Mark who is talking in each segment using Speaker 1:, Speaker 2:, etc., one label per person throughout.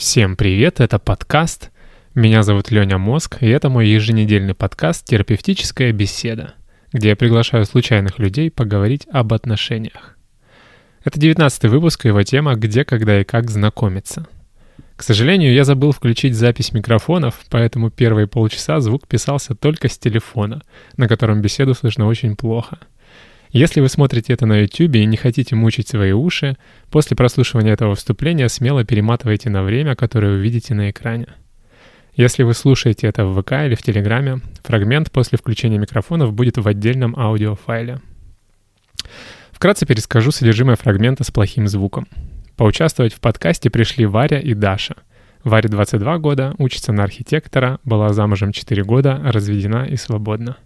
Speaker 1: Всем привет, это подкаст. Меня зовут Леня Мозг, и это мой еженедельный подкаст «Терапевтическая беседа», где я приглашаю случайных людей поговорить об отношениях. Это девятнадцатый выпуск, и его тема «Где, когда и как знакомиться». К сожалению, я забыл включить запись микрофонов, поэтому первые полчаса звук писался только с телефона, на котором беседу слышно очень плохо — если вы смотрите это на YouTube и не хотите мучить свои уши, после прослушивания этого вступления смело перематывайте на время, которое вы видите на экране. Если вы слушаете это в ВК или в Телеграме, фрагмент после включения микрофонов будет в отдельном аудиофайле. Вкратце перескажу содержимое фрагмента с плохим звуком. Поучаствовать в подкасте пришли Варя и Даша. Варе 22 года, учится на архитектора, была замужем 4 года, разведена и свободна.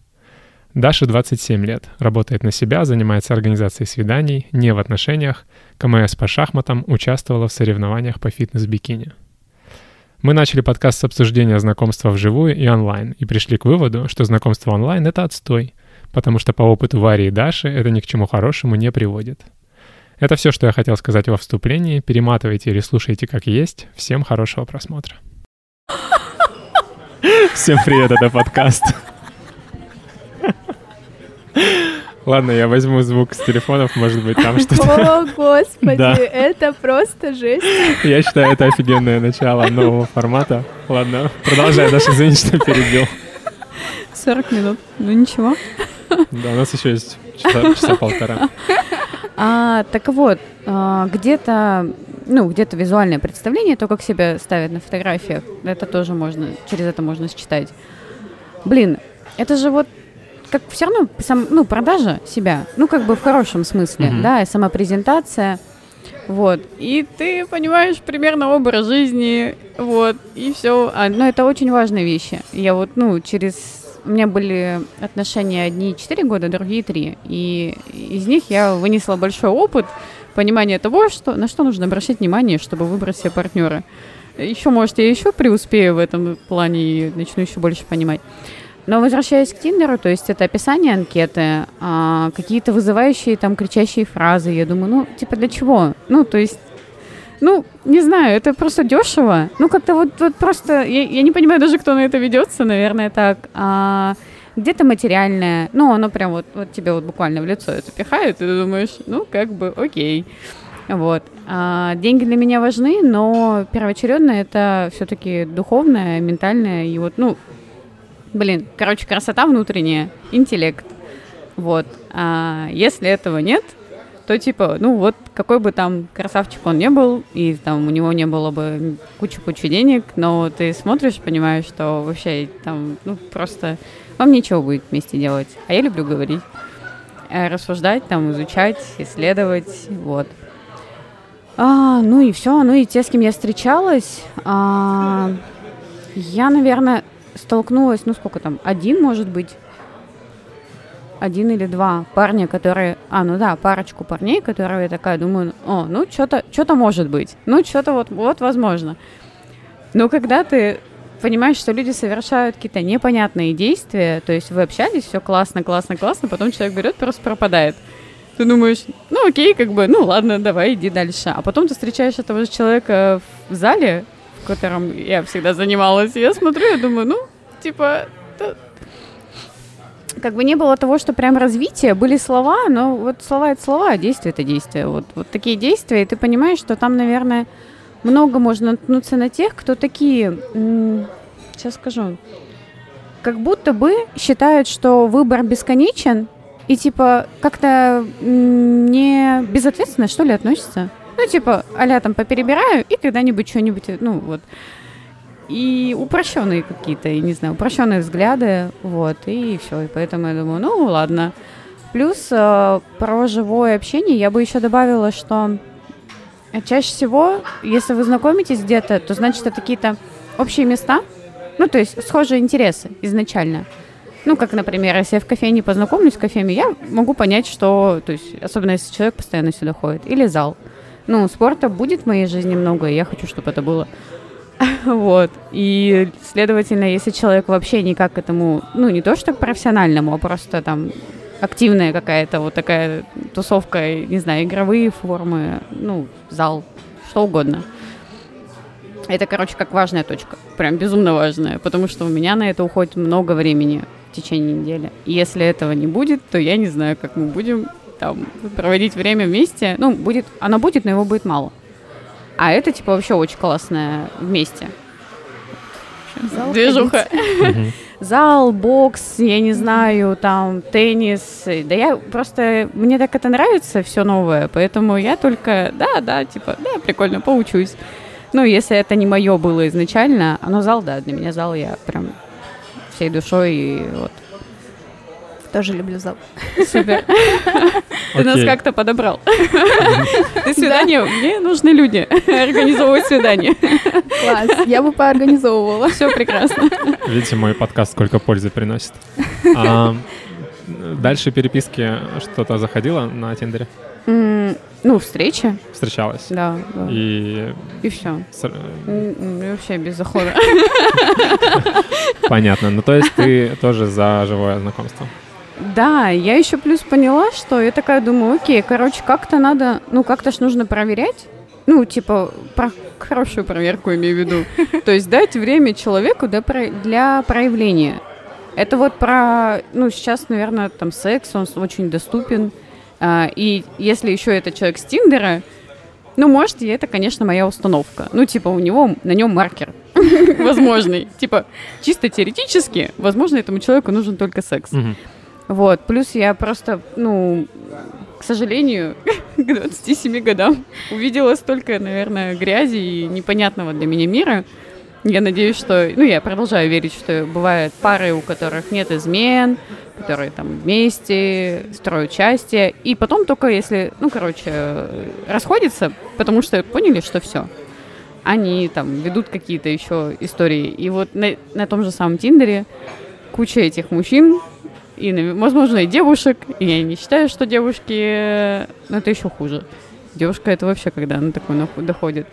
Speaker 1: Даше 27 лет, работает на себя, занимается организацией свиданий, не в отношениях, КМС по шахматам, участвовала в соревнованиях по фитнес-бикини. Мы начали подкаст с обсуждения знакомства вживую и онлайн и пришли к выводу, что знакомство онлайн — это отстой, потому что по опыту Вари и Даши это ни к чему хорошему не приводит. Это все, что я хотел сказать во вступлении. Перематывайте или слушайте как есть. Всем хорошего просмотра. Всем привет, это подкаст. Ладно, я возьму звук с телефонов, может быть, там что-то.
Speaker 2: О, господи, да. это просто жесть.
Speaker 1: Я считаю, это офигенное начало нового формата. Ладно, продолжай, Даша, извини, что перебил.
Speaker 2: 40 минут, ну ничего.
Speaker 1: Да, у нас еще есть часа, часа полтора.
Speaker 2: А, так вот, а, где-то, ну, где-то визуальное представление, то, как себя ставят на фотографиях, это тоже можно, через это можно считать. Блин, это же вот как все равно сам, ну, продажа себя, ну, как бы в хорошем смысле, mm-hmm. да, и самопрезентация, вот, и ты понимаешь примерно образ жизни, вот, и все, а, но это очень важные вещи. Я вот, ну, через у меня были отношения одни 4 года, другие 3. И из них я вынесла большой опыт понимания того, что, на что нужно обращать внимание, чтобы выбрать себе партнера. Еще, может, я еще преуспею в этом плане и начну еще больше понимать. Но возвращаясь к Тиндеру, то есть это описание анкеты, а, какие-то вызывающие там кричащие фразы, я думаю, ну, типа для чего? Ну, то есть, ну, не знаю, это просто дешево. Ну, как-то вот, вот просто, я, я не понимаю даже, кто на это ведется, наверное, так. А, где-то материальное, ну, оно прям вот, вот тебе вот буквально в лицо это пихает, и ты думаешь, ну, как бы, окей. Вот. А, деньги для меня важны, но первоочередно это все-таки духовное, ментальное, и вот, ну, Блин, короче, красота внутренняя, интеллект. Вот. А если этого нет, то типа, ну вот, какой бы там красавчик он не был, и там у него не было бы кучу-кучу денег, но ты смотришь, понимаешь, что вообще там, ну, просто вам ничего будет вместе делать. А я люблю говорить, э, рассуждать, там, изучать, исследовать, вот. А, ну и все, ну и те, с кем я встречалась, а, я, наверное, столкнулась, ну сколько там, один, может быть, один или два парня, которые... А, ну да, парочку парней, которые я такая думаю, о, ну что-то что может быть, ну что-то вот, вот возможно. Но когда ты понимаешь, что люди совершают какие-то непонятные действия, то есть вы общались, все классно, классно, классно, потом человек берет, просто пропадает. Ты думаешь, ну окей, как бы, ну ладно, давай, иди дальше. А потом ты встречаешь этого же человека в зале, в котором я всегда занималась. Я смотрю, я думаю, ну, типа, то... как бы не было того, что прям развитие, были слова, но вот слова это слова, а действие это действие. Вот, вот такие действия, и ты понимаешь, что там, наверное, много можно наткнуться на тех, кто такие, сейчас скажу, как будто бы считают, что выбор бесконечен, и типа как-то не безответственно, что ли, относятся. Ну, типа, а там поперебираю, и когда-нибудь что-нибудь, ну, вот. И упрощенные какие-то, я не знаю, упрощенные взгляды, вот, и все. И поэтому я думаю, ну, ладно. Плюс э, про живое общение я бы еще добавила, что чаще всего, если вы знакомитесь где-то, то значит это какие-то общие места, ну, то есть схожие интересы изначально. Ну, как, например, если я в кофейне познакомлюсь с кофеями, я могу понять, что, то есть, особенно если человек постоянно сюда ходит, или зал ну, спорта будет в моей жизни много, и я хочу, чтобы это было. Вот. И, следовательно, если человек вообще никак к этому, ну, не то что к профессиональному, а просто там активная какая-то вот такая тусовка, не знаю, игровые формы, ну, зал, что угодно, Это, короче, как важная точка. Прям безумно важная, потому что у меня на это уходит много времени в течение недели. И если этого не будет, то я не знаю, как мы будем там проводить время вместе. Ну, будет, оно будет, но его будет мало. А это, типа, вообще очень классное вместе.
Speaker 3: Зал
Speaker 2: Движуха. Зал, бокс, я не знаю, там, теннис. Да я просто... Мне так это нравится, все новое, поэтому я только... Да, да, типа, да, прикольно, поучусь. Ну, если это не мое было изначально, но зал, да, для меня зал я прям всей душой и вот
Speaker 3: Тоже люблю зал.
Speaker 2: супер. Ты нас как-то подобрал. Ты свидание, мне нужны люди организовывать свидание.
Speaker 3: Класс. Я бы поорганизовывала.
Speaker 2: Все прекрасно.
Speaker 1: Видите, мой подкаст сколько пользы приносит. А, Дальше переписки что-то заходило на Тиндере?
Speaker 2: Ну, встреча,
Speaker 1: Встречалась?
Speaker 2: да, да.
Speaker 1: И
Speaker 2: И все.
Speaker 1: с-
Speaker 2: Вообще без захода.
Speaker 1: понятно. Ну, то есть ты тоже за живое знакомство.
Speaker 2: Да, я еще плюс поняла, что я такая думаю, окей, короче, как-то надо, ну, как-то ж нужно проверять. Ну, типа, про хорошую проверку имею в виду. То есть дать время человеку для, про- для проявления. Это вот про, ну, сейчас, наверное, там секс, он очень доступен. А, и если еще это человек с Тиндера, ну, может, и это, конечно, моя установка. Ну, типа, у него на нем маркер возможный. Типа, чисто теоретически, возможно, этому человеку нужен только секс. Вот, плюс я просто, ну, к сожалению, к 27 годам увидела столько, наверное, грязи и непонятного для меня мира. Я надеюсь, что, ну, я продолжаю верить, что бывают пары, у которых нет измен, которые там вместе строят счастье, и потом только если, ну, короче, расходятся, потому что поняли, что все, они там ведут какие-то еще истории. И вот на, на том же самом Тиндере куча этих мужчин, и, возможно, и девушек. И я не считаю, что девушки... э, Ну, это еще хуже. Девушка это вообще, когда она такой доходит.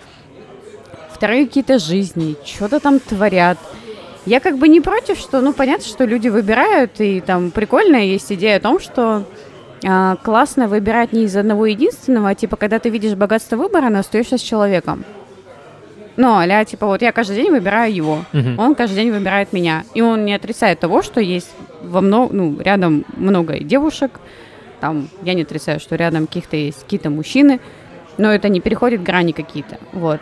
Speaker 2: Вторые какие-то жизни, что-то там творят. Я как бы не против, что, ну, понятно, что люди выбирают, и там прикольная есть идея о том, что а, классно выбирать не из одного единственного, а типа, когда ты видишь богатство выбора, но остаешься с человеком. Ну, а типа, вот я каждый день выбираю его,
Speaker 1: Мгм.
Speaker 2: он каждый день выбирает меня. И он не отрицает того, что есть во много, ну, рядом много девушек, там, я не отрицаю, что рядом каких-то есть какие-то мужчины, но это не переходит грани какие-то, вот.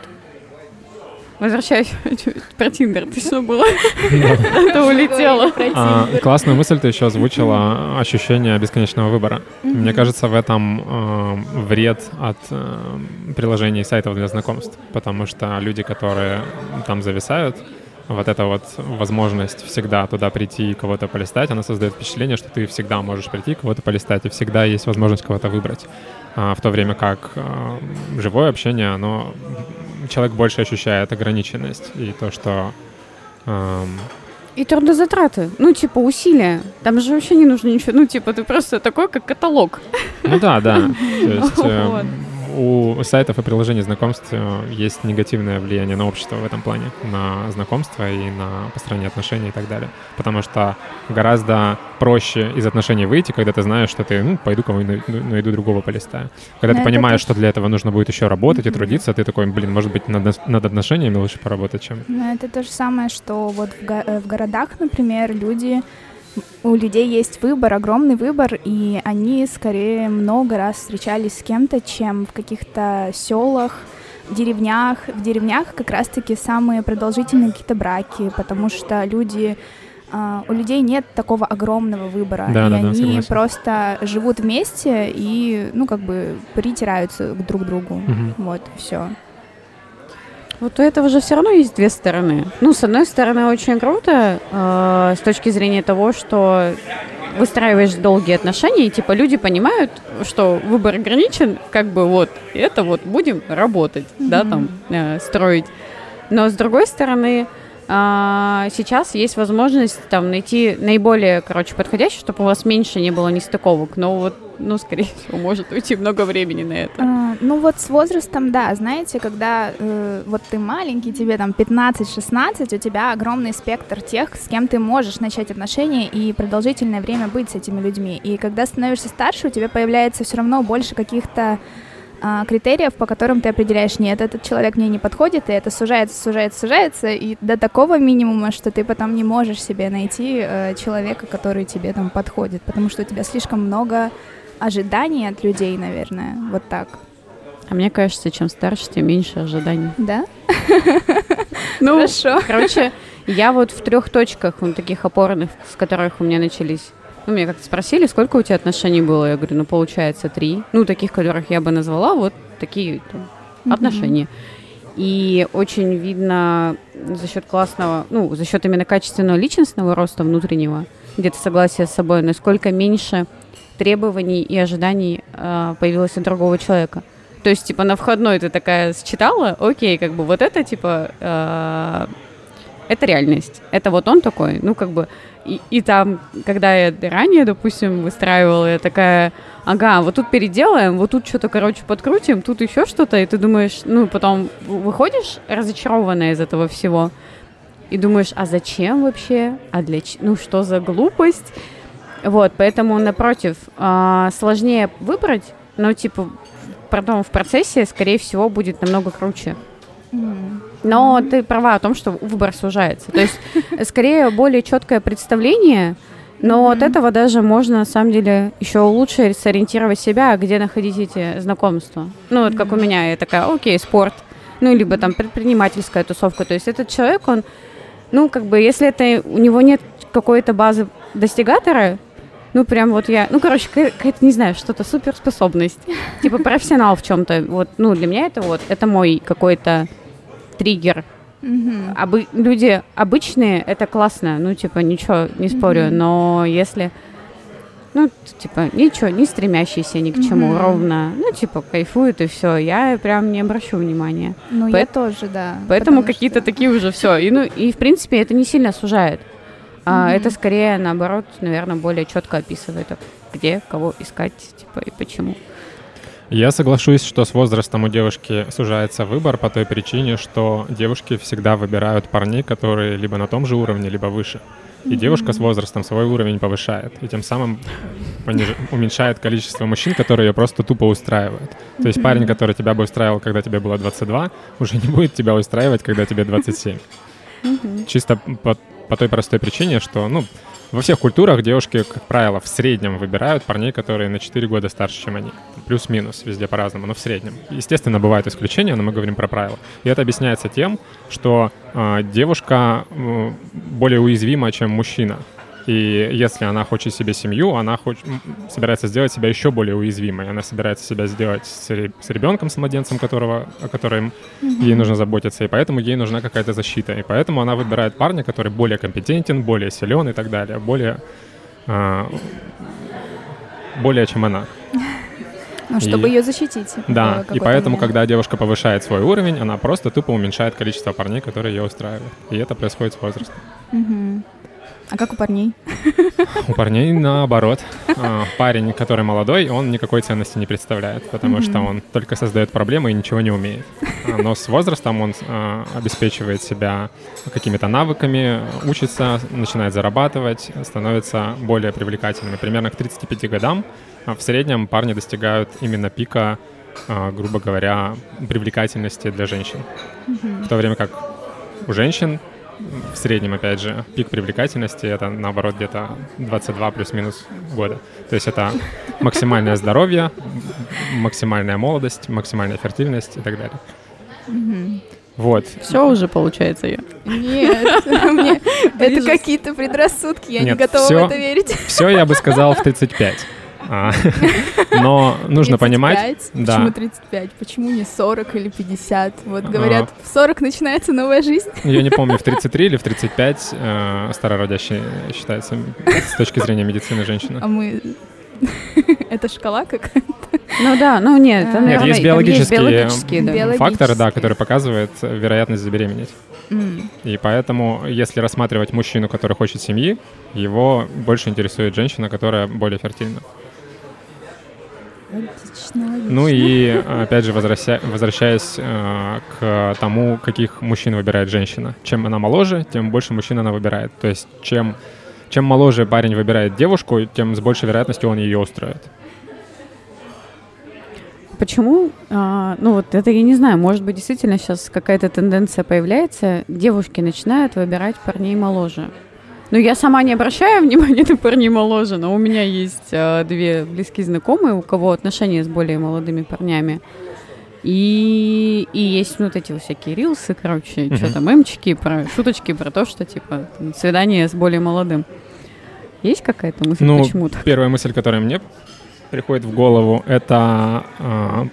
Speaker 2: Возвращаюсь про Тиндер, ты что было? Это улетело.
Speaker 1: А, классную мысль ты еще озвучила, ощущение бесконечного выбора. Мне кажется, в этом э, вред от э, приложений и сайтов для знакомств, потому что люди, которые там зависают, вот эта вот возможность всегда туда прийти и кого-то полистать, она создает впечатление, что ты всегда можешь прийти, кого-то полистать, и всегда есть возможность кого-то выбрать. А, в то время как э, живое общение, оно человек больше ощущает ограниченность и то, что эм,
Speaker 2: И трудозатраты, ну, типа, усилия. Там же вообще не нужно ничего, ну, типа, ты просто такой, как каталог.
Speaker 1: Ну да, да. То есть
Speaker 2: Вот.
Speaker 1: У сайтов и приложений знакомств э, есть негативное влияние на общество в этом плане, на знакомство и на построение отношений и так далее. Потому что гораздо проще из отношений выйти, когда ты знаешь, что ты, ну, пойду кого найду другого полистаю. Когда
Speaker 3: Но
Speaker 1: ты понимаешь,
Speaker 3: тоже-
Speaker 1: что для этого нужно будет еще работать и трудиться, ты такой, блин, может быть, над, над отношениями лучше поработать, чем...
Speaker 3: Ну, это то же самое, что вот в, го- э, в городах, например, люди у людей есть выбор, огромный выбор, и они скорее много раз встречались с кем-то, чем в каких-то селах, деревнях. В деревнях как раз-таки самые продолжительные какие-то браки, потому что люди а, у людей нет такого огромного выбора,
Speaker 1: Да,
Speaker 3: и
Speaker 1: да, да,
Speaker 3: они
Speaker 1: согласен.
Speaker 3: просто живут вместе и, ну, как бы притираются к друг другу.
Speaker 1: Мгм.
Speaker 3: Вот, все.
Speaker 2: Вот у этого же все равно есть две стороны. Ну, с одной стороны, очень круто э, с точки зрения того, что выстраиваешь долгие отношения, и типа люди понимают, что выбор ограничен, как бы вот это вот будем работать, да, там э, строить. Но с другой стороны, сейчас есть возможность там найти наиболее, короче, подходящий, чтобы у вас меньше не было нестыковок. Но вот, ну, скорее всего, может уйти много времени на это.
Speaker 3: А, Ну вот с возрастом, да, знаете, когда э, вот ты маленький, тебе там 15-16, у тебя огромный спектр тех, с кем ты можешь начать отношения и продолжительное время быть с этими людьми. И когда становишься старше, у тебя появляется все равно больше каких-то а, критериев, по которым ты определяешь, нет, этот человек мне не подходит, и это сужается, сужается, сужается, и до такого минимума, что ты потом не можешь себе найти э, человека, который тебе там подходит, потому что у тебя слишком много ожиданий от людей, наверное, вот так.
Speaker 2: А мне кажется, чем старше, тем меньше ожиданий.
Speaker 3: Да?
Speaker 2: Ну, Хорошо. Короче, я вот в трех точках, вот таких опорных, с которых у меня начались ну, меня как-то спросили, сколько у тебя отношений было? Я говорю, ну, получается, три. Ну, таких, которых я бы назвала, вот такие там, mm-hmm. отношения. И очень видно за счет классного, ну, за счет именно качественного личностного роста внутреннего, где-то согласия с собой, насколько меньше требований и ожиданий э, появилось у другого человека. То есть, типа, на входной ты такая считала, окей, как бы вот это, типа, э, это реальность. Это вот он такой, ну, как бы, и, и там, когда я ранее, допустим, выстраивала, я такая, ага, вот тут переделаем, вот тут что-то, короче, подкрутим, тут еще что-то, и ты думаешь, ну, потом выходишь разочарованная из этого всего, и думаешь, а зачем вообще, а для чего, ну, что за глупость, вот, поэтому, напротив, а, сложнее выбрать, но, типа, потом в процессе, скорее всего, будет намного круче. Но ты права о том, что выбор сужается. То есть, скорее, более четкое представление, но от этого даже можно, на самом деле, еще лучше сориентировать себя, где находить эти знакомства. Ну, вот как у меня, я такая, окей, спорт, ну, либо там предпринимательская тусовка. То есть этот человек, он, ну, как бы, если это у него нет какой-то базы достигатора, ну, прям вот я, ну, короче, какая-то, не знаю, что-то суперспособность. Типа профессионал в чем-то. Вот, ну, для меня это вот, это мой какой-то триггер. Mm-hmm. Обы- люди обычные, это классно, ну, типа, ничего, не спорю, mm-hmm. но если, ну, типа, ничего, не стремящийся ни к чему, mm-hmm. ровно, ну, типа, кайфует и все, я прям не обращу внимания.
Speaker 3: Ну, По- я тоже, да.
Speaker 2: Поэтому какие-то что... такие уже все, и, ну, и, в принципе, это не сильно сужает. А, это скорее, наоборот, наверное, более четко описывает, где, кого искать, типа, и почему.
Speaker 1: Я соглашусь, что с возрастом у девушки сужается выбор по той причине, что девушки всегда выбирают парней, которые либо на том же уровне, либо выше. И mm-hmm. девушка с возрастом свой уровень повышает, и тем самым пониж... уменьшает количество мужчин, которые ее просто тупо устраивают. То есть парень, который тебя бы устраивал, когда тебе было 22, уже не будет тебя устраивать, когда тебе 27. Mm-hmm. Чисто по по той простой причине, что, ну, во всех культурах девушки, как правило, в среднем выбирают парней, которые на 4 года старше, чем они. Плюс-минус, везде по-разному, но в среднем. Естественно, бывают исключения, но мы говорим про правила. И это объясняется тем, что э, девушка э, более уязвима, чем мужчина. И если она хочет себе семью, она хочет, собирается сделать себя еще более уязвимой. Она собирается себя сделать с, с ребенком, с младенцем, которого, о котором mm-hmm. ей нужно заботиться, и поэтому ей нужна какая-то защита. И поэтому она выбирает парня, который более компетентен, более силен и так далее, более, а, более чем она.
Speaker 3: Ну, чтобы и, ее защитить.
Speaker 1: Да, и поэтому, момент. когда девушка повышает свой уровень, она просто тупо уменьшает количество парней, которые ее устраивают. И это происходит с возрастом.
Speaker 3: Угу. А как у парней?
Speaker 1: У парней наоборот. А, парень, который молодой, он никакой ценности не представляет, потому что он только создает проблемы и ничего не умеет. А, но с возрастом он а, обеспечивает себя какими-то навыками, учится, начинает зарабатывать, становится более привлекательным. примерно к 35 годам в среднем парни достигают именно пика, грубо говоря, привлекательности для женщин. В то время как у женщин в среднем, опять же, пик привлекательности это наоборот где-то 22 плюс-минус года. То есть это максимальное здоровье, максимальная молодость, максимальная фертильность и так далее. Вот.
Speaker 2: Все уже получается я.
Speaker 3: Нет, это какие-то предрассудки, я не готова в это верить.
Speaker 1: Все я бы сказал в 35. А, но нужно 35? понимать...
Speaker 3: Да. Почему 35? Почему не 40 или 50? Вот говорят, а, в 40 начинается новая жизнь.
Speaker 1: Я не помню, в 33 или в 35 э, старородящей считается с точки зрения медицины женщина.
Speaker 3: А мы... Это шкала какая-то?
Speaker 2: Ну да, ну нет,
Speaker 1: там, нет, есть биологические, биологические, да. биологические факторы, да, которые показывают вероятность забеременеть. Mm. И поэтому, если рассматривать мужчину, который хочет семьи, его больше интересует женщина, которая более фертильна. Ну и, опять же, возвращаясь, возвращаясь э, к тому, каких мужчин выбирает женщина. Чем она моложе, тем больше мужчин она выбирает. То есть чем, чем моложе парень выбирает девушку, тем с большей вероятностью он ее устроит.
Speaker 2: почему, а, ну вот это я не знаю, может быть действительно сейчас какая-то тенденция появляется, девушки начинают выбирать парней моложе. Ну, я сама не обращаю внимания на парней моложе, но у меня есть а, две близкие знакомые, у кого отношения с более молодыми парнями. И, и есть вот эти вот всякие рилсы, короче, uh-huh. что там, эмчики, про шуточки про то, что, типа, свидание с более молодым. Есть какая-то мысль,
Speaker 1: ну,
Speaker 2: почему так?
Speaker 1: первая мысль, которая мне приходит в голову, это... А,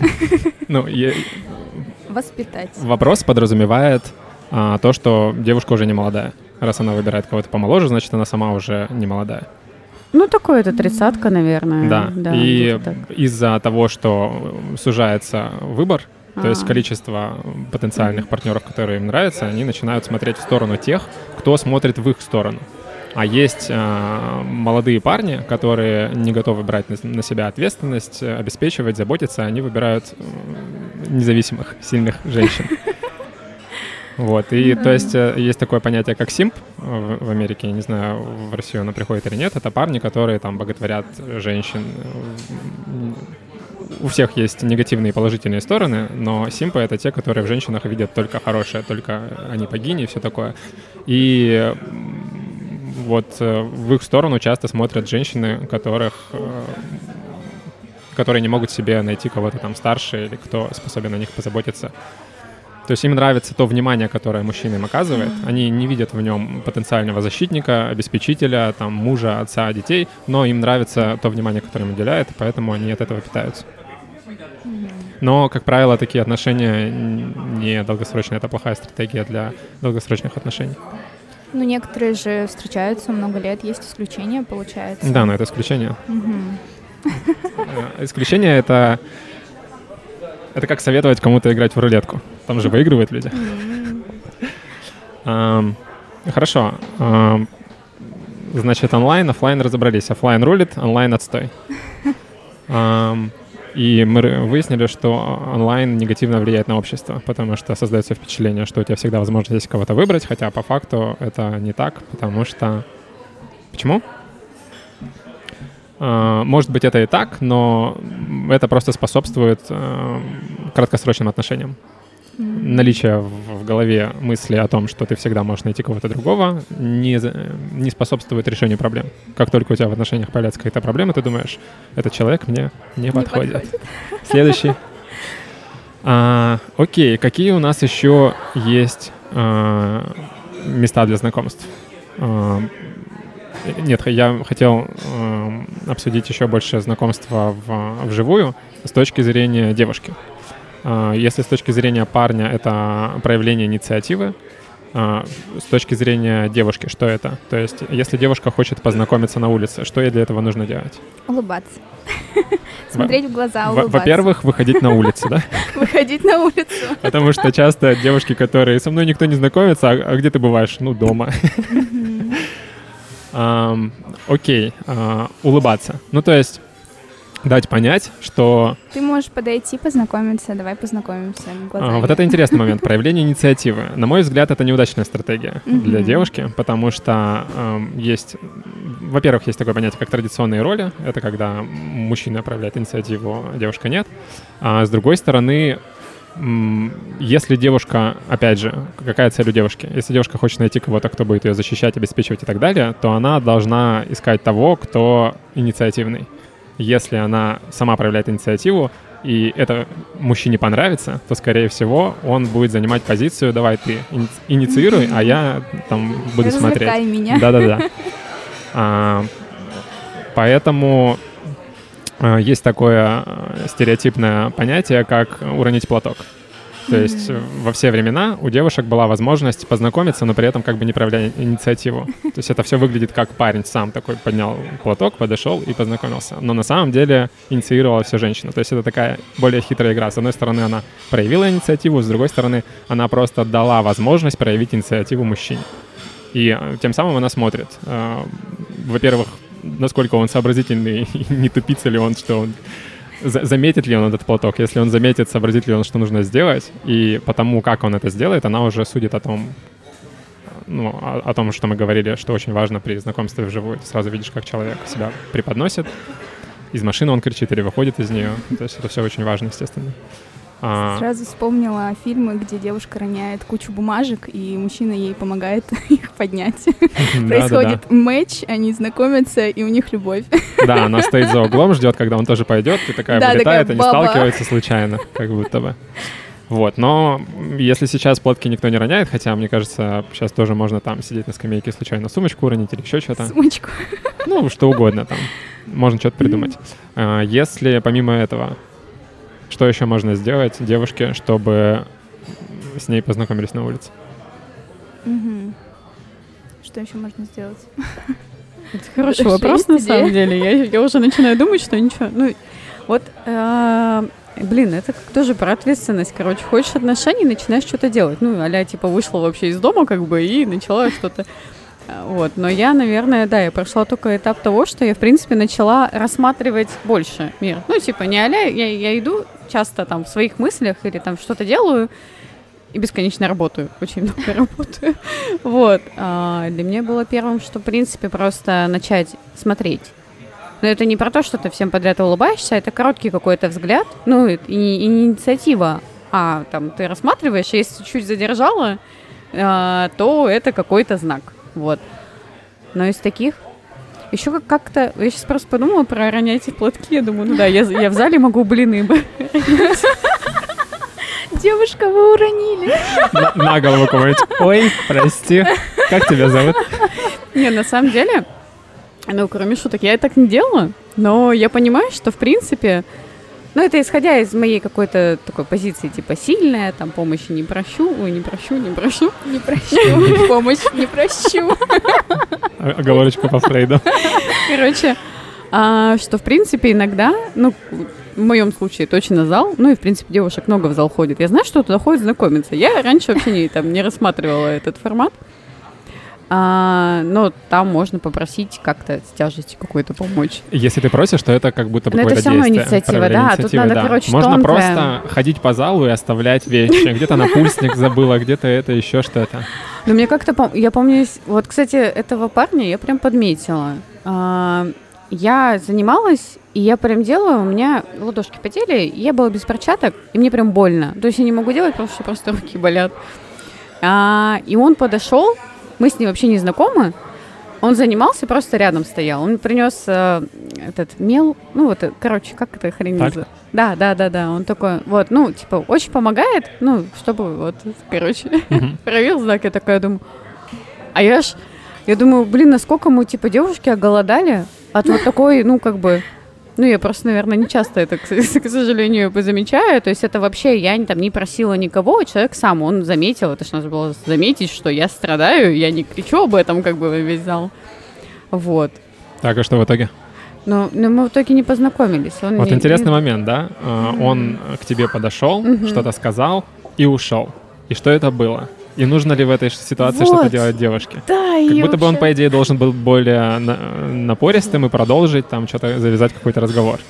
Speaker 1: ну, я...
Speaker 3: Воспитать.
Speaker 1: Вопрос подразумевает а, то, что девушка уже не молодая. Раз она выбирает кого-то помоложе, значит, она сама уже не молодая.
Speaker 2: Ну, такое это тридцатка, наверное.
Speaker 1: Да, да и из-за того, что сужается выбор, то есть а. количество потенциальных партнеров, которые им нравятся, они начинают смотреть в сторону тех, кто смотрит в их сторону. А есть э, молодые парни, которые не готовы брать на, на себя ответственность, обеспечивать, заботиться, они выбирают независимых, сильных женщин. Вот, и то есть э, есть такое понятие, как симп в, в Америке, я не знаю, в Россию оно приходит или нет, это парни, которые там боготворят женщин. У всех есть негативные и положительные стороны, но симпы — это те, которые в женщинах видят только хорошее, только они богини и все такое. И вот э, в их сторону часто смотрят женщины, которых э, которые не могут себе найти кого-то там старше или кто способен о них позаботиться. То есть им нравится то внимание, которое мужчина им оказывает. Они не видят в нем потенциального защитника, обеспечителя, там, мужа, отца, детей, но им нравится то внимание, которое им уделяет, поэтому они от этого питаются. Но, как правило, такие отношения не долгосрочные. Это плохая стратегия для долгосрочных отношений.
Speaker 3: Ну, некоторые же встречаются много лет, есть исключения, получается.
Speaker 1: Да, но это исключение. Э, исключение — это это как советовать кому-то играть в рулетку. Там же выигрывают люди. Хорошо. Значит, онлайн, офлайн разобрались. Офлайн рулит, онлайн отстой. И мы выяснили, что онлайн негативно влияет на общество, потому что создается впечатление, что у тебя всегда возможность кого-то выбрать, хотя по факту это не так, потому что... Почему? А, может быть, это и так, но это просто способствует а, краткосрочным отношениям. Наличие в голове мысли о том, что ты всегда можешь найти кого-то другого, не, не способствует решению проблем. Как только у тебя в отношениях появляется какая-то проблема, ты думаешь, этот человек мне не, не подходит. подходит. Следующий. А, окей, какие у нас еще есть а, места для знакомств? А, нет, я хотел э, обсудить еще больше знакомства в, вживую с точки зрения девушки. Э, если с точки зрения парня это проявление инициативы, э, с точки зрения девушки, что это? То есть, если девушка хочет познакомиться на улице, что ей для этого нужно делать?
Speaker 3: Улыбаться. Смотреть в глаза, улыбаться.
Speaker 1: Во-первых, выходить на улицу, да?
Speaker 3: Выходить на улицу.
Speaker 1: Потому что часто девушки, которые со мной никто не знакомится, а, а где ты бываешь? Ну, дома окей, а, улыбаться. Ну, то есть дать понять, что...
Speaker 3: Ты можешь подойти, познакомиться, давай познакомимся
Speaker 1: А, вот это интересный момент, проявление инициативы. На мой взгляд, это неудачная стратегия для девушки, потому что э, есть... Во-первых, есть такое понятие, как традиционные роли. Это когда мужчина проявляет инициативу, а девушка нет. А с другой стороны, если девушка, опять же, какая цель у девушки? Если девушка хочет найти кого-то, кто будет ее защищать, обеспечивать и так далее, то она должна искать того, кто инициативный. Если она сама проявляет инициативу, и это мужчине понравится, то, скорее всего, он будет занимать позицию «давай ты инициируй, а я там буду Развлекай смотреть».
Speaker 3: меня.
Speaker 1: Да-да-да. А, поэтому есть такое э, стереотипное понятие, как уронить платок. То mm-hmm. есть во все времена у девушек была возможность познакомиться, но при этом как бы не проявляя инициативу. То есть это все выглядит как парень сам такой поднял платок, подошел и познакомился. Но на самом деле инициировала все женщина. То есть это такая более хитрая игра. С одной стороны, она проявила инициативу, с другой стороны, она просто дала возможность проявить инициативу мужчине. И э, тем самым она смотрит. Во-первых, насколько он сообразительный, не тупится ли он, что он заметит ли он этот платок. Если он заметит, сообразит ли он, что нужно сделать, и потому, как он это сделает, она уже судит о том, ну, о, о том, что мы говорили, что очень важно при знакомстве вживую. Ты сразу видишь, как человек себя преподносит. Из машины он кричит или выходит из нее. То есть это все очень важно, естественно.
Speaker 3: А... Сразу вспомнила фильмы, где девушка роняет кучу бумажек, и мужчина ей помогает их поднять. Происходит матч, они знакомятся, и у них любовь.
Speaker 1: Да, она стоит за углом, ждет, когда он тоже пойдет, и такая вылетает, они сталкиваются случайно, как будто бы. Вот, но если сейчас платки никто не роняет, хотя, мне кажется, сейчас тоже можно там сидеть на скамейке случайно сумочку уронить или еще что-то.
Speaker 3: Сумочку.
Speaker 1: Ну, что угодно там. Можно что-то придумать. А, если помимо этого что еще можно сделать девушке, чтобы с ней познакомились на улице?
Speaker 3: Угу. Что еще можно сделать?
Speaker 2: Это хороший вопрос, на самом деле. Я, я уже начинаю думать, что ничего. Ну, вот, э, блин, это тоже про ответственность. Короче, хочешь отношений, начинаешь что-то делать. Ну, аля, типа, вышла вообще из дома, как бы, и начала что-то вот. Но я, наверное, да, я прошла только этап того, что я, в принципе, начала рассматривать больше мир. Ну, типа, не аля, я, я иду часто там в своих мыслях или там что-то делаю, и бесконечно работаю, очень много работаю. Вот. А для меня было первым, что, в принципе, просто начать смотреть. Но это не про то, что ты всем подряд улыбаешься, это короткий какой-то взгляд, ну, и, и инициатива. А там ты рассматриваешь, если чуть задержала, а, то это какой-то знак. Вот. Но из таких еще как-то... Я сейчас просто подумала про роняйте платки. Я думаю, ну да, я, я в зале могу блины
Speaker 3: Девушка, вы уронили.
Speaker 1: На, на голову кого Ой, прости. Как тебя зовут?
Speaker 2: Не, на самом деле, ну, кроме шуток, я так не делала, но я понимаю, что, в принципе, ну, это исходя из моей какой-то такой позиции, типа, сильная, там, помощи не прощу, ой, не прощу, не прощу.
Speaker 3: Не прощу, помощь не прощу.
Speaker 1: Оговорочка по Фрейду.
Speaker 2: Короче, а, что, в принципе, иногда, ну, в моем случае точно зал, ну и, в принципе, девушек много в зал ходит. Я знаю, что туда ходит знакомиться. Я раньше вообще не, там, не рассматривала этот формат. А, но там можно попросить как-то с тяжестью какой-то помочь.
Speaker 1: Если ты просишь, то это как будто бы какое-то
Speaker 2: это все равно инициатива, да. Тут надо, да. короче,
Speaker 1: Можно
Speaker 2: тонкое.
Speaker 1: просто ходить по залу и оставлять вещи. Где-то на пульсник забыла, где-то это, еще что-то.
Speaker 2: Ну, мне как-то, я помню, вот, кстати, этого парня я прям подметила. А, я занималась, и я прям делала, у меня ладошки потели, я была без перчаток, и мне прям больно. То есть я не могу делать, потому что просто руки болят. А, и он подошел, мы с ним вообще не знакомы. Он занимался, просто рядом стоял. Он принес э, этот мел, ну вот, короче, как это хрень называется? Да, да, да, да. Он такой, вот, ну, типа, очень помогает, ну, чтобы вот, короче, проявил знак. Я такая думаю, а я ж, я думаю, блин, насколько мы, типа, девушки оголодали от вот такой, ну, как бы, ну, я просто, наверное, не часто это, к, сожалению, замечаю. То есть это вообще я там не просила никого, человек сам, он заметил, это же надо было заметить, что я страдаю, я не кричу об этом, как бы весь зал. Вот.
Speaker 1: Так, а что в итоге?
Speaker 2: Ну, но мы в итоге не познакомились.
Speaker 1: Он вот не, интересный не... момент, да? Mm-hmm. Он к тебе подошел, mm-hmm. что-то сказал и ушел. И что это было? И нужно ли в этой ситуации вот. что-то делать девушке?
Speaker 2: Да,
Speaker 1: Как будто
Speaker 2: вообще...
Speaker 1: бы он, по идее, должен был более напористым и продолжить там что-то, завязать какой-то разговор.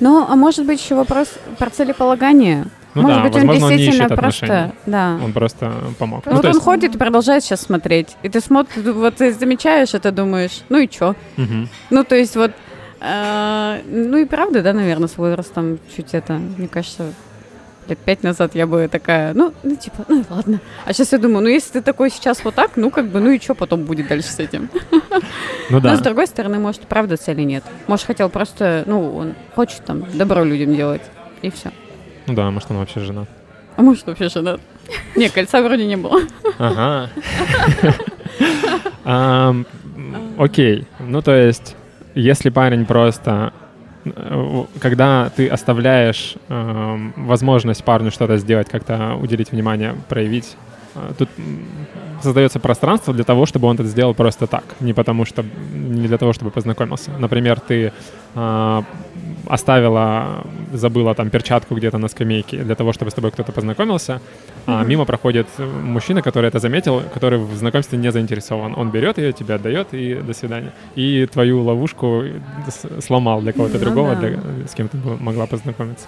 Speaker 2: Ну, а может быть еще вопрос про целеполагание?
Speaker 1: Ну
Speaker 2: Может
Speaker 1: да,
Speaker 2: быть,
Speaker 1: возможно,
Speaker 2: он действительно
Speaker 1: он не
Speaker 2: просто, да.
Speaker 1: Он просто помог.
Speaker 2: Ну, вот он есть... ходит и продолжает сейчас смотреть. И ты смотришь, вот ты замечаешь это, думаешь, ну и чё?
Speaker 1: Угу.
Speaker 2: Ну, то есть вот, э, ну и правда, да, наверное, с возрастом чуть это, мне кажется, лет пять назад я бы такая, ну, ну, типа, ну, ладно. А сейчас я думаю, ну, если ты такой сейчас вот так, ну, как бы, ну и что потом будет дальше с этим?
Speaker 1: Ну, да.
Speaker 2: Но, с другой стороны, может, правда цели нет. Может, хотел просто, ну, он хочет там добро людям делать, и все.
Speaker 1: Ну да, может, он вообще женат.
Speaker 2: А может, вообще женат. Не, кольца вроде не было.
Speaker 1: Ага. Окей. Ну, то есть, если парень просто когда ты оставляешь э, возможность парню что-то сделать, как-то уделить внимание, проявить, э, тут создается пространство для того, чтобы он это сделал просто так, не потому что, не для того, чтобы познакомился. Например, ты э, оставила, забыла там перчатку где-то на скамейке для того, чтобы с тобой кто-то познакомился, mm-hmm. а мимо проходит мужчина, который это заметил, который в знакомстве не заинтересован. Он берет ее, тебе отдает и до свидания. И твою ловушку сломал для кого-то ну, другого, для, с кем ты могла познакомиться.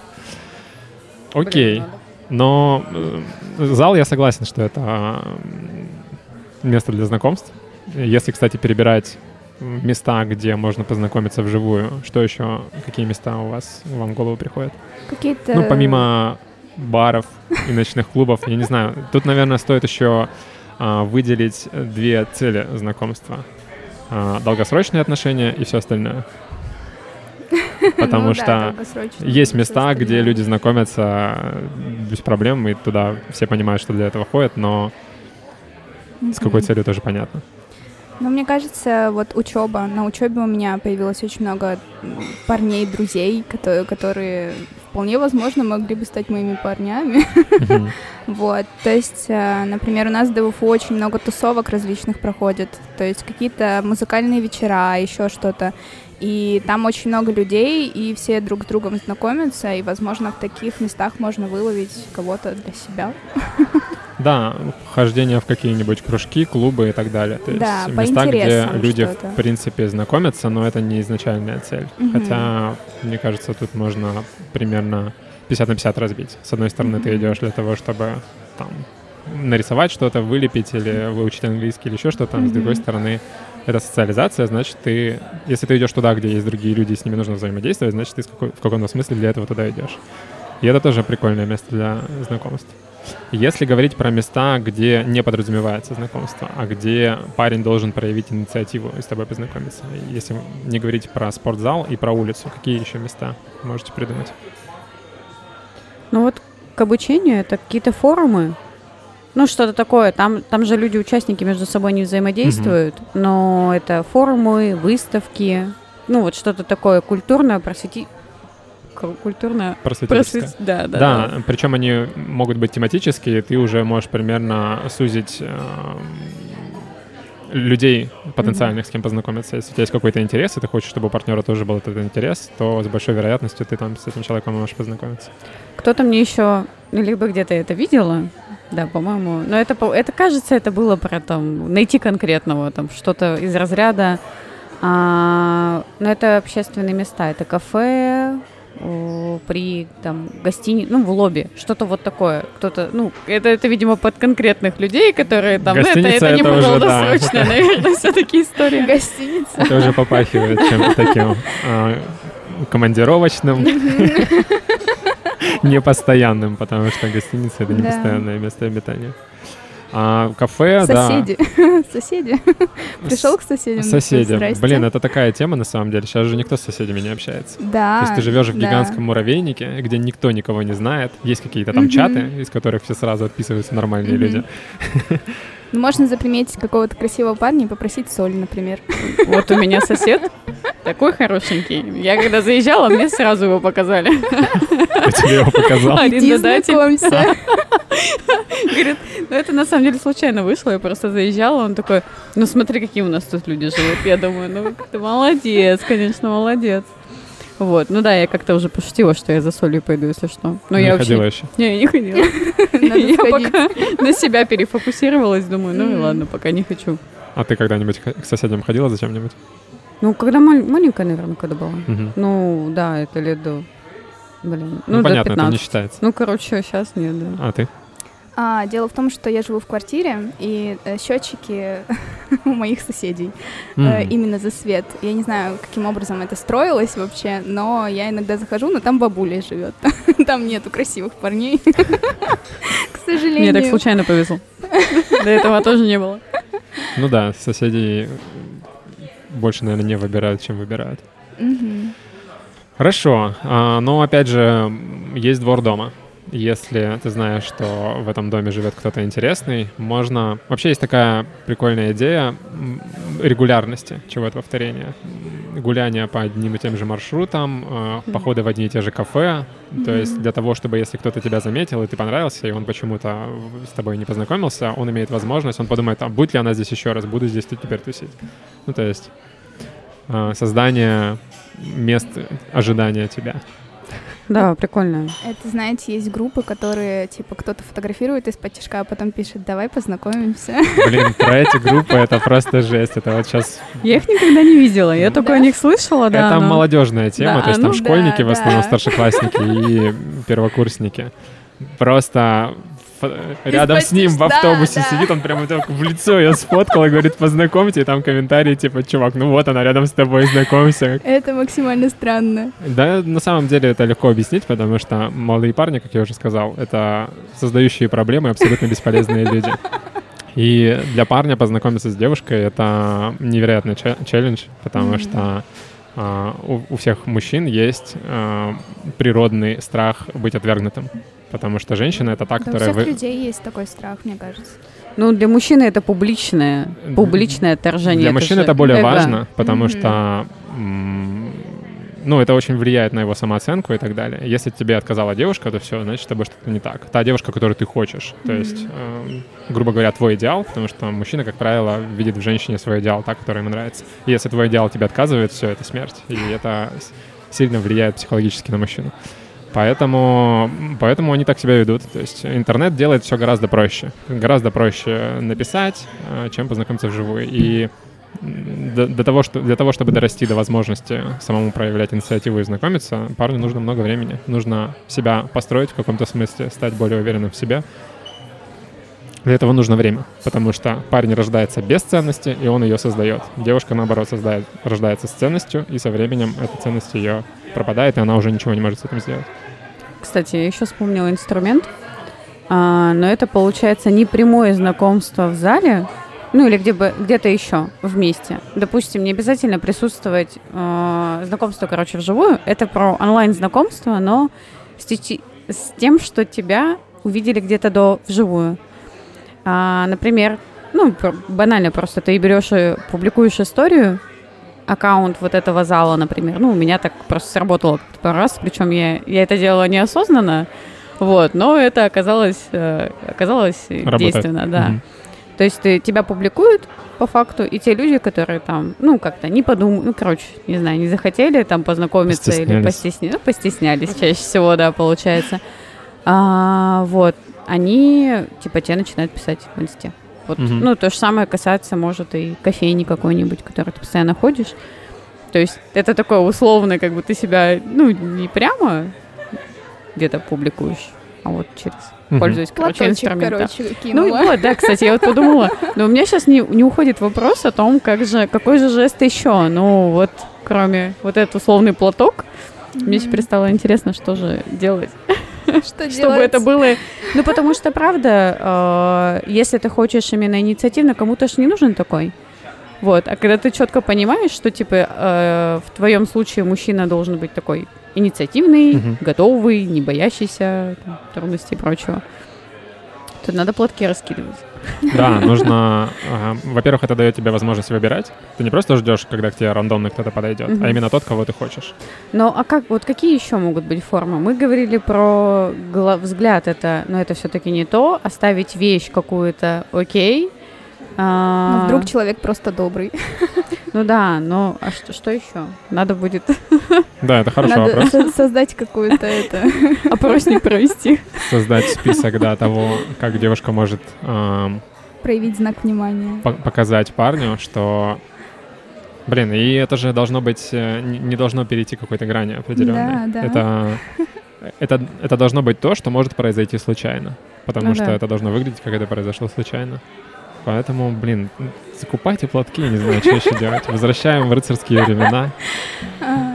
Speaker 1: Окей. Но э, зал, я согласен, что это место для знакомств. Если, кстати, перебирать места, где можно познакомиться вживую, что еще, какие места у вас вам в голову приходят?
Speaker 3: Какие-то...
Speaker 1: Ну, помимо баров и ночных клубов, я не знаю. Тут, наверное, стоит еще а, выделить две цели знакомства. А, долгосрочные отношения и все остальное. Потому
Speaker 3: Ну да,
Speaker 1: что
Speaker 3: долгосрочно,
Speaker 1: есть места, где люди знакомятся без проблем, и туда все понимают, что для этого ходят, но с какой целью тоже понятно.
Speaker 3: Ну, мне кажется, вот учеба. На учебе у меня появилось очень много парней, друзей, которые, которые вполне возможно могли бы стать моими парнями.
Speaker 1: Мгм.
Speaker 3: Вот, то есть, э, например, у нас в ДВФУ очень много тусовок различных проходит, то есть какие-то музыкальные вечера, еще что-то. И там очень много людей, и все друг с другом знакомятся, и, возможно, в таких местах можно выловить кого-то для себя.
Speaker 1: Да, хождение в какие-нибудь кружки, клубы и так далее. То есть
Speaker 3: Да, по
Speaker 1: места, где люди, в принципе, знакомятся, но это не изначальная цель.
Speaker 3: Мгм.
Speaker 1: Хотя, мне кажется, тут можно примерно 50 на 50 разбить. С одной стороны, ты
Speaker 3: Мгм.
Speaker 1: идешь для того, чтобы там нарисовать что-то, вылепить или выучить английский или еще что-то. С другой стороны, это социализация, значит, ты, если ты идешь туда, где есть другие люди, и с ними нужно взаимодействовать, значит, ты какой- в каком-то смысле для этого туда идешь. И это тоже прикольное место для знакомств. Если говорить про места, где не подразумевается знакомство, а где парень должен проявить инициативу и с тобой познакомиться, если не говорить про спортзал и про улицу, какие еще места можете придумать?
Speaker 2: Ну вот к обучению это какие-то форумы, ну что-то такое. Там, там же люди, участники между собой не взаимодействуют, но это форумы, выставки, ну вот что-то такое культурное, просвети... ку- Культурное...
Speaker 1: Просветительское.
Speaker 2: просвет- Да, да,
Speaker 1: Да,
Speaker 2: да.
Speaker 1: причем они могут быть тематические, ты уже можешь примерно сузить эм, людей потенциальных, с кем познакомиться. Если у тебя есть какой-то интерес, и ты хочешь, чтобы у партнера тоже был этот интерес, то с большой вероятностью ты там с этим человеком можешь познакомиться.
Speaker 2: Кто-то мне еще, либо где-то это видела, да, по-моему, но это, это кажется, это было про там найти конкретного, там что-то из разряда, а, но это общественные места, это кафе, при там гостинице, ну в лобби, что-то вот такое, кто-то, ну это, это видимо под конкретных людей, которые там, ну, это,
Speaker 1: Гостиница
Speaker 2: это не
Speaker 1: это уже, да.
Speaker 2: долгосрочная, наверное, все-таки история.
Speaker 3: Гостиница.
Speaker 1: Это уже попахивает чем-то таким а, командировочным, непостоянным, потому что гостиница — это не постоянное место обитания. А кафе, да.
Speaker 3: Соседи. Соседи. Пришел к соседям.
Speaker 1: Соседи.
Speaker 3: Здрасте.
Speaker 1: Блин, это такая тема на самом деле. Сейчас же никто с соседями не общается.
Speaker 3: Да.
Speaker 1: То есть ты живешь в
Speaker 3: да.
Speaker 1: гигантском муравейнике, где никто никого не знает. Есть какие-то там
Speaker 3: Мгм.
Speaker 1: чаты, из которых все сразу отписываются нормальные
Speaker 3: Мгм.
Speaker 1: люди.
Speaker 3: Ну, можно заприметить какого-то красивого парня и попросить соль, например.
Speaker 2: Вот у меня сосед такой хорошенький. Я когда заезжала, мне сразу его показали.
Speaker 1: Я тебе его показал.
Speaker 3: Иди знакомься.
Speaker 2: Говорит, ну это на самом деле случайно вышло, я просто заезжала, он такой, ну смотри, какие у нас тут люди живут. Я думаю, ну ты молодец, конечно, молодец. Вот, ну да, я как-то уже пошутила, что я за солью пойду, если что. Но
Speaker 1: Не
Speaker 2: я
Speaker 1: ходила
Speaker 2: вообще...
Speaker 1: еще.
Speaker 2: Не, я не ходила. Я пока на себя перефокусировалась, думаю, ну и ладно, пока не хочу.
Speaker 1: А ты когда-нибудь к соседям ходила зачем-нибудь?
Speaker 2: Ну, когда мал- маленькая, наверное, когда была. Ну, да, это лет до... Блин,
Speaker 1: Ну,
Speaker 2: ну,
Speaker 1: понятно, это не
Speaker 2: 15.
Speaker 1: считается.
Speaker 2: Ну, короче, сейчас нет, да.
Speaker 1: А ты?
Speaker 3: А, дело в том, что я живу в квартире, и э, счетчики у моих соседей э,
Speaker 1: М.
Speaker 3: именно за свет. Я не знаю, каким образом это строилось вообще, но я иногда захожу, но там бабуля живет. Там нету красивых парней. К
Speaker 2: Мне
Speaker 3: сожалению.
Speaker 2: так случайно повезло. До этого тоже не было.
Speaker 1: Ну да, соседей больше, наверное, не выбирают, чем выбирают. Хорошо, а, но опять же, есть двор дома. Если ты знаешь, что в этом доме живет кто-то интересный, можно... Вообще есть такая прикольная идея регулярности чего-то повторения. Гуляния по одним и тем же маршрутам, э, походы в одни и те же кафе. То есть для того, чтобы если кто-то тебя заметил, и ты понравился, и он почему-то с тобой не познакомился, он имеет возможность, он подумает, а будет ли она здесь еще раз, буду здесь теперь тусить. Ну, то есть э, создание мест ожидания тебя.
Speaker 2: Да, прикольно.
Speaker 3: Это, знаете, есть группы, которые, типа, кто-то фотографирует из-под тяжка, а потом пишет, давай познакомимся.
Speaker 1: Блин, про эти группы это просто жесть. Это вот сейчас...
Speaker 2: Я их никогда не видела. Я только о них слышала, да.
Speaker 1: это молодежная тема, то есть там
Speaker 2: ну
Speaker 1: школьники в основном, старшеклассники и первокурсники. Просто рядом с ним в автобусе сидит, он прямо в лицо ее сфоткал и говорит, познакомьте, и там комментарии типа, чувак, ну вот она рядом с тобой, знакомься.
Speaker 3: Это максимально странно.
Speaker 1: Да, на самом деле это легко объяснить, потому что молодые парни, как я уже сказал, это создающие проблемы абсолютно бесполезные люди. И для парня познакомиться с девушкой — это невероятный челлендж, потому
Speaker 3: Мгм.
Speaker 1: что а, у, у всех мужчин есть а, природный страх быть отвергнутым. Потому что женщина — это та,
Speaker 3: Да у
Speaker 1: которая...
Speaker 3: всех
Speaker 1: вы-
Speaker 3: людей есть такой страх, мне кажется.
Speaker 2: Ну, для мужчины это публичное, публичное отторжение.
Speaker 1: Для мужчин
Speaker 2: же
Speaker 1: это более
Speaker 2: эго.
Speaker 1: важно, потому
Speaker 3: Мгм.
Speaker 1: что ну, это очень влияет на его самооценку и так далее. Если тебе отказала девушка, то все, значит, с тобой что-то не так. Та девушка, которую ты хочешь. То есть, эм, грубо говоря, твой идеал, потому что мужчина, как правило, видит в женщине свой идеал, так, который ему нравится. И если твой идеал тебе отказывает, все, это смерть. И это сильно влияет психологически на мужчину. Поэтому, поэтому они так себя ведут. То есть интернет делает все гораздо проще. Гораздо проще написать, э, чем познакомиться вживую. И до того, что, для того, чтобы дорасти до возможности самому проявлять инициативу и знакомиться, парню нужно много времени. Нужно себя построить в каком-то смысле, стать более уверенным в себе. Для этого нужно время, потому что парень рождается без ценности, и он ее создает. Девушка, наоборот, создает, рождается с ценностью, и со временем эта ценность ее пропадает, и она уже ничего не может с этим сделать.
Speaker 2: Кстати, я еще вспомнила инструмент, а, но это получается не прямое знакомство в зале, ну или где бы, где-то еще вместе. Допустим, не обязательно присутствовать э, знакомство, короче, вживую. Это про онлайн-знакомство, но с, с тем, что тебя увидели где-то до вживую. А, например, ну, банально просто ты берешь и публикуешь историю, аккаунт вот этого зала, например. Ну, у меня так просто сработало пару раз, причем я, я это делала неосознанно, вот, но это оказалось, э, оказалось
Speaker 1: Работает.
Speaker 2: действенно, да.
Speaker 1: Мгм.
Speaker 2: То есть ты, тебя публикуют по факту, и те люди, которые там, ну, как-то не подумали, ну, короче, не знаю, не захотели там познакомиться или
Speaker 1: постеснялись,
Speaker 2: ну, постеснялись чаще всего, да, получается. А, вот, они, типа, тебе начинают писать в инсте. Вот,
Speaker 1: Мгм.
Speaker 2: ну, то же самое касается, может, и кофейни какой-нибудь, который ты постоянно ходишь. То есть это такое условное, как бы ты себя, ну, не прямо где-то публикуешь, а вот через,
Speaker 1: Мгм.
Speaker 2: пользуясь, короче,
Speaker 3: Платочек,
Speaker 2: инструментом.
Speaker 3: короче,
Speaker 2: Ну
Speaker 3: кинула.
Speaker 2: вот, да, кстати, я вот подумала, но у меня сейчас не, не уходит вопрос о том, как же, какой же жест еще, ну вот, кроме вот этот условный платок, мне сейчас
Speaker 3: Мгм.
Speaker 2: перестало интересно, что же делать,
Speaker 3: Что
Speaker 2: чтобы это было, ну потому что, правда, э, если ты хочешь именно инициативно, кому-то же не нужен такой, вот, а когда ты четко понимаешь, что, типа, э, в твоем случае мужчина должен быть такой инициативный,
Speaker 1: Мгм.
Speaker 2: готовый, не боящийся там, трудностей и прочего, то надо платки раскидывать.
Speaker 1: Да, нужно... Во-первых, это дает тебе возможность выбирать. Ты не просто ждешь, когда к тебе рандомно кто-то подойдет, а именно тот, кого ты хочешь.
Speaker 2: Ну, а как, вот какие еще могут быть формы? Мы говорили про взгляд, это, но это все-таки не то. Оставить вещь какую-то, окей. А,
Speaker 3: Ну, вдруг человек просто добрый.
Speaker 2: Ну да, но а что, что еще? Надо будет
Speaker 1: Да, это хороший
Speaker 3: Надо
Speaker 1: вопрос.
Speaker 3: со- создать какую-то это...
Speaker 2: опросник провести.
Speaker 1: Создать список, да, того, как девушка может ам,
Speaker 3: проявить знак внимания.
Speaker 1: по- показать парню, что... Блин, и это же должно быть... э, Не не должно перейти какой-то грани определенной.
Speaker 3: Да, да.
Speaker 1: Это, это, это должно быть то, что может произойти случайно. Потому
Speaker 2: Ну
Speaker 1: что
Speaker 2: да.
Speaker 1: это должно выглядеть, как это произошло случайно. Поэтому, блин, закупайте платки, не знаю, что еще делать. Возвращаем в рыцарские времена.
Speaker 3: А.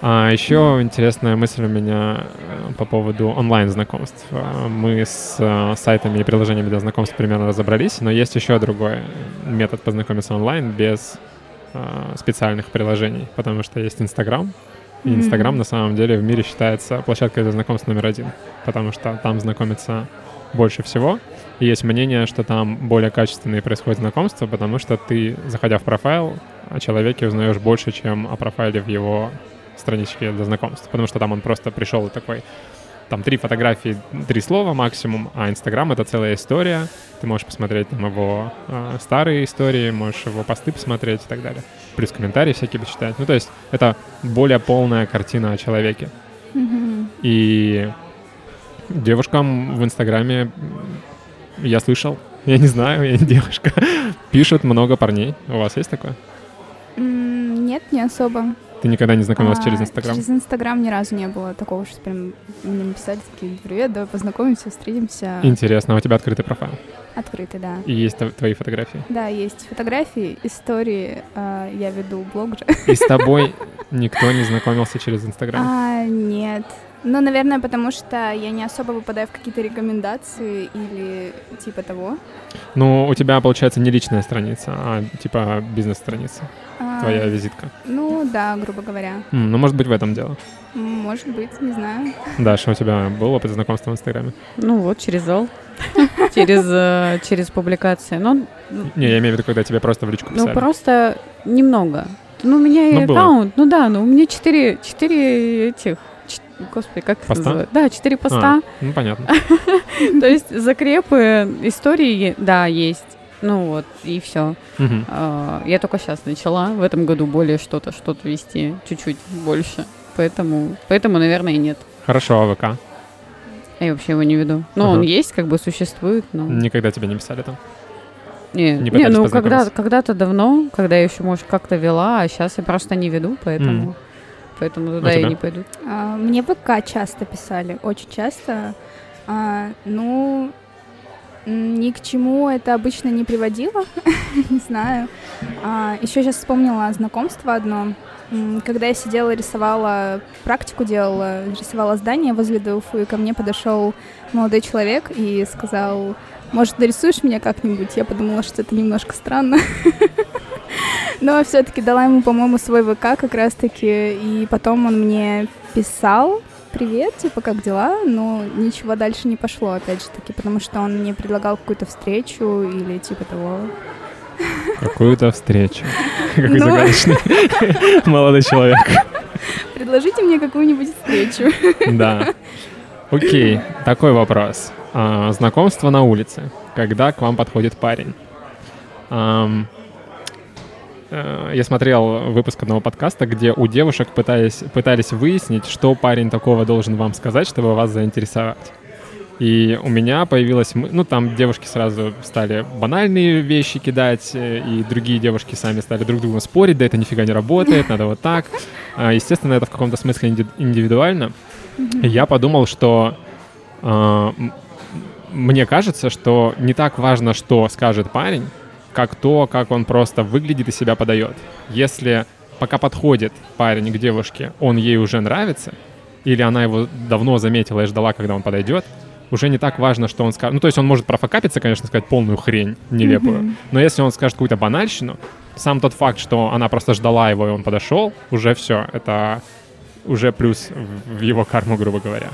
Speaker 1: А еще интересная мысль у меня э, по поводу онлайн-знакомств. А, Мы с э, сайтами и приложениями для знакомств примерно разобрались, но есть еще другой метод познакомиться онлайн без э, специальных приложений, потому что есть Инстаграм, и. Инстаграм на самом деле в мире считается площадкой для знакомств номер один, потому что там знакомиться больше всего. Есть мнение, что там более качественные происходят знакомства, потому что ты, заходя в профайл, о человеке узнаешь больше, чем о профайле в его страничке для знакомств. Потому что там он просто пришел и такой, там три фотографии, три слова максимум, а Инстаграм — это целая история. Ты можешь посмотреть там его э, старые истории, можешь его посты посмотреть и так далее. Плюс комментарии всякие почитать. Ну, то есть это более полная картина о человеке.
Speaker 3: Мгм.
Speaker 1: И девушкам в Инстаграме, я слышал, я не знаю, я не девушка, пишут много парней. У вас есть такое?
Speaker 3: Нет, не особо.
Speaker 1: Ты никогда не знакомилась
Speaker 3: А,
Speaker 1: через Инстаграм?
Speaker 3: Через Инстаграм ни разу не было такого, что прям мне написали такие, привет, давай познакомимся, встретимся.
Speaker 1: Интересно, а у тебя открытый профайл?
Speaker 3: Открытый, да.
Speaker 1: И есть твои фотографии?
Speaker 3: Да, есть фотографии, истории. а, я веду блог же.
Speaker 1: И с тобой никто не знакомился через Инстаграм?
Speaker 3: А, нет. Ну, наверное, потому что я не особо попадаю в какие-то рекомендации или типа того.
Speaker 1: Ну, у тебя, получается, не личная страница, а типа бизнес-страница,
Speaker 3: А,
Speaker 1: твоя визитка.
Speaker 3: Ну, да, грубо говоря.
Speaker 1: М, ну, может быть, в этом дело.
Speaker 3: Может быть, не знаю.
Speaker 1: Даша, у тебя был опыт знакомства в Инстаграме?
Speaker 2: Ну вот, через зал. Через, э, через публикации. Ну,
Speaker 1: Не, я имею в виду, когда тебе просто в личку
Speaker 2: ну,
Speaker 1: писали.
Speaker 2: просто немного. Ну, у меня и
Speaker 1: Ну,
Speaker 2: аккаунт, ну да, ну у меня четыре, четыре этих, господи, как это
Speaker 1: Поста?
Speaker 2: называют? Да, четыре
Speaker 1: А,
Speaker 2: поста.
Speaker 1: ну, понятно.
Speaker 2: То есть закрепы, истории, да, есть. Ну вот, и все.
Speaker 1: Мгм.
Speaker 2: Я только сейчас начала в этом году более что-то, что-то вести, чуть-чуть больше. Поэтому, поэтому, наверное, и нет.
Speaker 1: Хорошо, а ВК?
Speaker 2: Я вообще его не веду. Ну, он есть, как бы существует, но...
Speaker 1: Никогда тебе не писали там?
Speaker 2: Не,
Speaker 1: Не
Speaker 2: ну когда, когда-то давно, когда я еще, может, как-то вела, а сейчас я просто не веду, поэтому. Поэтому туда
Speaker 1: тебя?
Speaker 2: не пойду.
Speaker 3: А, Мне ВК часто писали, очень часто. А, Ну, ни к чему это обычно не приводило, не знаю. Еще сейчас вспомнила знакомство одно. Когда я сидела, рисовала, практику делала, рисовала здание возле ДУФУ, и ко мне подошел молодой человек и сказал, может, нарисуешь меня как-нибудь? Я подумала, что это немножко странно. Но все-таки дала ему, по-моему, свой ВК как раз-таки, и потом он мне писал, привет, типа, как дела? Но ничего дальше не пошло, опять же таки, потому что он мне предлагал какую-то встречу или типа того.
Speaker 1: Какую-то встречу. Какой
Speaker 3: Ну.
Speaker 1: загадочный молодой человек.
Speaker 3: Предложите мне какую-нибудь встречу.
Speaker 1: Да. Окей, такой вопрос. А, Знакомство на улице. Когда к вам подходит парень? Я смотрел выпуск одного подкаста, где у девушек пытались, пытались выяснить, что парень такого должен вам сказать, чтобы вас заинтересовать. И у меня появилась... Ну, там девушки сразу стали банальные вещи кидать, э, и другие девушки сами стали друг с другом спорить, да это нифига не работает, надо вот так. А, Естественно, это в каком-то смысле инди- индивидуально. Я подумал, что а, мне кажется, что не так важно, что скажет парень, как то, как он просто выглядит и себя подает. Если пока подходит парень к девушке, он ей уже нравится, или она его давно заметила и ждала, когда он подойдет, уже не так важно, что он скажет. Ну, то есть он может профокапиться, конечно, сказать полную хрень нелепую, но если он скажет какую-то банальщину, сам тот факт, что она просто ждала его, и он подошел, уже все, это уже плюс в его карму, грубо говоря.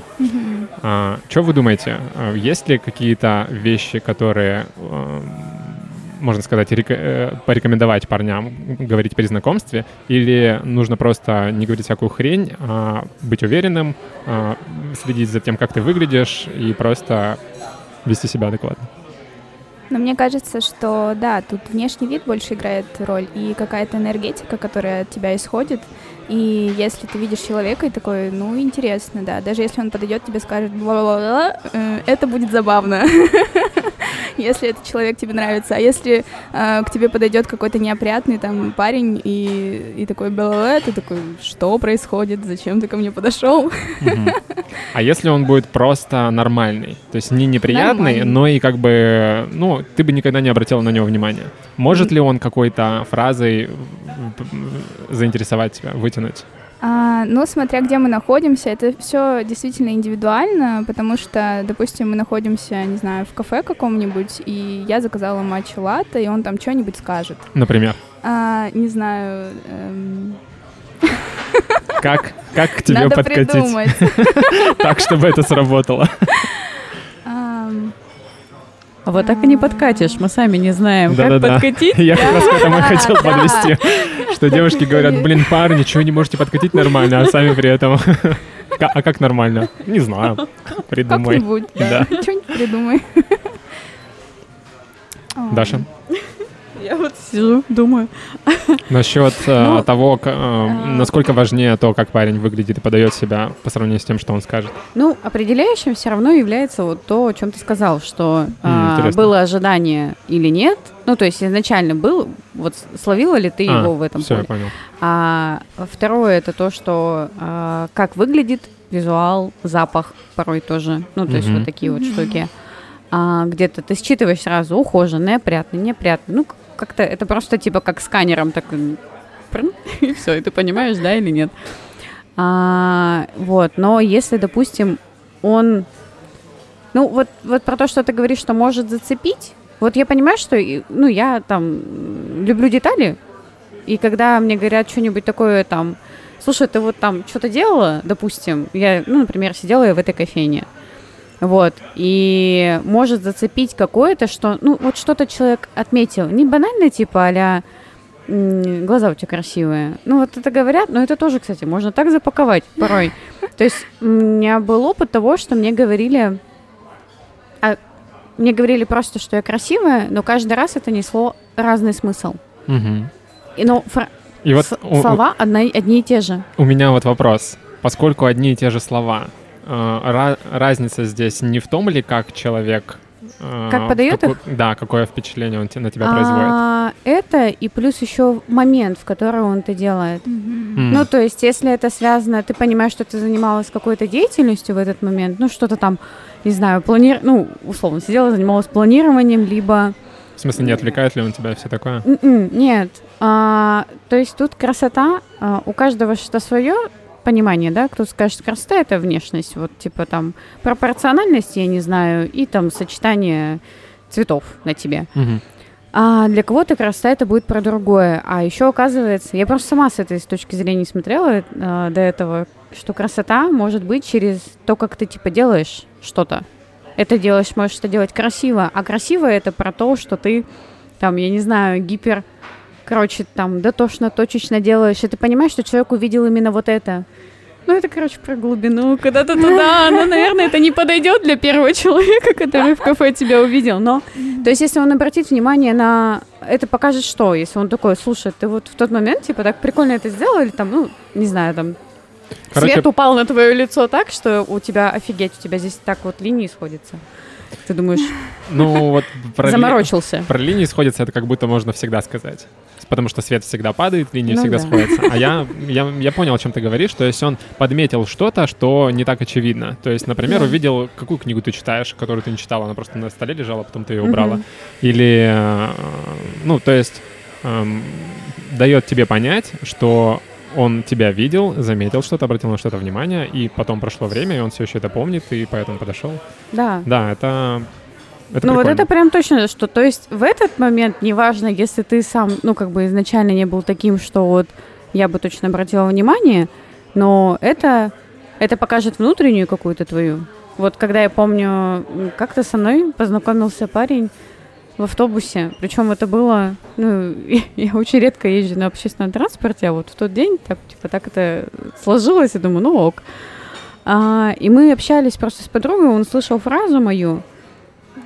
Speaker 1: что вы думаете, а, есть ли какие-то вещи, которые, можно сказать, река- э, порекомендовать парням говорить при знакомстве, или нужно просто не говорить всякую хрень, а быть уверенным, а, следить за тем, как ты выглядишь, и просто вести себя адекватно?
Speaker 3: Но мне кажется, что да, тут внешний вид больше играет роль и какая-то энергетика, которая от тебя исходит. И если ты видишь человека и такой, ну, интересно, да, даже если он подойдет, тебе скажет бла-бла-бла, э, это будет забавно. Если этот человек тебе нравится. А если э, к тебе подойдет какой-то неопрятный там парень и, и такой бла ты такой, что происходит, зачем ты ко мне подошел?
Speaker 1: А если он будет просто нормальный, то есть не неприятный,
Speaker 3: Нормальный.
Speaker 1: но и как бы, ну, ты бы никогда не обратила на него внимания. Может ли он какой-то фразой заинтересовать тебя, вытянуть?
Speaker 3: А, ну, смотря где мы находимся, это все действительно индивидуально, потому что, допустим, мы находимся, не знаю, в кафе каком-нибудь, и я заказала матча латте, и он там что-нибудь скажет.
Speaker 1: Например,
Speaker 3: А, не знаю, эм,
Speaker 1: как, как к тебе
Speaker 3: надо
Speaker 1: подкатить
Speaker 3: придумать.
Speaker 1: так, чтобы это сработало?
Speaker 2: А вот так и не подкатишь, мы сами не знаем, как
Speaker 1: Да-да-да.
Speaker 2: подкатить.
Speaker 1: Я как раз к этому
Speaker 3: Да,
Speaker 1: хотел
Speaker 3: да.
Speaker 1: подвести, что девушки говорят, блин, парни, чего не можете подкатить нормально, а сами при этом... А как нормально? Не знаю. Придумай.
Speaker 3: Как-нибудь, да.
Speaker 1: Да.
Speaker 3: Что-нибудь придумай.
Speaker 1: Даша?
Speaker 2: Я вот сижу, думаю.
Speaker 1: Насчет э,
Speaker 2: Ну,
Speaker 1: того, к- э,
Speaker 3: а-
Speaker 1: насколько важнее то, как парень выглядит и подает себя по сравнению с тем, что он скажет.
Speaker 2: Ну, определяющим все равно является вот то, о чем ты сказал, что
Speaker 1: интересно.
Speaker 2: было ожидание или нет. Ну, то есть изначально был, вот словила ли ты
Speaker 1: А,
Speaker 2: его в этом
Speaker 1: Все, я
Speaker 2: поле.
Speaker 1: понял.
Speaker 2: А второе это то, что а, как выглядит визуал, запах порой тоже. Ну, то есть
Speaker 1: Мгм.
Speaker 2: вот такие вот штуки. А, где-то ты считываешь сразу ухоженный, опрятный, неопрятный. Ну, как-то это просто типа как сканером так и все, и ты понимаешь, да или нет. А, вот, но если, допустим, он, ну вот, вот про то, что ты говоришь, что может зацепить, вот я понимаю, что, ну я там люблю детали, и когда мне говорят что-нибудь такое там, слушай, ты вот там что-то делала, допустим, я, ну, например, сидела я в этой кофейне, вот, и может зацепить какое-то, что, ну, вот что-то человек отметил, не банально, типа, а глаза у тебя красивые. Ну, вот это говорят, но это тоже, кстати, можно так запаковать порой. То есть у меня был опыт того, что мне говорили, а, мне говорили просто, что я красивая, но каждый раз это несло разный смысл.
Speaker 1: Мгм.
Speaker 2: И, ну, фра-
Speaker 1: И вот
Speaker 2: с-
Speaker 1: у-
Speaker 2: слова одна- одни и те же.
Speaker 1: У меня вот вопрос. Поскольку одни и те же слова, разница здесь не в том ли, как человек... э,
Speaker 2: Как подает
Speaker 1: каку- Да, какое впечатление он на тебя производит.
Speaker 2: А, это и плюс еще момент, в который он это делает.
Speaker 1: М.
Speaker 2: Ну, то есть, если это связано, ты понимаешь, что ты занималась какой-то деятельностью в этот момент, ну, что-то там, не знаю, плани... ну, условно, сидела, занималась планированием, либо...
Speaker 1: В смысле, не отвлекает ли он тебя все такое?
Speaker 2: М-м, Нет. А, то есть тут красота, а, у каждого что свое понимание, да, кто скажет, красота это внешность, вот типа там пропорциональность, я не знаю, и там сочетание цветов на тебе. А для кого-то красота это будет про другое. А еще оказывается, я просто сама с этой с точки зрения смотрела а, до этого, что красота может быть через то, как ты типа делаешь что-то. Это делаешь, можешь это делать красиво, а красиво это про то, что ты там, я не знаю, гипер, короче, там дотошно, точечно делаешь, и ты понимаешь, что человек увидел именно вот это. Ну, это, короче, про глубину, куда-то туда. Ну, наверное, это не подойдет для первого человека, который в кафе тебя увидел. Но, то есть, если он обратит внимание на... Это покажет что? Если он такой, слушай, ты вот в тот момент, типа, так прикольно это сделал, или там, ну, не знаю, там,
Speaker 1: Короче,
Speaker 2: свет упал на твое лицо так, что у тебя, офигеть, у тебя здесь так вот линии сходятся. Ты думаешь,
Speaker 1: ну вот про, ли-
Speaker 2: заморочился.
Speaker 1: про линии сходятся, это как будто можно всегда сказать. Потому что свет всегда падает, линии
Speaker 2: Ну
Speaker 1: всегда
Speaker 2: да.
Speaker 1: сходятся. А я, я, я понял, о чем ты говоришь. То есть он подметил что-то, что не так очевидно. То есть, например,
Speaker 2: Да.
Speaker 1: увидел, какую книгу ты читаешь, которую ты не читала, она просто на столе лежала, потом ты ее убрала. Или, э, ну, то есть, эм, дает тебе понять, что он тебя видел, заметил что-то, обратил на что-то внимание, и потом прошло время, и он все еще это помнит, и поэтому подошел.
Speaker 2: Да.
Speaker 1: Да, это... это
Speaker 2: ну вот
Speaker 1: прикольно.
Speaker 2: это прям точно, что то есть в этот момент, неважно, если ты сам, ну как бы изначально не был таким, что вот я бы точно обратила внимание, но это, это покажет внутреннюю какую-то твою. Вот когда я помню, как-то со мной познакомился парень в автобусе, причем это было, ну, я очень редко езжу на общественном транспорте, а вот в тот день так, типа, так это сложилось, и думаю, ну ок. А, и мы общались просто с подругой, он слышал фразу мою,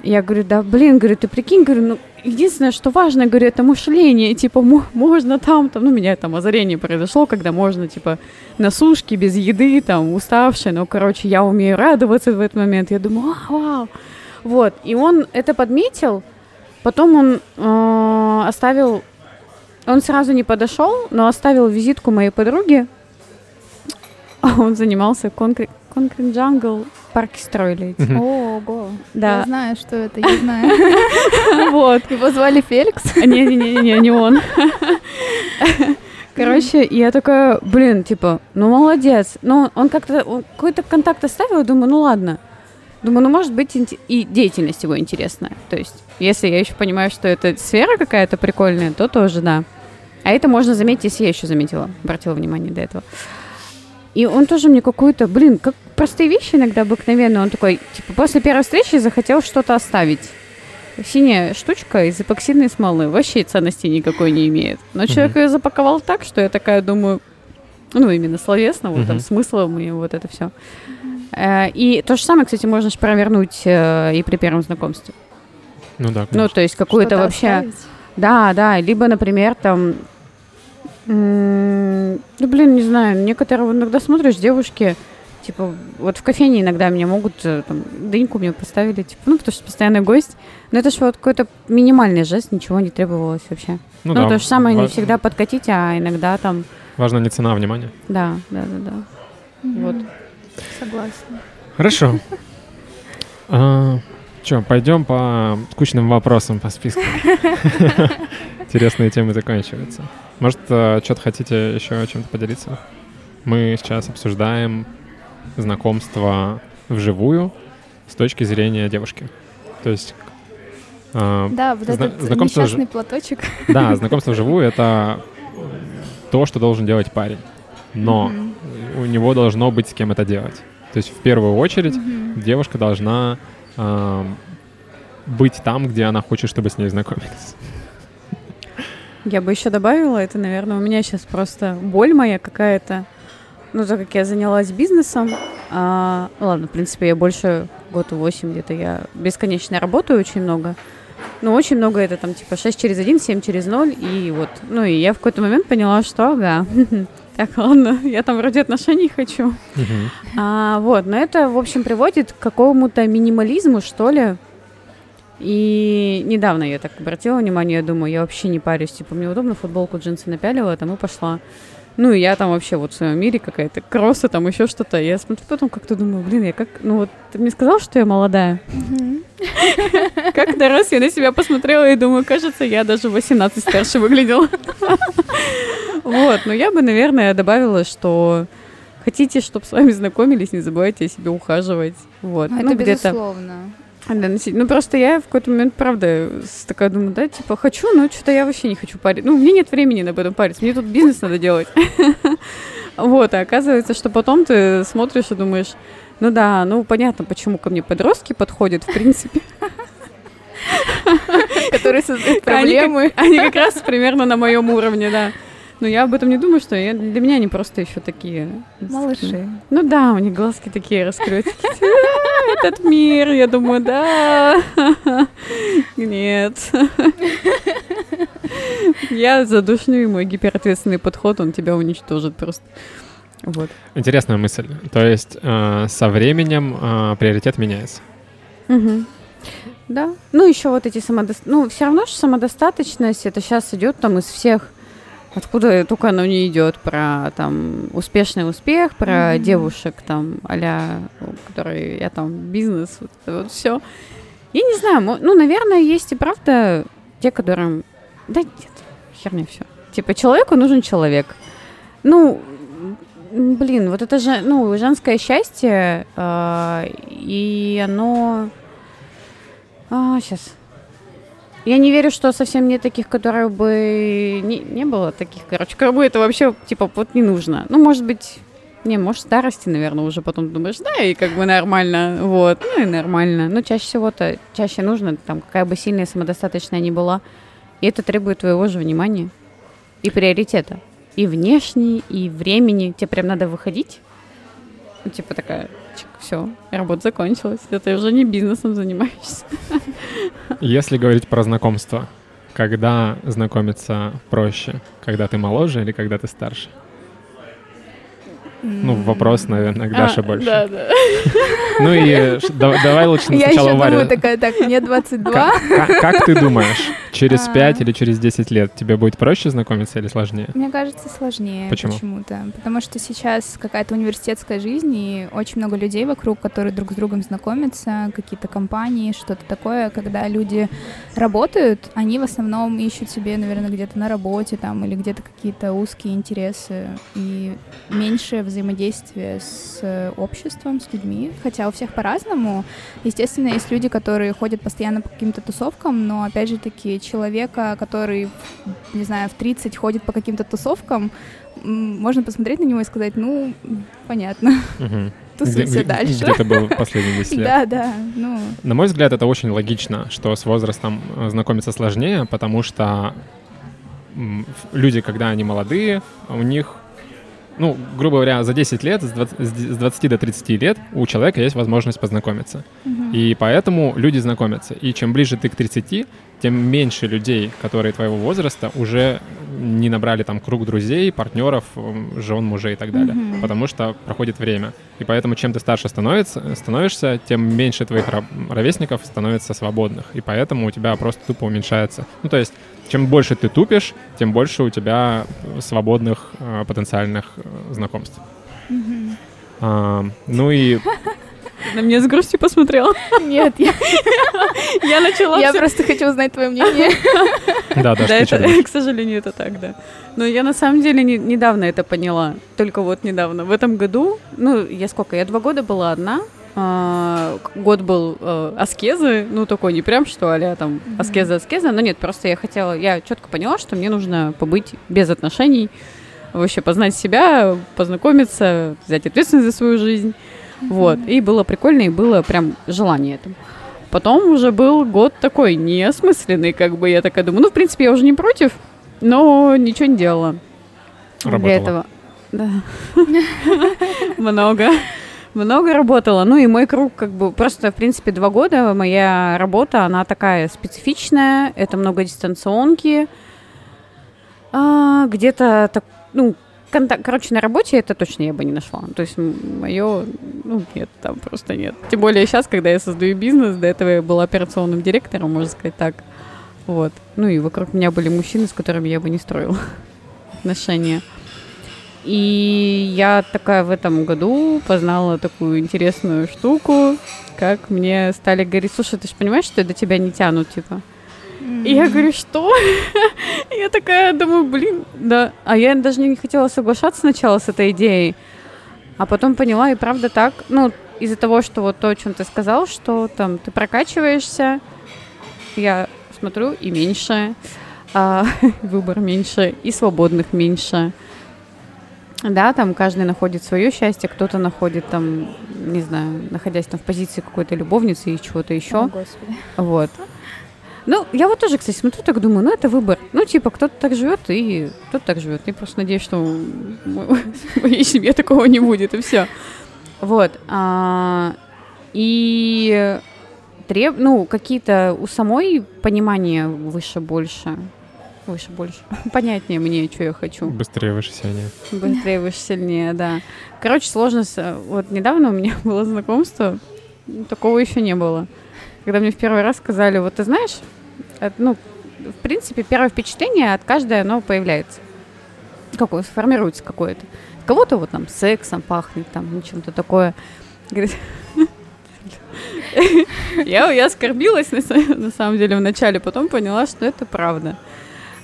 Speaker 2: я говорю, да, блин, говорю, ты прикинь, говорю, ну, единственное, что важно, говорю, это мышление, типа, мо- можно там, там, ну, у меня там озарение произошло, когда можно, типа, на сушке, без еды, там, уставшая, ну, короче, я умею радоваться в этот момент, я думаю, а, вау, вот, и он это подметил, потом он э, оставил, он сразу не подошел, но оставил визитку моей подруге, он занимался конкрет, конкрет джангл, парки строили эти.
Speaker 3: Ого.
Speaker 2: Да.
Speaker 3: Я знаю, что это, я знаю.
Speaker 2: Вот.
Speaker 3: Его звали Феликс.
Speaker 2: Не-не-не, не он. Короче, я такая, блин, типа, ну молодец. Ну, он как-то, какой-то контакт оставил, думаю, ну ладно. Думаю, ну может быть и деятельность его интересная. То есть, если я еще понимаю, что это сфера какая-то прикольная, то тоже да. А это можно заметить, если я еще заметила, обратила внимание до этого. И он тоже мне какую-то, блин, как простые вещи иногда обыкновенные. Он такой, типа, после первой встречи захотел что-то оставить. Синяя штучка из эпоксидной смолы вообще ценности никакой не имеет. Но человек ее запаковал так, что я такая думаю, ну, именно словесно, вот там
Speaker 1: Мгм.
Speaker 2: смыслом и вот это все. И то же самое, кстати, можно же провернуть э, и при первом знакомстве.
Speaker 1: Ну да,
Speaker 2: Ну,
Speaker 1: конечно.
Speaker 2: то есть какую-то вообще...
Speaker 3: оставить.
Speaker 2: Да, да, либо, например, там, ну, блин, не знаю, некоторые иногда смотришь, девушки, типа, вот в кофейне иногда меня могут, э, там, дыньку мне поставили, типа, ну, потому что постоянный гость. Но это же вот какой-то минимальный жест, ничего не требовалось вообще. Ну, ну да, то же самое ва- не всегда подкатить, а иногда там...
Speaker 1: Важно не цена, а внимание.
Speaker 2: Да, да, да, да. Mm-hmm. Вот.
Speaker 3: Согласна.
Speaker 1: Хорошо. А, Че, пойдем по скучным вопросам по списку. Интересные темы заканчиваются. Может, э, что-то хотите еще чем-то поделиться? Мы сейчас обсуждаем знакомство вживую с точки зрения девушки. То есть
Speaker 3: э, да, вот зна- этот знакомство несчастный ж... платочек.
Speaker 1: Да, знакомство вживую — это то, что должен делать парень. Но mm-hmm. у него должно быть с кем это делать. То есть в первую очередь mm-hmm. девушка должна э, быть там, где она хочет, чтобы с ней знакомились.
Speaker 2: Я бы еще добавила, это, наверное, у меня сейчас просто боль моя какая-то. Ну, так как я занялась бизнесом, а, ну, ладно, в принципе, я больше год восемь где-то, я бесконечно работаю очень много. Ну, очень много это там типа 6 через 1, 7 через 0, и вот. Ну, и я в какой-то момент поняла, что, ага, так, ладно, я там вроде отношений хочу. А, вот, но это, в общем, приводит к какому-то минимализму, что ли, и недавно я так обратила внимание, я думаю, я вообще не парюсь, типа, мне удобно футболку, джинсы напялила, там и пошла. Ну, и я там вообще вот в своем мире какая-то кроссы, там еще что-то. Я смотрю потом как-то думаю, блин, я как... Ну вот, ты мне сказал, что я молодая? Как-то раз я на себя посмотрела и думаю, кажется, я даже 18 старше выглядела. Вот, но я бы, наверное, добавила, что хотите, чтобы с вами знакомились, не забывайте о себе ухаживать. Вот.
Speaker 3: Это ну, безусловно.
Speaker 2: Да, Ну, просто я в какой-то момент, правда, такая думаю, да, типа, хочу, но что-то я вообще не хочу парить. Ну, мне нет времени на этом париться, мне тут бизнес надо делать. Вот, а оказывается, что потом ты смотришь и думаешь, ну да, ну понятно, почему ко мне подростки подходят, в принципе.
Speaker 3: Которые создают проблемы.
Speaker 2: Они как раз примерно на моем уровне, да. Но я об этом не думаю, что я, для меня они просто еще такие...
Speaker 3: Малыши.
Speaker 2: Ну да, у них глазки такие раскрытые. Этот мир, я думаю, да. Нет. Я задушню, и мой гиперответственный подход, он тебя уничтожит просто. Вот.
Speaker 1: Интересная мысль. То есть э, со временем э, приоритет меняется.
Speaker 2: Угу. Да. Ну, еще вот эти самодостаточность. Ну, все равно, что самодостаточность, это сейчас идет там из всех Откуда только оно не идет про там успешный успех, про mm-hmm. девушек там аля, которые я там бизнес, вот вот все. Я не знаю, ну, наверное, есть и правда те, которым... Да нет, херня все. Типа, человеку нужен человек. Ну, блин, вот это же, ну, женское счастье, э, и оно... А, сейчас, я не верю, что совсем нет таких, которые бы... Не, не было таких, короче. Кому это вообще, типа, вот не нужно. Ну, может быть, не, может, старости, наверное, уже потом думаешь, да, и как бы нормально, вот, ну и нормально. Но чаще всего-то, чаще нужно, там, какая бы сильная самодостаточная ни была, и это требует твоего же внимания и приоритета. И внешний, и времени. Тебе прям надо выходить. Ну, типа такая, все, работа закончилась. Это уже не бизнесом занимаешься.
Speaker 1: Если говорить про знакомство, когда знакомиться проще? Когда ты моложе или когда ты старше? Ну, вопрос, наверное, к Даше а, больше.
Speaker 2: Да, да.
Speaker 1: Ну и давай лучше сначала
Speaker 3: Я еще такая, так, мне 22.
Speaker 1: Как ты думаешь, через 5 а. или через 10 лет тебе будет проще знакомиться или сложнее?
Speaker 3: Мне кажется, сложнее
Speaker 1: Почему?
Speaker 3: почему-то. Потому что сейчас какая-то университетская жизнь, и очень много людей вокруг, которые друг с другом знакомятся, какие-то компании, что-то такое. Когда люди работают, они в основном ищут себе, наверное, где-то на работе там или где-то какие-то узкие интересы. И меньше взаимодействия с э, обществом, с людьми, хотя у всех по-разному. Естественно, есть люди, которые ходят постоянно по каким-то тусовкам, но, опять же таки, человека, который, не знаю, в 30 ходит по каким-то тусовкам, можно посмотреть на него и сказать, ну, понятно. Угу. Тусуйся дальше.
Speaker 1: Где ты был последние 10 лет.
Speaker 3: Да, да. Ну.
Speaker 1: На мой взгляд, это очень логично, что с возрастом э, знакомиться сложнее, потому что люди, когда они молодые, у них ну, грубо говоря, за 10 лет, с 20, с 20 до 30 лет у человека есть возможность познакомиться. Mm-hmm. И поэтому люди знакомятся. И чем ближе ты к 30, тем меньше людей, которые твоего возраста, уже не набрали там круг друзей, партнеров, жен, мужей и так далее. Mm-hmm. Потому что проходит время. И поэтому чем ты старше становится, становишься, тем меньше твоих ровесников становится свободных. И поэтому у тебя просто тупо уменьшается. Ну, то есть, чем больше ты тупишь, тем больше у тебя свободных э, потенциальных э, знакомств. Mm-hmm. А, ну и
Speaker 2: на меня с грустью посмотрела.
Speaker 3: Нет, я,
Speaker 2: я начала...
Speaker 3: Я просто хочу узнать твое мнение.
Speaker 1: Да, да,
Speaker 2: это, к сожалению, это так, да. Но я на самом деле не, недавно это поняла. Только вот недавно. В этом году, ну, я сколько? Я два года была одна. А, год был а, аскезы, ну, такой не прям, что а там аскеза-аскеза. Но нет, просто я хотела... Я четко поняла, что мне нужно побыть без отношений, вообще познать себя, познакомиться, взять ответственность за свою жизнь. Вот. И было прикольно, и было прям желание этому. Потом уже был год такой неосмысленный, как бы я такая думаю, ну, в принципе, я уже не против, но ничего не делала.
Speaker 1: Работала.
Speaker 2: Для этого. Да. Много. Много работала. Ну и мой круг, как бы, просто, в принципе, два года моя работа, она такая специфичная. Это много дистанционки. А, где-то, так, ну, контакт, короче, на работе это точно я бы не нашла. То есть мое, ну, нет, там просто нет. Тем более сейчас, когда я создаю бизнес, до этого я была операционным директором, можно сказать так. Вот. Ну и вокруг меня были мужчины, с которыми я бы не строила отношения. И я такая в этом году познала такую интересную штуку, как мне стали говорить, слушай, ты же понимаешь, что до тебя не тянут, типа? И я говорю, что? я такая думаю, блин, да. А я даже не хотела соглашаться сначала с этой идеей. А потом поняла, и правда так. Ну, из-за того, что вот то, о чем ты сказал, что там ты прокачиваешься, я смотрю, и меньше, а, выбор меньше, и свободных меньше. Да, там каждый находит свое счастье, кто-то находит там, не знаю, находясь там в позиции какой-то любовницы и чего-то еще. О, Господи. Вот. Ну, я вот тоже, кстати, смотрю, так думаю, ну, это выбор. Ну, типа, кто-то так живет, и кто-то так живет. Я просто надеюсь, что в моей семье такого не будет, и все. Вот. А, и треб, ну, какие-то у самой понимания выше больше. Выше больше. Понятнее мне, что я хочу.
Speaker 1: Быстрее, выше, сильнее.
Speaker 2: Быстрее, выше, сильнее, да. Короче, сложность. Вот недавно у меня было знакомство, такого еще не было. Когда мне в первый раз сказали, вот ты знаешь, ну, в принципе, первое впечатление от каждой, оно появляется. Какое, сформируется какое-то. Кого-то вот там сексом пахнет, там, ну, чем-то такое. Говорит, я, я оскорбилась, на, на самом деле, вначале, потом поняла, что это правда.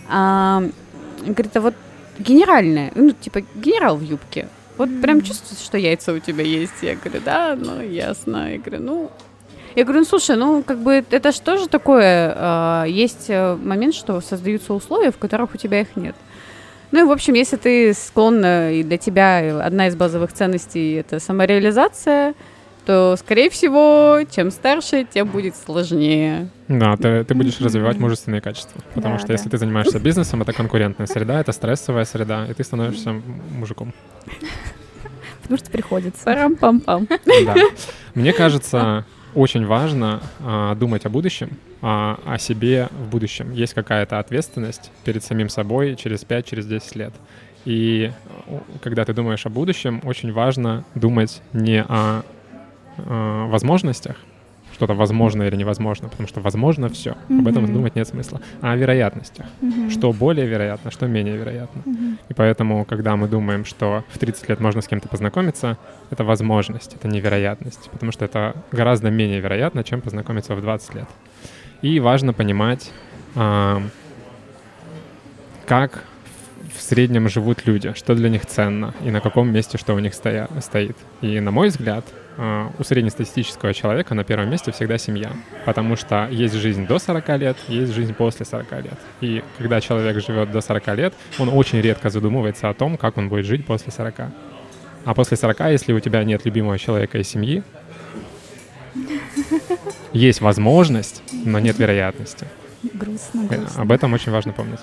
Speaker 2: А, говорит, а вот генеральная, ну, типа, генерал в юбке. Вот прям чувствуется, что яйца у тебя есть. Я говорю, да, ну, ясно. Я говорю, ну, я говорю, ну слушай, ну как бы это же тоже такое, э, есть э, момент, что создаются условия, в которых у тебя их нет. Ну и, в общем, если ты склонна, и для тебя одна из базовых ценностей — это самореализация, то, скорее всего, чем старше, тем будет сложнее.
Speaker 1: Да, ты, ты будешь развивать мужественные качества. Потому да, что да. если ты занимаешься бизнесом, это конкурентная среда, это стрессовая среда, и ты становишься мужиком.
Speaker 3: Потому что приходится.
Speaker 2: Парам-пам-пам.
Speaker 1: Да. Мне кажется, очень важно а, думать о будущем, а, о себе в будущем. Есть какая-то ответственность перед самим собой через 5, через 10 лет. И когда ты думаешь о будущем, очень важно думать не о, о а, возможностях, что-то возможно или невозможно, потому что возможно все. Mm-hmm. Об этом думать нет смысла. А о вероятностях. Mm-hmm. Что более вероятно, что менее вероятно. Mm-hmm. И поэтому, когда мы думаем, что в 30 лет можно с кем-то познакомиться, это возможность, это невероятность, потому что это гораздо менее вероятно, чем познакомиться в 20 лет. И важно понимать, э, как в среднем живут люди, что для них ценно и на каком месте что у них стоя, стоит. И, на мой взгляд, а, у среднестатистического человека на первом месте всегда семья, потому что есть жизнь до 40 лет, есть жизнь после 40 лет. И когда человек живет до 40 лет, он очень редко задумывается о том, как он будет жить после 40. А после 40, если у тебя нет любимого человека и семьи, есть возможность, но нет вероятности.
Speaker 3: Грустно, грустно.
Speaker 1: Об этом очень важно помнить.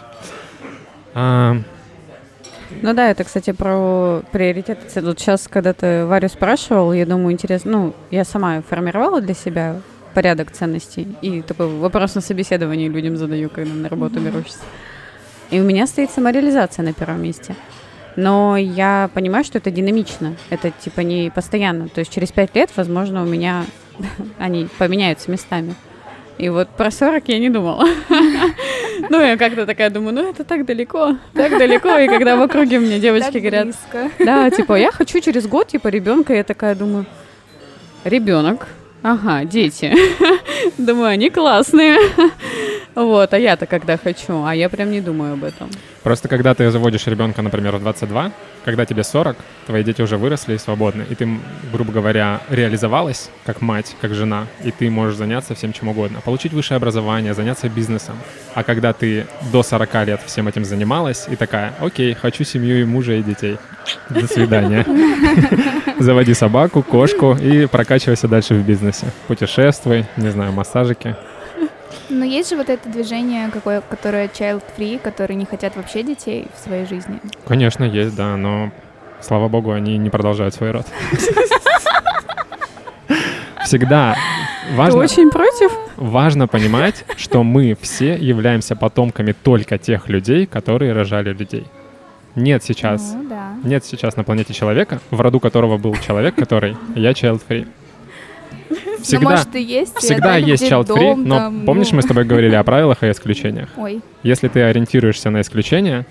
Speaker 2: Ну да, это, кстати, про приоритеты. Вот сейчас, когда ты Варю спрашивал, я думаю, интересно, ну, я сама формировала для себя порядок ценностей. И такой вопрос на собеседовании людям задаю, когда на работу берусь. И у меня стоит самореализация на первом месте. Но я понимаю, что это динамично. Это типа не постоянно. То есть через пять лет, возможно, у меня они поменяются местами. И вот про 40 я не думала. Ну, я как-то такая думаю, ну, это так далеко, так далеко. И когда в округе мне девочки говорят, да, типа, я хочу через год, типа, ребенка, я такая думаю, ребенок, ага, дети. Думаю, они классные. Вот, а я-то когда хочу, а я прям не думаю об этом.
Speaker 1: Просто когда ты заводишь ребенка, например, в 22, когда тебе 40, твои дети уже выросли и свободны, и ты, грубо говоря, реализовалась как мать, как жена, и ты можешь заняться всем чем угодно. Получить высшее образование, заняться бизнесом. А когда ты до 40 лет всем этим занималась, и такая, окей, хочу семью и мужа, и детей. До свидания. Заводи собаку, кошку и прокачивайся дальше в бизнесе. Путешествуй, не знаю, массажики.
Speaker 3: Но есть же вот это движение, какое, которое child-free, которые не хотят вообще детей в своей жизни.
Speaker 1: Конечно, есть, да, но, слава богу, они не продолжают свой род. Всегда важно...
Speaker 2: Ты очень против?
Speaker 1: Важно понимать, что мы все являемся потомками только тех людей, которые рожали людей. Нет сейчас,
Speaker 3: Ну, да.
Speaker 1: нет сейчас на планете человека, в роду которого был человек, который я child-free. Всегда,
Speaker 3: ну, может, и есть.
Speaker 1: всегда есть child-free,
Speaker 3: детдом,
Speaker 1: но
Speaker 3: там,
Speaker 1: помнишь,
Speaker 3: ну.
Speaker 1: мы с тобой говорили о правилах и исключениях?
Speaker 3: Ой,
Speaker 1: Если ты ориентируешься на исключения,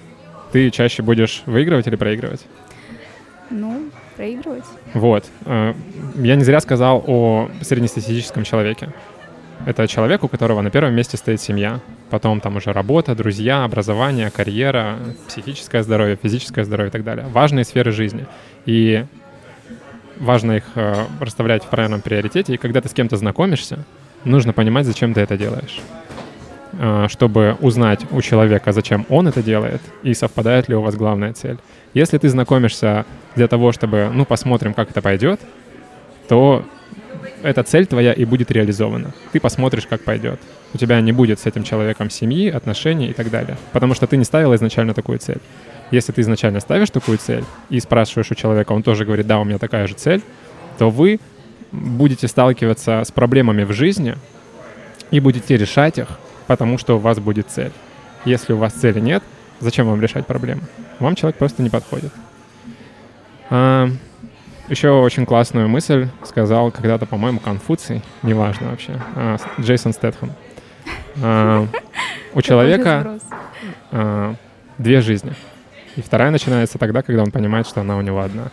Speaker 1: ты чаще будешь выигрывать или проигрывать.
Speaker 3: ну, проигрывать.
Speaker 1: Вот. Э, Я не зря сказал о среднестатистическом человеке. Это человек, у которого на первом месте стоит семья, потом там уже работа, друзья, образование, карьера, психическое здоровье, физическое здоровье и так далее. Важные сферы жизни. И важно их э, расставлять в правильном приоритете. И когда ты с кем-то знакомишься, нужно понимать, зачем ты это делаешь. Э, Чтобы узнать у человека, зачем он это делает, и совпадает ли у вас главная цель. Если ты знакомишься для того, чтобы, ну, посмотрим, как это пойдет, то эта цель твоя и будет реализована. Ты посмотришь, как пойдет. У тебя не будет с этим человеком семьи, отношений и так далее. Потому что ты не ставила изначально такую цель. Если ты изначально ставишь такую цель и спрашиваешь у человека, он тоже говорит, да, у меня такая же цель, то вы будете сталкиваться с проблемами в жизни и будете решать их, потому что у вас будет цель. Если у вас цели нет, зачем вам решать проблемы? Вам человек просто не подходит. А, еще очень классную мысль сказал когда-то, по-моему, Конфуций, неважно вообще, а, Джейсон Стэтхэм. А, у человека а, две жизни. И вторая начинается тогда, когда он понимает, что она у него одна.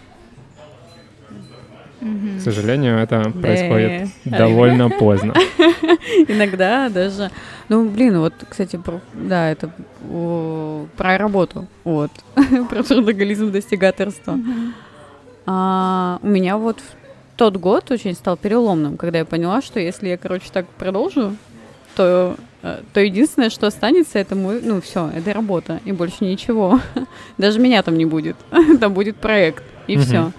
Speaker 3: Мгм.
Speaker 1: К сожалению, это происходит
Speaker 2: Да.
Speaker 1: довольно поздно.
Speaker 2: Иногда даже. Ну, блин, вот, кстати, про, да, это о, про работу. Вот. про трудоголизм достигаторства.
Speaker 3: Мгм.
Speaker 2: А, у меня вот в тот год очень стал переломным, когда я поняла, что если я, короче, так продолжу, то, то единственное, что останется, это мой, ну, все, это работа, и больше ничего. Даже меня там не будет. там будет проект, и
Speaker 1: Мгм.
Speaker 2: все.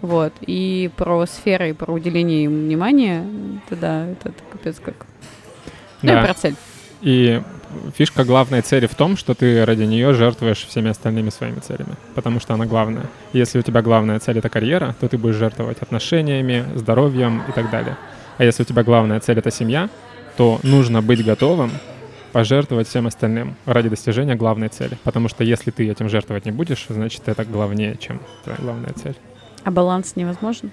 Speaker 2: Вот. И про сферы, и про уделение им внимания, это да, это капец как. Ну, и
Speaker 1: Да.
Speaker 2: про цель.
Speaker 1: И фишка главной цели в том, что ты ради нее жертвуешь всеми остальными своими целями, потому что она главная. Если у тебя главная цель — это карьера, то ты будешь жертвовать отношениями, здоровьем и так далее. А если у тебя главная цель — это семья, то нужно быть готовым пожертвовать всем остальным ради достижения главной цели. Потому что если ты этим жертвовать не будешь, значит, это главнее, чем твоя главная цель.
Speaker 2: А баланс невозможен?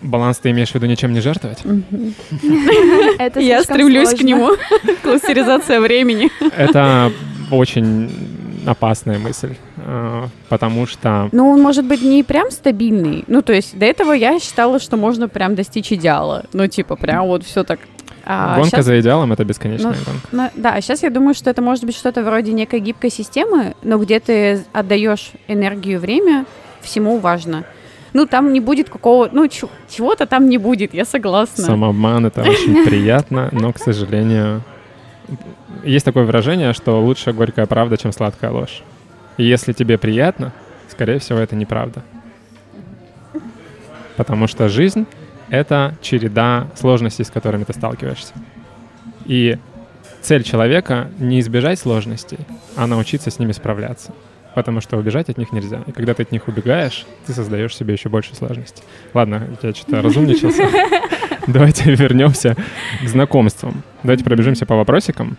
Speaker 1: Баланс ты имеешь в виду ничем не жертвовать?
Speaker 2: Я стремлюсь к нему. Кластеризация времени.
Speaker 1: Это очень опасная мысль, э, потому что
Speaker 2: Ну, он может быть не прям стабильный. Ну, то есть до этого я считала, что можно прям достичь идеала. Ну, типа, прям вот все так. А
Speaker 1: гонка
Speaker 2: щас-
Speaker 1: за идеалом — это бесконечная
Speaker 2: Ну,
Speaker 1: гонка.
Speaker 2: ну, да, сейчас я думаю, что это может быть что-то вроде некой гибкой системы, но где ты отдаешь энергию время, всему важно. Ну, там не будет какого... Ну, чего-то там не будет, я согласна.
Speaker 1: Самообман — это очень приятно, но, к сожалению, есть такое выражение, что лучше горькая правда, чем сладкая ложь. И если тебе приятно, скорее всего, это неправда. Потому что жизнь — это череда сложностей, с которыми ты сталкиваешься. И цель человека — не избежать сложностей, а научиться с ними справляться. Потому что убежать от них нельзя. И когда ты от них убегаешь, ты создаешь себе еще больше сложностей. Ладно, я что-то разумничался. Давайте вернемся к знакомствам. Давайте пробежимся по вопросикам.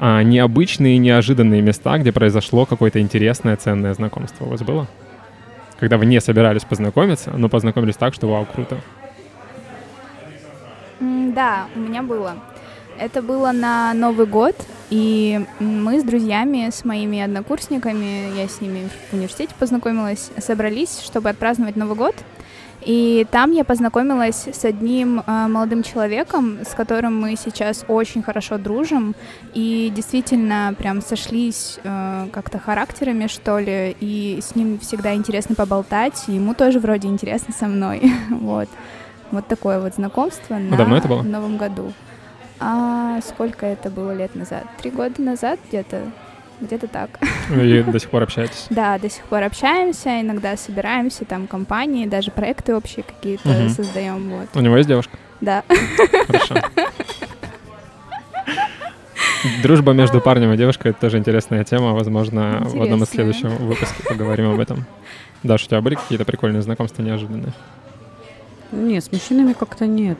Speaker 1: а, необычные, неожиданные места, где произошло какое-то интересное, ценное знакомство у вас было? Когда вы не собирались познакомиться, но познакомились так, что вау, круто.
Speaker 3: Да, у меня было. Это было на Новый год, и мы с друзьями, с моими однокурсниками, я с ними в университете познакомилась, собрались, чтобы отпраздновать Новый год. И там я познакомилась с одним э, молодым человеком, с которым мы сейчас очень хорошо дружим, и действительно прям сошлись э, как-то характерами, что ли, и с ним всегда интересно поболтать, и ему тоже вроде интересно со мной, вот. Вот такое вот знакомство
Speaker 1: а на давно это было?
Speaker 3: Новом году. А сколько это было лет назад? Три года назад где-то? Где-то так.
Speaker 1: И до сих пор общаетесь?
Speaker 3: Да, до сих пор общаемся, иногда собираемся, там, компании, даже проекты общие какие-то угу. создаем. Вот.
Speaker 1: У него есть девушка?
Speaker 3: Да.
Speaker 1: Хорошо. Дружба между парнем и девушкой — это тоже интересная тема. Возможно, Интересная. в одном из следующих выпусков поговорим об этом. Даша, у тебя были какие-то прикольные знакомства неожиданные?
Speaker 2: Нет, с мужчинами как-то нет.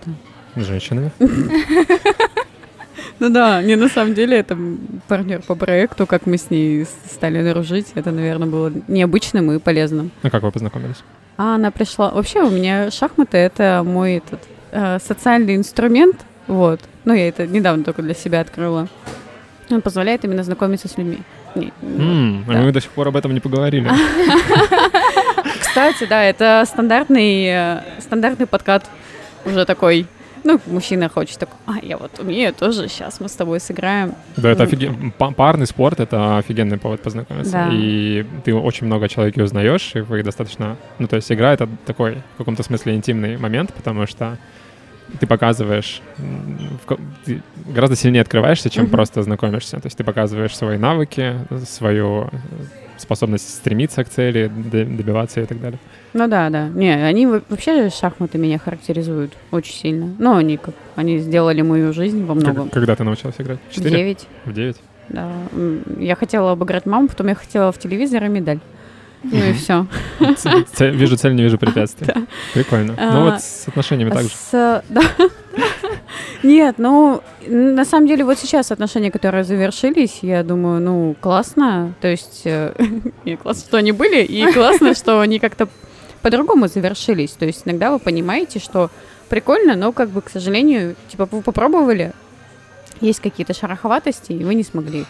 Speaker 1: С женщинами?
Speaker 2: Ну да, не на самом деле это партнер по проекту, как мы с ней стали дружить, это, наверное, было необычным и полезным.
Speaker 1: А как вы познакомились?
Speaker 2: А она пришла... Вообще у меня шахматы — это мой этот, э, социальный инструмент, вот. Ну, я это недавно только для себя открыла. Он позволяет именно знакомиться с людьми.
Speaker 1: Не, mm, вот, а да. мы до сих пор об этом не поговорили.
Speaker 2: Кстати, да, это стандартный, э, стандартный подкат уже такой ну, мужчина хочет такой, а, я вот умею тоже, сейчас мы с тобой сыграем.
Speaker 1: Да, это ну. офиген... парный спорт, это офигенный повод познакомиться. Да. И ты очень много человек узнаешь, и вы достаточно... Ну, то есть игра — это такой, в каком-то смысле, интимный момент, потому что ты показываешь, ты гораздо сильнее открываешься, чем mm-hmm. просто знакомишься. То есть ты показываешь свои навыки, свою способность стремиться к цели, добиваться и так далее.
Speaker 2: Ну да, да. Не, они вообще шахматы меня характеризуют очень сильно. Ну, они как они сделали мою жизнь во многом.
Speaker 1: Когда ты научилась играть?
Speaker 2: В девять.
Speaker 1: В девять?
Speaker 2: Да. Я хотела обыграть маму, потом я хотела в телевизор и медаль. Ну и все.
Speaker 1: Вижу цель, не вижу препятствий. Прикольно. Ну вот с отношениями так же.
Speaker 2: Нет, ну, на самом деле, вот сейчас отношения, которые завершились, я думаю, ну, классно. То есть, э, классно, что они были, и классно, что они как-то по-другому завершились. То есть иногда вы понимаете, что прикольно, но как бы, к сожалению, типа вы попробовали, есть какие-то шероховатости, и вы не смогли.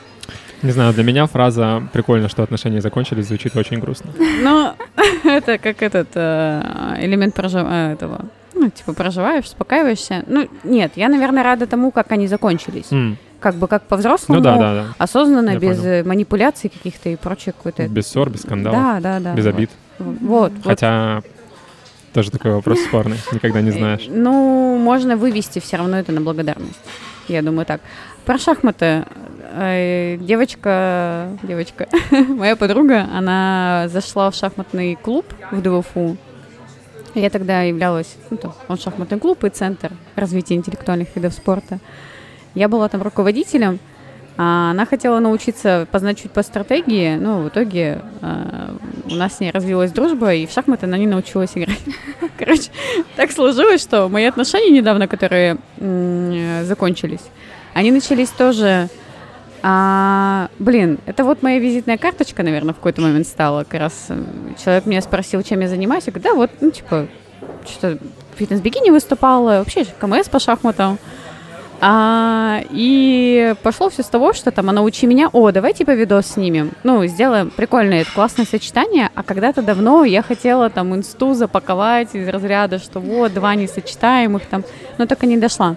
Speaker 1: Не знаю, для меня фраза «прикольно, что отношения закончились» звучит очень грустно.
Speaker 2: Ну, это как этот э, элемент проживания этого. Ну, типа, проживаешь, успокаиваешься. Ну, нет, я, наверное, рада тому, как они закончились. Mm. Как бы как по-взрослому,
Speaker 1: ну, да, да, да.
Speaker 2: осознанно, я без понял. манипуляций каких-то и прочее какой-то.
Speaker 1: Без ссор, без скандалов.
Speaker 2: Да, да, да.
Speaker 1: Без
Speaker 2: вот.
Speaker 1: обид.
Speaker 2: Вот.
Speaker 1: Хотя вот. тоже такой вопрос спорный, никогда не знаешь.
Speaker 2: Ну, можно вывести все равно это на благодарность. Я думаю так. Про шахматы. Э, девочка, девочка, моя подруга, она зашла в шахматный клуб в ДВФУ. Я тогда являлась, ну, там, он шахматный клуб и центр развития интеллектуальных видов спорта. Я была там руководителем, а она хотела научиться познать чуть по стратегии, но в итоге э, у нас с ней развилась дружба, и в шахматы она не научилась играть. Короче, так сложилось, что мои отношения недавно, которые м- закончились, они начались тоже... А, блин, это вот моя визитная карточка, наверное, в какой-то момент стала. Как раз э, человек меня спросил, чем я занимаюсь. Я говорю, да, вот, ну, типа, что-то фитнес-бикини выступала, вообще КМС по шахматам. А, и пошло все с того, что там, а научи меня, о, давай типа видос снимем. Ну, сделаем прикольное, это классное сочетание. А когда-то давно я хотела там инсту запаковать из разряда, что вот, два несочетаемых там, но только не дошла.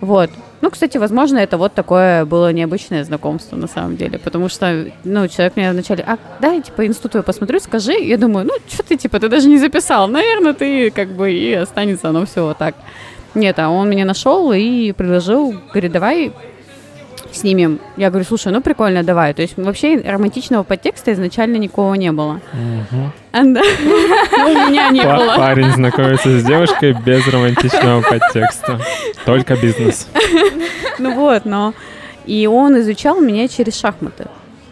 Speaker 2: Вот. Ну, кстати, возможно, это вот такое было необычное знакомство на самом деле, потому что, ну, человек мне вначале, а, дай, типа, институт твой посмотрю, скажи. Я думаю, ну, что ты, типа, ты даже не записал. Наверное, ты, как бы, и останется оно все вот так. Нет, а он меня нашел и предложил, говорит, давай снимем. Я говорю, слушай, ну прикольно, давай. То есть вообще романтичного подтекста изначально никого не было. У меня не было.
Speaker 1: Парень знакомится с девушкой без романтичного подтекста. Только бизнес.
Speaker 2: Ну вот, но... И он изучал меня через шахматы.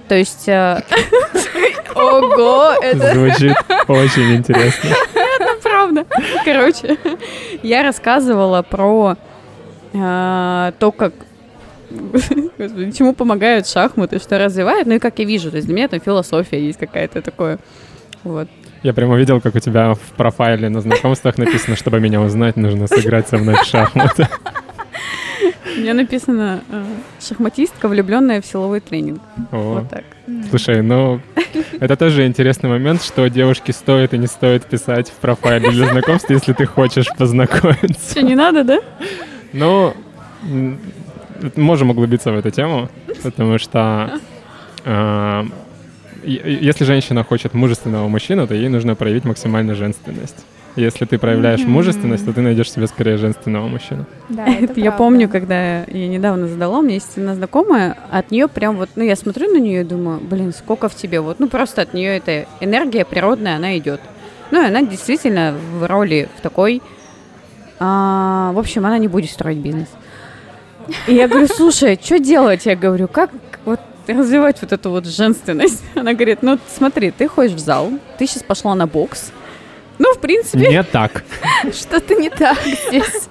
Speaker 2: То есть... Э, ого,
Speaker 1: это... Звучит очень интересно
Speaker 2: правда. Короче, я рассказывала про э, то, как Господи, чему помогают шахматы, что развивают, ну и как я вижу, то есть для меня там философия есть какая-то такое, вот.
Speaker 1: Я прямо увидел, как у тебя в профайле на знакомствах написано, чтобы меня узнать, нужно сыграть со мной в шахматы.
Speaker 2: У меня написано э, «шахматистка, влюбленная в силовой тренинг».
Speaker 1: О.
Speaker 2: Вот так.
Speaker 1: Слушай, ну, это тоже интересный момент, что девушке стоит и не стоит писать в профайле для знакомства, если ты хочешь познакомиться.
Speaker 2: Что, не надо, да?
Speaker 1: Ну, можем углубиться в эту тему, потому что э, если женщина хочет мужественного мужчину, то ей нужно проявить максимально женственность. Если ты проявляешь
Speaker 3: Мгм.
Speaker 1: мужественность, то ты найдешь себе скорее женственного мужчину.
Speaker 3: Да, это
Speaker 2: я помню, когда я недавно задала, у меня есть одна знакомая, от нее прям вот, ну я смотрю на нее и думаю, блин, сколько в тебе, вот, ну просто от нее эта энергия природная, она идет. Ну и она действительно в роли в такой, а, в общем, она не будет строить бизнес. И я говорю, слушай, что делать? Я говорю, как вот развивать вот эту вот женственность? Она говорит, ну смотри, ты ходишь в зал, ты сейчас пошла на бокс, ну, в принципе,
Speaker 1: Не так.
Speaker 3: Что-то не так здесь.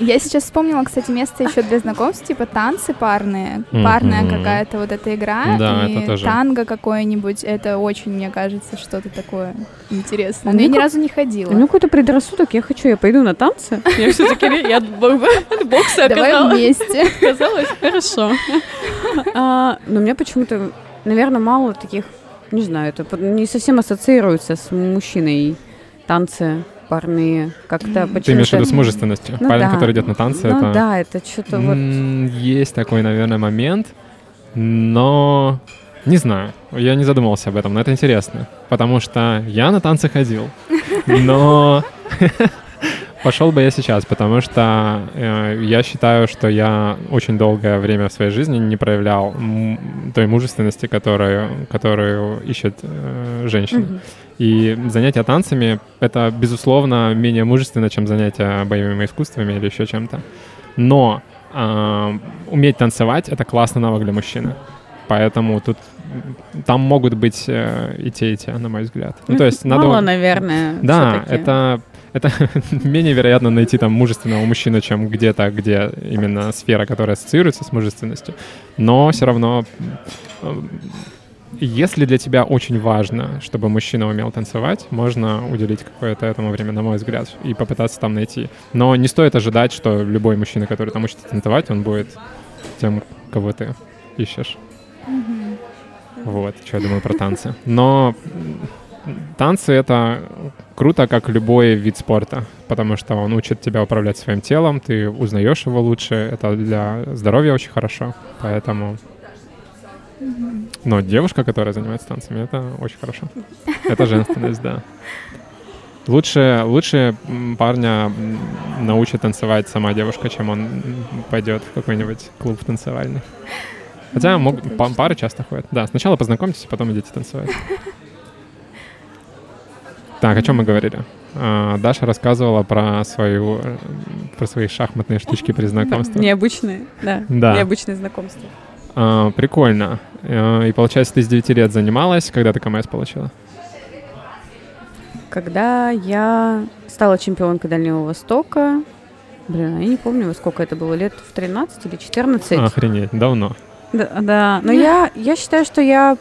Speaker 3: Я сейчас вспомнила, кстати, место еще для знакомств, типа танцы парные, парная какая-то вот эта игра,
Speaker 1: Да,
Speaker 3: и
Speaker 1: это тоже.
Speaker 3: танго какое-нибудь, это очень, мне кажется, что-то такое интересное.
Speaker 2: А
Speaker 3: Но я
Speaker 2: ну
Speaker 3: ни разу не
Speaker 2: У
Speaker 3: ходила.
Speaker 2: меня какой-то предрассудок, я хочу, я пойду на танцы. Я все-таки, я бокса
Speaker 3: Давай вместе.
Speaker 2: Оказалось, хорошо. А, Но у меня почему-то, наверное, мало таких, не знаю, это не совсем ассоциируется с мужчиной танцы парные. Как-то почему-то...
Speaker 1: Ты имеешь в виду с мужественностью?
Speaker 2: Ну
Speaker 1: Парень,
Speaker 2: да.
Speaker 1: который идет на танцы,
Speaker 2: Ну
Speaker 1: это...
Speaker 2: да, это что-то вот...
Speaker 1: Есть такой, наверное, момент, но не знаю, я не задумывался об этом, но это интересно, потому что я на танцы ходил, но пошел бы я сейчас, потому что э, я считаю, что я очень долгое время в своей жизни не проявлял той мужественности, которую, которую ищет э, женщина.
Speaker 2: Мгм.
Speaker 1: И занятия танцами — это, безусловно, менее мужественно, чем занятия боевыми искусствами или еще чем-то. Но а, уметь танцевать — это классный навык для мужчины. Поэтому тут там могут быть э, и те, и те, на мой взгляд. Ну, то есть надо...
Speaker 2: Мало, наверное,
Speaker 1: Да, это, это менее вероятно найти там мужественного мужчину, чем где-то, где именно сфера, которая ассоциируется с мужественностью. Но все равно, если для тебя очень важно, чтобы мужчина умел танцевать, можно уделить какое-то этому время, на мой взгляд, и попытаться там найти. Но не стоит ожидать, что любой мужчина, который там учится танцевать, он будет тем, кого ты ищешь. Вот, что я думаю про танцы. Но танцы — это круто, как любой вид спорта, потому что он учит тебя управлять своим телом, ты узнаешь его лучше, это для здоровья очень хорошо, поэтому... Но девушка, которая занимается танцами, это очень хорошо. Это женственность, да. Лучше, лучше парня научит танцевать сама девушка, чем он пойдет в какой-нибудь клуб танцевальный. Хотя
Speaker 3: Ну,
Speaker 1: мог-
Speaker 3: точно.
Speaker 1: пары часто ходят. Да, сначала познакомьтесь, потом идите танцевать. Так, о чем мы говорили? А, Даша рассказывала про свою, э, про свои шахматные штучки при знакомстве.
Speaker 2: Необычные, да,
Speaker 1: Да.
Speaker 2: необычные знакомства.
Speaker 1: А, Прикольно. Э, И получается, ты с 9 лет занималась, когда ты КМС получила?
Speaker 2: Когда я стала чемпионкой Дальнего Востока, блин, а я не помню, во сколько это было, лет в 13 или 14.
Speaker 1: Охренеть, давно.
Speaker 2: Да, да. но я, я считаю, что я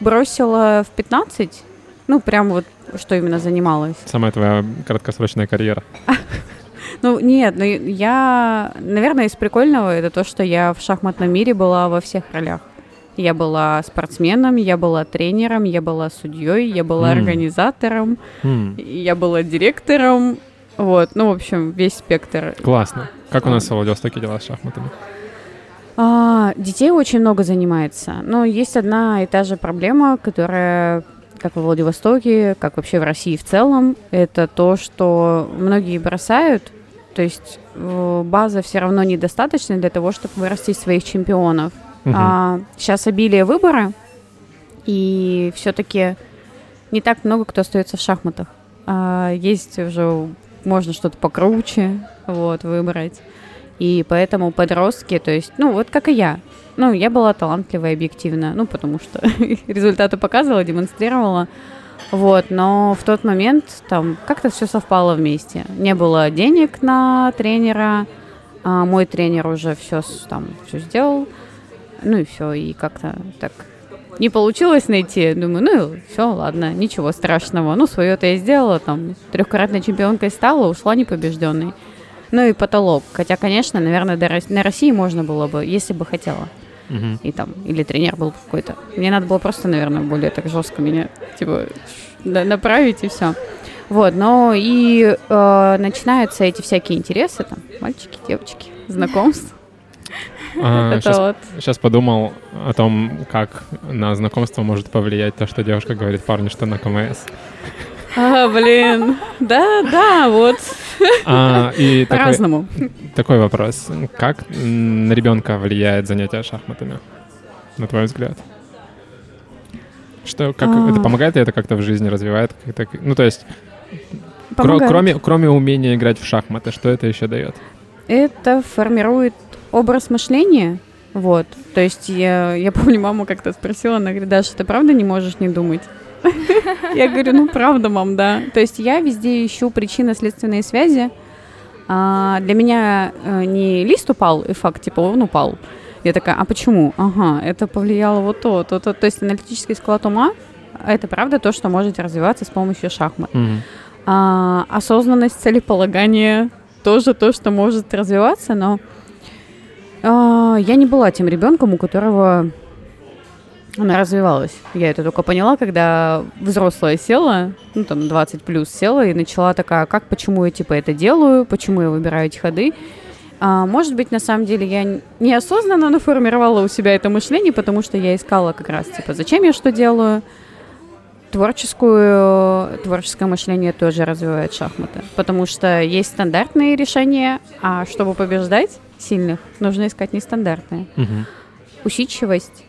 Speaker 2: бросила в 15, ну, прям вот, что именно занималась.
Speaker 1: Самая твоя краткосрочная карьера.
Speaker 2: Ну, нет, ну, я, наверное, из прикольного это то, что я в шахматном мире была во всех ролях. Я была спортсменом, я была тренером, я была судьей, я была
Speaker 1: М.
Speaker 2: организатором,
Speaker 1: М,
Speaker 2: я была директором. Вот, ну, в общем, весь спектр.
Speaker 1: Классно. Как у нас в Владивостоке дела с шахматами?
Speaker 2: А, детей очень много занимается. Но есть одна и та же проблема, которая, как во Владивостоке, как вообще в России в целом, это то, что многие бросают. То есть э, база все равно недостаточна для того, чтобы вырастить своих чемпионов.
Speaker 1: Мгм.
Speaker 2: сейчас обилие выбора, и все-таки не так много кто остается в шахматах. А, есть уже, можно что-то покруче, вот, выбрать. И поэтому подростки, то есть, ну, вот как и я. Ну, я была талантливая объективно, ну, потому что результаты показывала, демонстрировала. Вот, но в тот момент там как-то все совпало вместе. Не было денег на тренера, А мой тренер уже все там все сделал. Ну и все, и как-то так не получилось найти. Думаю, ну все, ладно, ничего страшного. Ну, свое-то я сделала, там, трехкратной чемпионкой стала, ушла непобежденной. Ну и потолок. Хотя, конечно, наверное, на России можно было бы, если бы хотела.
Speaker 1: Мгм.
Speaker 2: И там, или тренер был какой-то. Мне надо было просто, наверное, более так жестко меня, типа, на- направить и все. Вот, но и э, начинаются эти всякие интересы, там, мальчики, девочки, знакомств.
Speaker 1: А,
Speaker 2: вот.
Speaker 1: щас подумал о том, как на знакомство может повлиять то, что девушка говорит парню, что на КМС.
Speaker 2: А, блин, да, да, вот,
Speaker 1: А, и такой,
Speaker 2: по-разному.
Speaker 1: такой вопрос. Как на ребенка влияет занятие шахматами, на твой взгляд? Что, как
Speaker 2: А.
Speaker 1: это помогает ли это как-то в жизни развивает? Как-то- ну, то есть, кро- кроме, кроме умения играть в шахматы, что это еще дает?
Speaker 2: Это формирует образ мышления, вот. То есть я, я помню, мама как-то спросила, она говорит, Даша, ты правда не можешь не думать? Я говорю, ну правда, мам, да. То есть я везде ищу причинно-следственные связи. А, Для меня э, не лист упал, и факт, типа, он упал. Я такая, а почему? Ага, это повлияло вот то, то, то. То есть аналитический склад ума — это правда то, что может развиваться с помощью шахмат.
Speaker 1: Мгм.
Speaker 2: А, осознанность, целеполагание тоже то, что может развиваться, но а, я не была тем ребенком, у которого она развивалась. Я это только поняла, когда взрослая села, ну там 20 плюс села и начала такая, как, почему я типа это делаю, почему я выбираю эти ходы. А, может быть, на самом деле я неосознанно наформировала у себя это мышление, потому что я искала как раз, типа, зачем я что делаю, творческую, творческое мышление тоже развивает шахматы, потому что есть стандартные решения, а чтобы побеждать сильных, нужно искать нестандартные.
Speaker 1: Мгм.
Speaker 2: Усидчивость.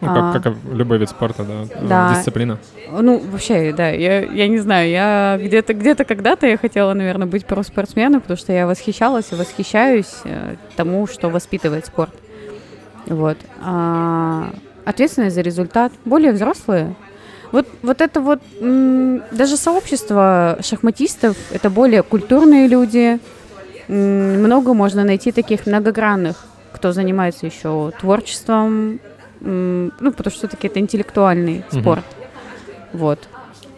Speaker 1: Ну,
Speaker 2: А.
Speaker 1: как, как и любой вид спорта, да,
Speaker 2: Да.
Speaker 1: дисциплина.
Speaker 2: Ну, вообще, да, я, я не знаю, я где-то, где-то когда-то я хотела, наверное, быть профспортсменом, потому что я восхищалась и восхищаюсь э, тому, что воспитывает спорт. Вот. А, ответственность за результат. Более взрослые. Вот, вот это вот, даже сообщество шахматистов, это более культурные люди. Много можно найти таких многогранных, кто занимается еще творчеством, ну, потому что все-таки это интеллектуальный спорт. Вот.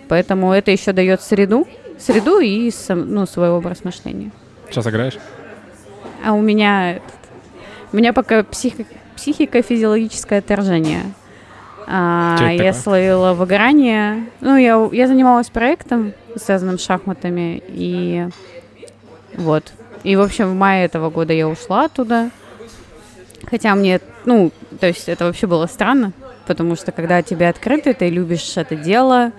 Speaker 2: Поэтому это еще дает среду, среду и ну, свой образ мышления.
Speaker 1: Сейчас играешь?
Speaker 2: А у меня у меня пока психи- психико-физиологическое отторжение. А, я словила выгорание. Ну, я, я занималась проектом, связанным с шахматами, и вот. И, в общем, в мае этого года я ушла оттуда. Хотя мне, ну, то есть это вообще было странно, потому что когда тебе открыто, ты любишь это дело,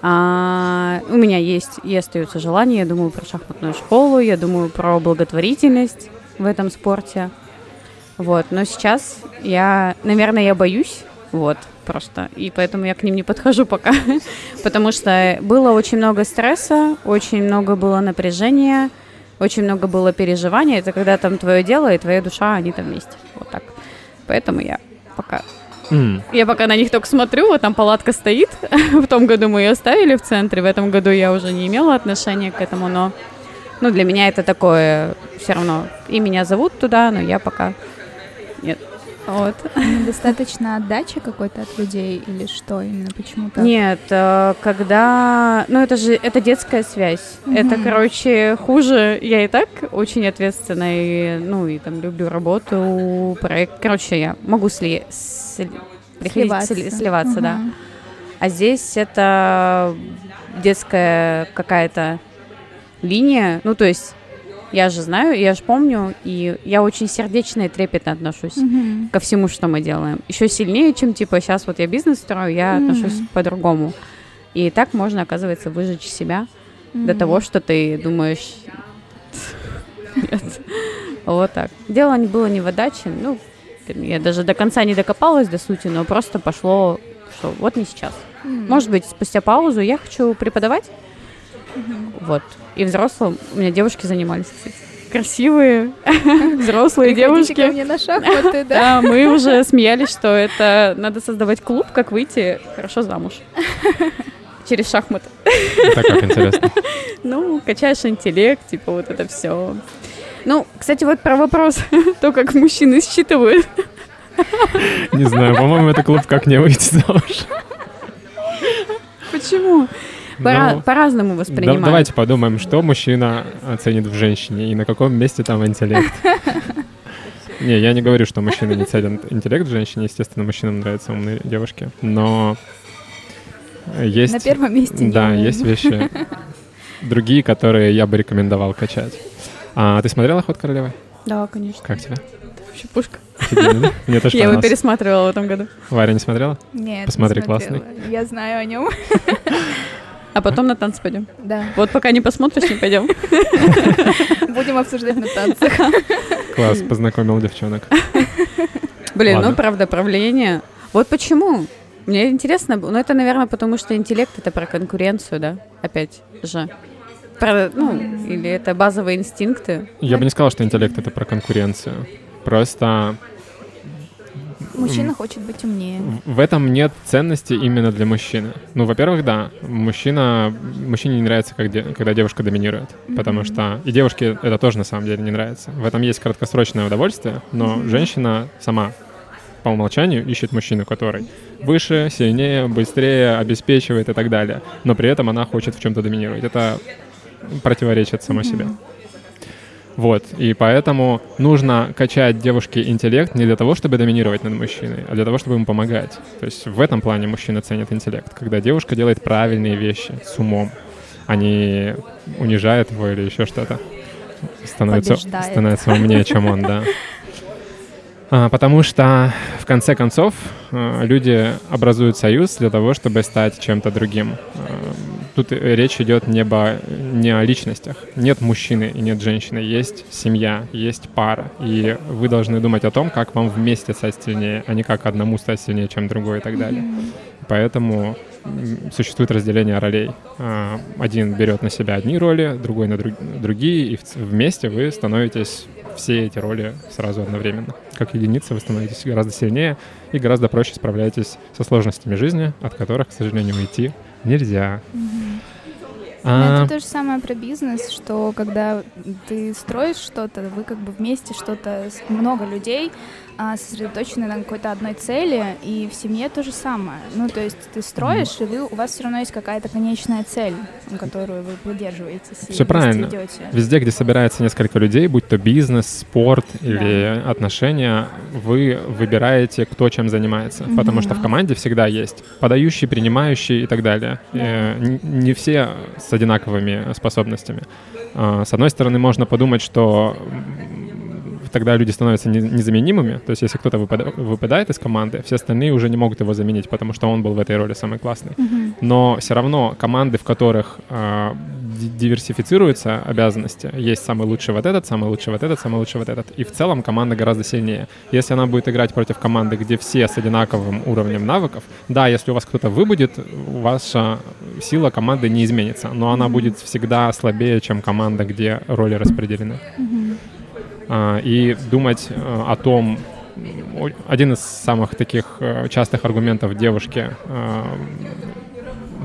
Speaker 2: а, у меня есть и остается желание, я думаю про шахматную школу, я думаю про благотворительность в этом спорте. Вот, но сейчас я, наверное, я боюсь, вот, просто, и поэтому я к ним не подхожу пока, потому что было очень много стресса, очень много было напряжения, очень много было переживаний, это когда там твое дело и твоя душа, они там вместе, вот так. Поэтому я пока
Speaker 1: М,
Speaker 2: я пока на них только смотрю, вот там палатка стоит. в том году мы ее оставили в центре, в этом году я уже не имела отношения к этому, но ну, для меня это такое все равно. И меня зовут туда, но я пока нет. Вот.
Speaker 3: Достаточно отдачи какой-то от людей или что именно, почему так?
Speaker 2: Нет, э, когда... Ну, это же, это детская связь. Это,
Speaker 3: Мгм.
Speaker 2: короче, хуже. Я и так очень ответственна и, ну, и там люблю работу, проект. Короче, я могу сли... сли- приходить к сли- сливаться, да.
Speaker 3: Мгм.
Speaker 2: А здесь это детская какая-то линия. Ну, то есть я же знаю, я же помню, и я очень сердечно и трепетно отношусь
Speaker 3: Мгм.
Speaker 2: ко всему, что мы делаем. Еще сильнее, чем типа сейчас вот я бизнес строю, я
Speaker 3: Мгм.
Speaker 2: отношусь по-другому. И так можно, оказывается, выжечь себя до
Speaker 3: Мгм.
Speaker 2: того, что ты думаешь... Нет. Вот так. Дело не было не в отдаче, ну, я даже до конца не докопалась до сути, но просто пошло, что вот не сейчас.
Speaker 3: М.
Speaker 2: Может быть, спустя паузу я хочу преподавать. Вот. И взрослым у меня девушки занимались, кстати. Красивые, взрослые
Speaker 3: Приходите ко
Speaker 2: девушки.
Speaker 3: мне на шахматы, да?
Speaker 2: Да, мы уже смеялись, что это надо создавать клуб, как выйти хорошо замуж. Через шахматы.
Speaker 1: Это как интересно.
Speaker 2: Ну, качаешь интеллект, типа вот это все. Ну, кстати, вот про вопрос, то, как мужчины считывают.
Speaker 1: Не знаю, по-моему, это клуб «Как не выйти замуж».
Speaker 2: Почему? Пора-
Speaker 1: Ну,
Speaker 2: По-разному
Speaker 1: Да-
Speaker 2: воспринимают.
Speaker 1: давайте подумаем, что мужчина оценит в женщине и на каком месте там интеллект. Не, я не говорю, что мужчина не ценит интеллект в женщине. Естественно, мужчинам нравятся умные девушки. Но есть...
Speaker 3: На первом месте
Speaker 1: Да, есть вещи другие, которые я бы рекомендовал качать. А ты смотрела «Ход королевы»?
Speaker 2: Да, конечно.
Speaker 1: Как тебе?
Speaker 2: Вообще пушка.
Speaker 1: Офигенно, да? Мне тоже
Speaker 2: Я его пересматривала в этом году.
Speaker 1: Варя не смотрела?
Speaker 3: Нет,
Speaker 1: Посмотри,
Speaker 3: не смотрела. Я знаю о нем.
Speaker 2: А потом на танцы пойдем.
Speaker 3: Да.
Speaker 2: Вот пока не посмотришь, не пойдем.
Speaker 3: Будем обсуждать на танцах.
Speaker 1: Класс, познакомил девчонок.
Speaker 2: Блин,
Speaker 1: Ладно.
Speaker 2: ну правда, правление. Вот почему? Мне интересно, ну это, наверное, потому что интеллект это про конкуренцию, да? Опять же. Про, ну, или это базовые инстинкты.
Speaker 1: Я бы не сказал, что интеллект — это про конкуренцию. Просто
Speaker 3: Мужчина хочет быть умнее.
Speaker 1: В этом нет ценности именно для мужчины. Ну, во-первых, да, мужчина, мужчине не нравится, как де- когда девушка доминирует, потому что и девушке это тоже на самом деле не нравится. В этом есть краткосрочное удовольствие, но женщина сама по умолчанию ищет мужчину, который выше, сильнее, быстрее, обеспечивает и так далее. Но при этом она хочет в чем-то доминировать. Это противоречит само себе. Вот, и поэтому нужно качать девушке интеллект не для того, чтобы доминировать над мужчиной, а для того, чтобы ему помогать. То есть в этом плане мужчина ценит интеллект, когда девушка делает правильные вещи с умом, а не унижает его или еще что-то. Становится,
Speaker 3: Побеждает.
Speaker 1: становится умнее, чем он, да. А, потому что в конце концов э, люди образуют союз для того, чтобы стать чем-то другим. Тут э, речь идет не, обо- не о личностях. Нет мужчины и нет женщины. Есть семья, есть пара. И вы должны думать о том, как вам вместе стать сильнее, а не как одному стать сильнее, чем другой и так далее. Поэтому существует разделение ролей. А, Один берет на себя одни роли, другой на друг- другие, и вместе вы становитесь все эти роли сразу одновременно. Как единица вы становитесь гораздо сильнее и гораздо проще справляетесь со сложностями жизни, от которых, к сожалению, уйти нельзя. А,
Speaker 3: Это то же самое про бизнес, что когда ты строишь что-то, вы как бы вместе что-то, много людей сосредоточены на какой-то одной цели, и в семье то же самое. Ну, то есть ты строишь, и вы, у вас все равно есть какая-то конечная цель, которую вы придерживаетесь. вместе
Speaker 1: правильно.
Speaker 3: идёте.
Speaker 1: Везде, где собирается несколько людей, будь то бизнес, спорт или отношения, вы выбираете, кто чем занимается. Потому что в команде всегда есть подающий, принимающий и так далее. Э, н- Не все с одинаковыми способностями. А, С одной стороны, можно подумать, что тогда люди становятся не- незаменимыми. То есть, если кто-то выпада- выпадает из команды, все остальные уже не могут его заменить, потому что он был в этой роли самый классный. Но все равно команды, в которых ди- диверсифицируются обязанности, есть самый лучший вот этот, самый лучший вот этот, самый лучший вот этот. И в целом команда гораздо сильнее. Если она будет играть против команды, где все с одинаковым уровнем навыков, да, если у вас кто-то выбудет, ваша сила команды не изменится, но она будет всегда слабее, чем команда, где роли распределены. А, и думать э, о том, один из самых таких э, частых аргументов девушки э,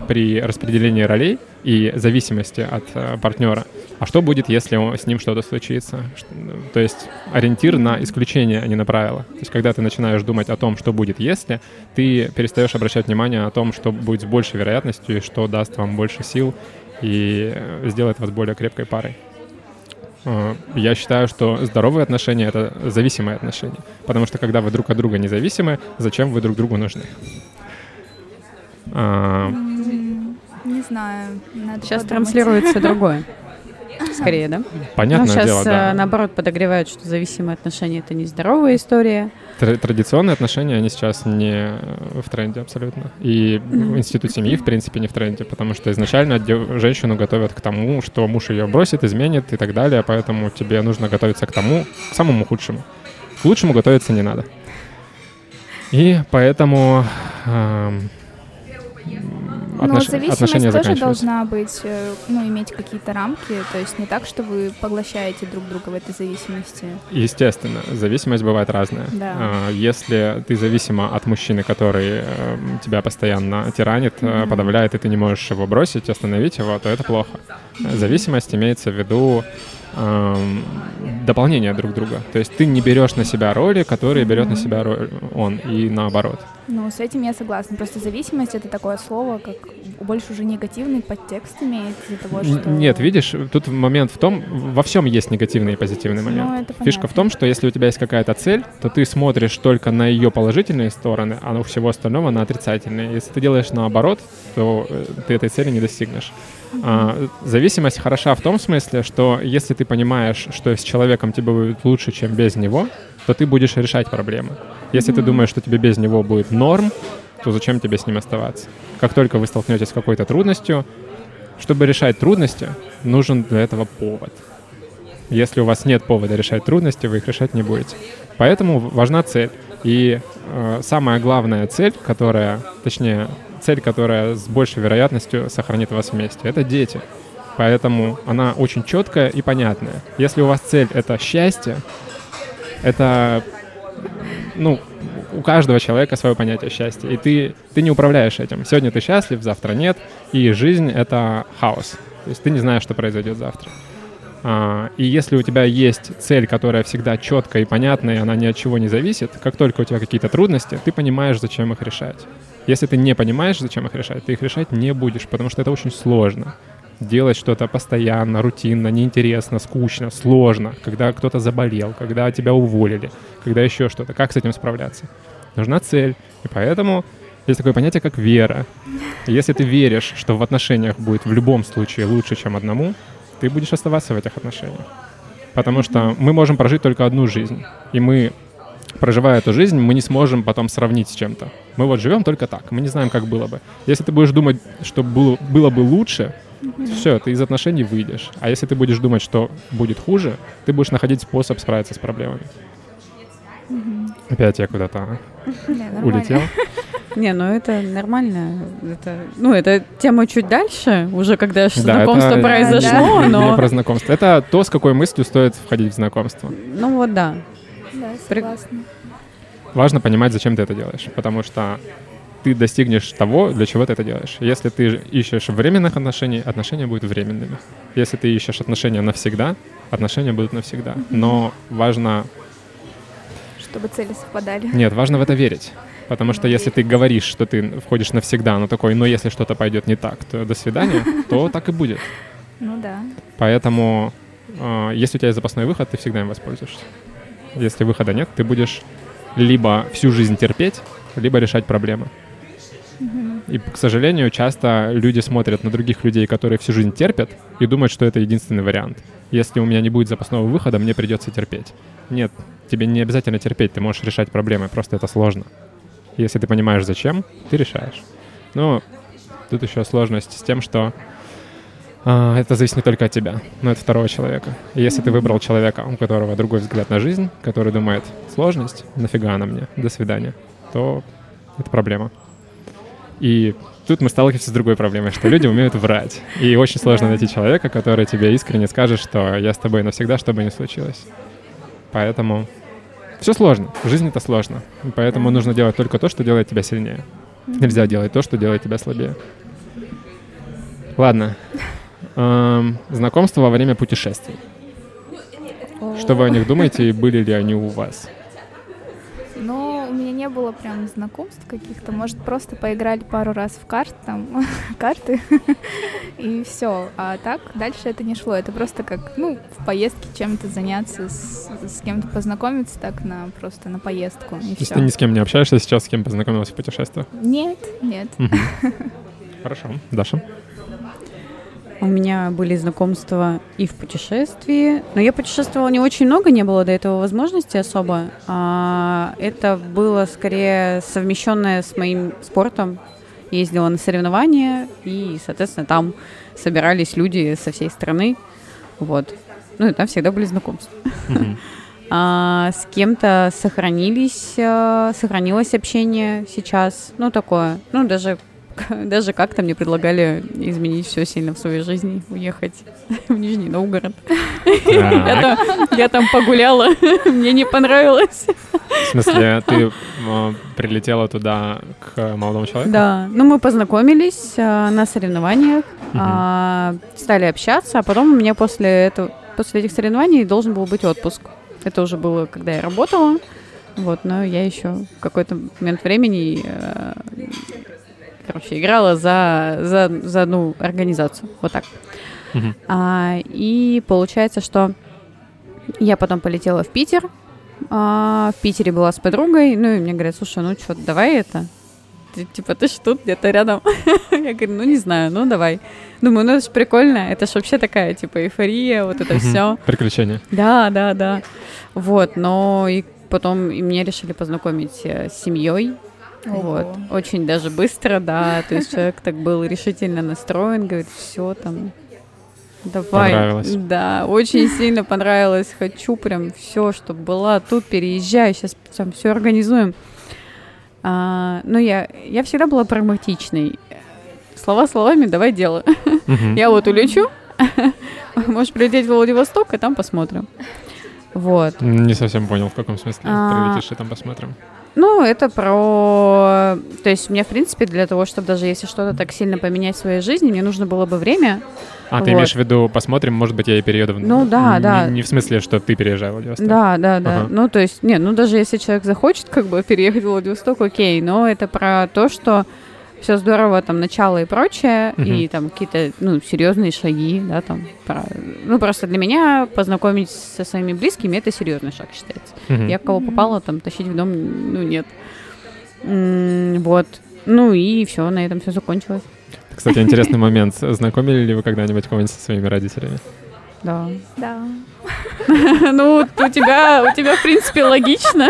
Speaker 1: при распределении ролей и зависимости от партнера. А что будет, если с ним что-то случится? То есть ориентир на исключение, а не на правило. То есть когда ты начинаешь думать о том, что будет, если, ты перестаешь обращать внимание о том, что будет с большей вероятностью и что даст вам больше сил и сделает вас более крепкой парой. Э, Я считаю, что здоровые отношения — это зависимые отношения. Потому что когда вы друг от друга независимы, зачем вы друг другу нужны? А,
Speaker 3: Не знаю.
Speaker 2: Сейчас транслируется другое. Скорее, да?
Speaker 1: Понятное
Speaker 2: ну, сейчас,
Speaker 1: дело, да.
Speaker 2: наоборот, подогревают, что зависимые отношения — это нездоровая история.
Speaker 1: Тр- Традиционные отношения, они сейчас не э, в тренде абсолютно. И институт семьи, в принципе, не в тренде, потому что изначально дев- женщину готовят к тому, что муж ее бросит, изменит и так далее, поэтому тебе нужно готовиться к тому, к самому худшему. К лучшему готовиться не надо. И поэтому эм,
Speaker 3: Но
Speaker 1: отнош-
Speaker 3: зависимость тоже должна быть, э, ну, иметь какие-то рамки, то есть не так, что вы поглощаете друг друга в этой зависимости.
Speaker 1: Естественно, зависимость бывает разная.
Speaker 3: Да.
Speaker 1: А, Если ты зависима от мужчины, который э, тебя постоянно тиранит, э, подавляет, и ты не можешь его бросить, остановить его, то это плохо. Зависимость имеется в виду эм, дополнение друг друга. То есть ты не берешь на себя роли, которые берет на себя роль он, и наоборот.
Speaker 3: Ну, с этим я согласна. Просто зависимость — это такое слово, как больше уже негативный подтекст имеет из-за того, что...
Speaker 1: Нет, видишь, тут момент в том, во всем есть негативный и позитивный момент.
Speaker 3: Ну, это
Speaker 1: Фишка в том, что если у тебя есть какая-то цель, то ты смотришь только на ее положительные стороны, а у всего остального на отрицательные. Если ты делаешь наоборот, то э, ты этой цели не достигнешь. А, зависимость хороша в том смысле, что если ты понимаешь, что с человеком тебе будет лучше, чем без него, то ты будешь решать проблемы. Если ты думаешь, что тебе без него будет норм, то зачем тебе с ним оставаться? Как только вы столкнетесь с какой-то трудностью, чтобы решать трудности, нужен для этого повод. Если у вас нет повода решать трудности, вы их решать не будете. Поэтому важна цель. И э, самая главная цель, которая, точнее, цель, которая с большей вероятностью сохранит вас вместе, это дети. Поэтому она очень четкая и понятная. Если у вас цель — это счастье, это, ну, у каждого человека свое понятие счастья, и ты, ты не управляешь этим. Сегодня ты счастлив, завтра нет, и жизнь — это хаос. То есть ты не знаешь, что произойдет завтра. А, и если у тебя есть цель, которая всегда четкая и понятная, и она ни от чего не зависит, как только у тебя какие-то трудности, ты понимаешь, зачем их решать. Если ты не понимаешь, зачем их решать, ты их решать не будешь, потому что это очень сложно. Делать что-то постоянно, рутинно, неинтересно, скучно, сложно, когда кто-то заболел, когда тебя уволили, когда еще что-то. Как с этим справляться? Нужна цель. И поэтому есть такое понятие, как вера. Если ты веришь, что в отношениях будет в любом случае лучше, чем одному, ты будешь оставаться в этих отношениях. Потому что мы можем прожить только одну жизнь. И мы, проживая эту жизнь, мы не сможем потом сравнить с чем-то. Мы вот живем только так, мы не знаем, как было бы. Если ты будешь думать, что было, было бы лучше, все, ты из отношений выйдешь. А если ты будешь думать, что будет хуже, ты будешь находить способ справиться с проблемами. Опять я куда-то а?
Speaker 3: Не,
Speaker 1: улетел.
Speaker 2: Не, ну это нормально. Это, ну, это тема чуть дальше, уже когда
Speaker 1: Да,
Speaker 2: знакомство
Speaker 1: это
Speaker 2: произошло,
Speaker 1: не- не
Speaker 2: но...
Speaker 1: про знакомство. Это то, с какой мыслью стоит входить в знакомство.
Speaker 2: Ну вот да.
Speaker 3: Согласна.
Speaker 1: Важно понимать, зачем ты это делаешь, потому что ты достигнешь того, для чего ты это делаешь. Если ты ищешь временных отношений, отношения будут временными. Если ты ищешь отношения навсегда, отношения будут навсегда. Но важно...
Speaker 3: Чтобы цели совпадали.
Speaker 1: Нет, важно в это верить. Потому что если ты говоришь, что ты входишь навсегда, но такой, но если что-то пойдет не так, то до свидания, то так и будет.
Speaker 3: Ну да.
Speaker 1: Поэтому, э, если у тебя есть запасной выход, ты всегда им воспользуешься. Если выхода нет, ты будешь либо всю жизнь терпеть, либо решать проблемы. И, к сожалению, часто люди смотрят на других людей, которые всю жизнь терпят, и думают, что это единственный вариант. Если у меня не будет запасного выхода, мне придется терпеть. Нет, тебе не обязательно терпеть, ты можешь решать проблемы, просто это сложно. Если ты понимаешь, зачем, ты решаешь. Но тут еще сложность с тем, что это зависит не только от тебя, но и от второго человека. И если ты выбрал человека, у которого другой взгляд на жизнь, который думает, сложность, нафига она мне, до свидания, то это проблема. И тут мы сталкиваемся с другой проблемой, что люди умеют врать. И очень сложно найти человека, который тебе искренне скажет, что я с тобой навсегда, что бы ни случилось. Поэтому все сложно. Жизнь это сложно. И поэтому нужно делать только то, что делает тебя сильнее. Нельзя делать то, что делает тебя слабее. Ладно. Эм, знакомство во время путешествий. Что вы о них думаете и были ли они у вас?
Speaker 3: Но у меня не было прям знакомств каких-то. Может, просто поиграли пару раз в карт, там, карты, и все. А так дальше это не шло. Это просто как, ну, в поездке чем-то заняться, с, с кем-то познакомиться так на просто на поездку, и
Speaker 1: То есть ты ни с кем не общаешься сейчас, с кем познакомился в путешествиях?
Speaker 3: Нет, нет.
Speaker 1: Хорошо. Даша?
Speaker 2: У меня были знакомства и в путешествии, но я путешествовала не очень много, не было до этого возможности особо. А, это было скорее совмещенное с моим спортом. Ездила на соревнования, и, соответственно, там собирались люди со всей страны. Вот. Ну и там всегда были знакомства. А, с кем-то сохранились, а, сохранилось общение сейчас. Ну, такое. Ну, даже, даже как-то мне предлагали изменить все сильно в своей жизни, уехать в Нижний Новгород. Я там, погуляла, мне не понравилось.
Speaker 1: В смысле, ты э, прилетела туда к молодому человеку?
Speaker 2: Да, ну мы познакомились а, на соревнованиях, а, стали общаться, а потом у меня после этого, после этих соревнований должен был быть отпуск. Это уже было, когда я работала. Вот, но я еще в какой-то момент времени, короче, играла за, за, за одну организацию. Вот так.
Speaker 1: Мгм.
Speaker 2: А, и получается, что я потом полетела в Питер. А, в Питере была с подругой. Ну, и мне говорят, слушай, ну что, давай это. Ты, типа, ты ж тут где-то рядом. я говорю, ну не знаю, ну давай. Думаю, ну это ж прикольно. Это ж вообще такая, типа, эйфория, вот это все.
Speaker 1: Приключения.
Speaker 2: Да, да, да. Вот, но и потом и мне решили познакомить э, с семьей. Вот, очень даже быстро, да. То есть человек так был решительно настроен, говорит, все там, давай.
Speaker 1: Понравилось.
Speaker 2: Да, очень сильно понравилось. Хочу прям все, чтобы была тут, переезжай, сейчас там все организуем. А, ну, я, я всегда была прагматичной. Слова словами, давай дело.
Speaker 1: Мгм.
Speaker 2: Я вот улечу, можешь прилететь в Владивосток, и там посмотрим. Вот.
Speaker 1: Не совсем понял, в каком смысле.
Speaker 2: А.
Speaker 1: Прилетишь и там посмотрим.
Speaker 2: Ну, это про... То есть мне, в принципе, для того, чтобы даже если что-то так сильно поменять в своей жизни, мне нужно было бы время.
Speaker 1: А, ты
Speaker 2: Вот.
Speaker 1: имеешь в виду, посмотрим, может быть, я и перееду в...
Speaker 2: Ну да,
Speaker 1: не,
Speaker 2: да.
Speaker 1: Не в смысле, что ты переезжай в Владивосток.
Speaker 2: Да, да, да.
Speaker 1: Ага.
Speaker 2: Ну, то есть, не, ну даже если человек захочет как бы переехать в Владивосток, окей, но это про то, что все здорово, там, начало и прочее,
Speaker 1: Мгм.
Speaker 2: и там какие-то, ну, серьезные шаги, да, там, про- ну, просто для меня познакомить со своими близкими, это серьезный шаг считается.
Speaker 1: Мгм.
Speaker 2: Я кого попала, там, тащить в дом, ну, нет. М, Вот. Ну и все, на этом все закончилось.
Speaker 1: Кстати, интересный момент. Знакомили ли вы когда-нибудь кого-нибудь со своими родителями?
Speaker 2: Да.
Speaker 3: Да.
Speaker 2: Ну, у тебя, у тебя, в принципе, логично.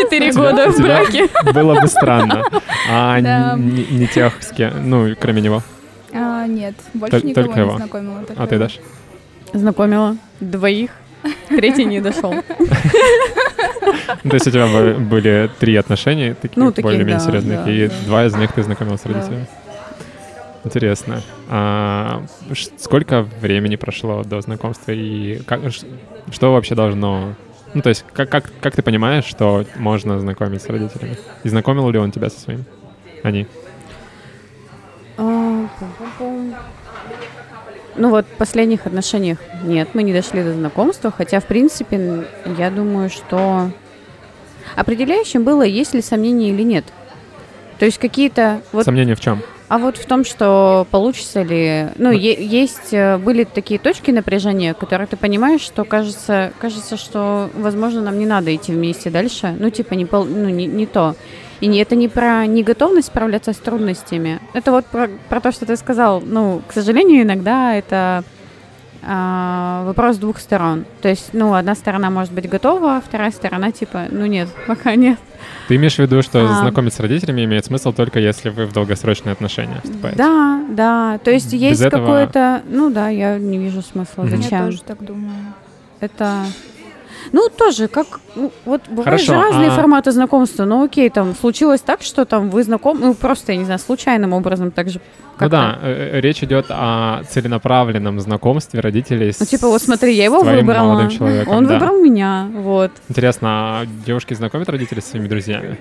Speaker 2: Четыре года в браке.
Speaker 1: Было бы странно. А не не тех, с кем... Ну, кроме него.
Speaker 3: А, нет, больше никого не знакомила.
Speaker 1: А ты. Даш?
Speaker 2: Знакомила двоих. Третий не дошел.
Speaker 1: То есть у тебя бы- были три отношения, такие
Speaker 2: Ну, таких,
Speaker 1: более-менее серьезные, и два из них ты знакомил с родителями. Интересно. А сколько времени прошло до знакомства и как, что вообще должно... Ну, то есть как, как, как ты понимаешь, что можно знакомить с родителями? И знакомил ли он тебя со своим? Они?
Speaker 2: А. Ну вот в последних отношениях нет, мы не дошли до знакомства, хотя в принципе я думаю, что определяющим было, есть ли сомнения или нет. То есть какие-то вот
Speaker 1: Сомнения в чем?
Speaker 2: А вот в том, что получится ли... Ну, е- есть, э, были такие точки напряжения, которые ты понимаешь, что кажется, кажется, что, возможно, нам не надо идти вместе дальше. Ну, типа, не, пол- ну, не, не то. И это не про неготовность справляться с трудностями. Это вот про, про то, что ты сказал. Ну, к сожалению, иногда это а, вопрос двух сторон. То есть, ну, одна сторона может быть готова, а вторая сторона, типа, ну, нет, пока нет.
Speaker 1: Ты имеешь в виду, что
Speaker 2: А.
Speaker 1: знакомиться с родителями имеет смысл только если вы в долгосрочные отношения вступаете?
Speaker 2: Да, да. То есть
Speaker 1: Без
Speaker 2: есть
Speaker 1: этого-
Speaker 2: какое-то... Ну да, я не вижу смысла.
Speaker 1: Мгм.
Speaker 3: Я
Speaker 2: Зачем?
Speaker 3: тоже так думаю.
Speaker 2: Это... Ну, тоже, как... ну, вот бывают же разные
Speaker 1: а-
Speaker 2: форматы знакомства. Ну, окей, там, случилось так, что там вы знакомы... Ну, просто, я не знаю, случайным образом так же
Speaker 1: Ну да, э, э, речь идет о целенаправленном знакомстве родителей
Speaker 2: Ну,
Speaker 1: с
Speaker 2: типа, вот смотри, я его
Speaker 1: с
Speaker 2: выбрала.
Speaker 1: молодым человеком.
Speaker 2: Он
Speaker 1: да.
Speaker 2: выбрал меня, вот.
Speaker 1: Интересно, а девушки знакомят родителей со своими друзьями?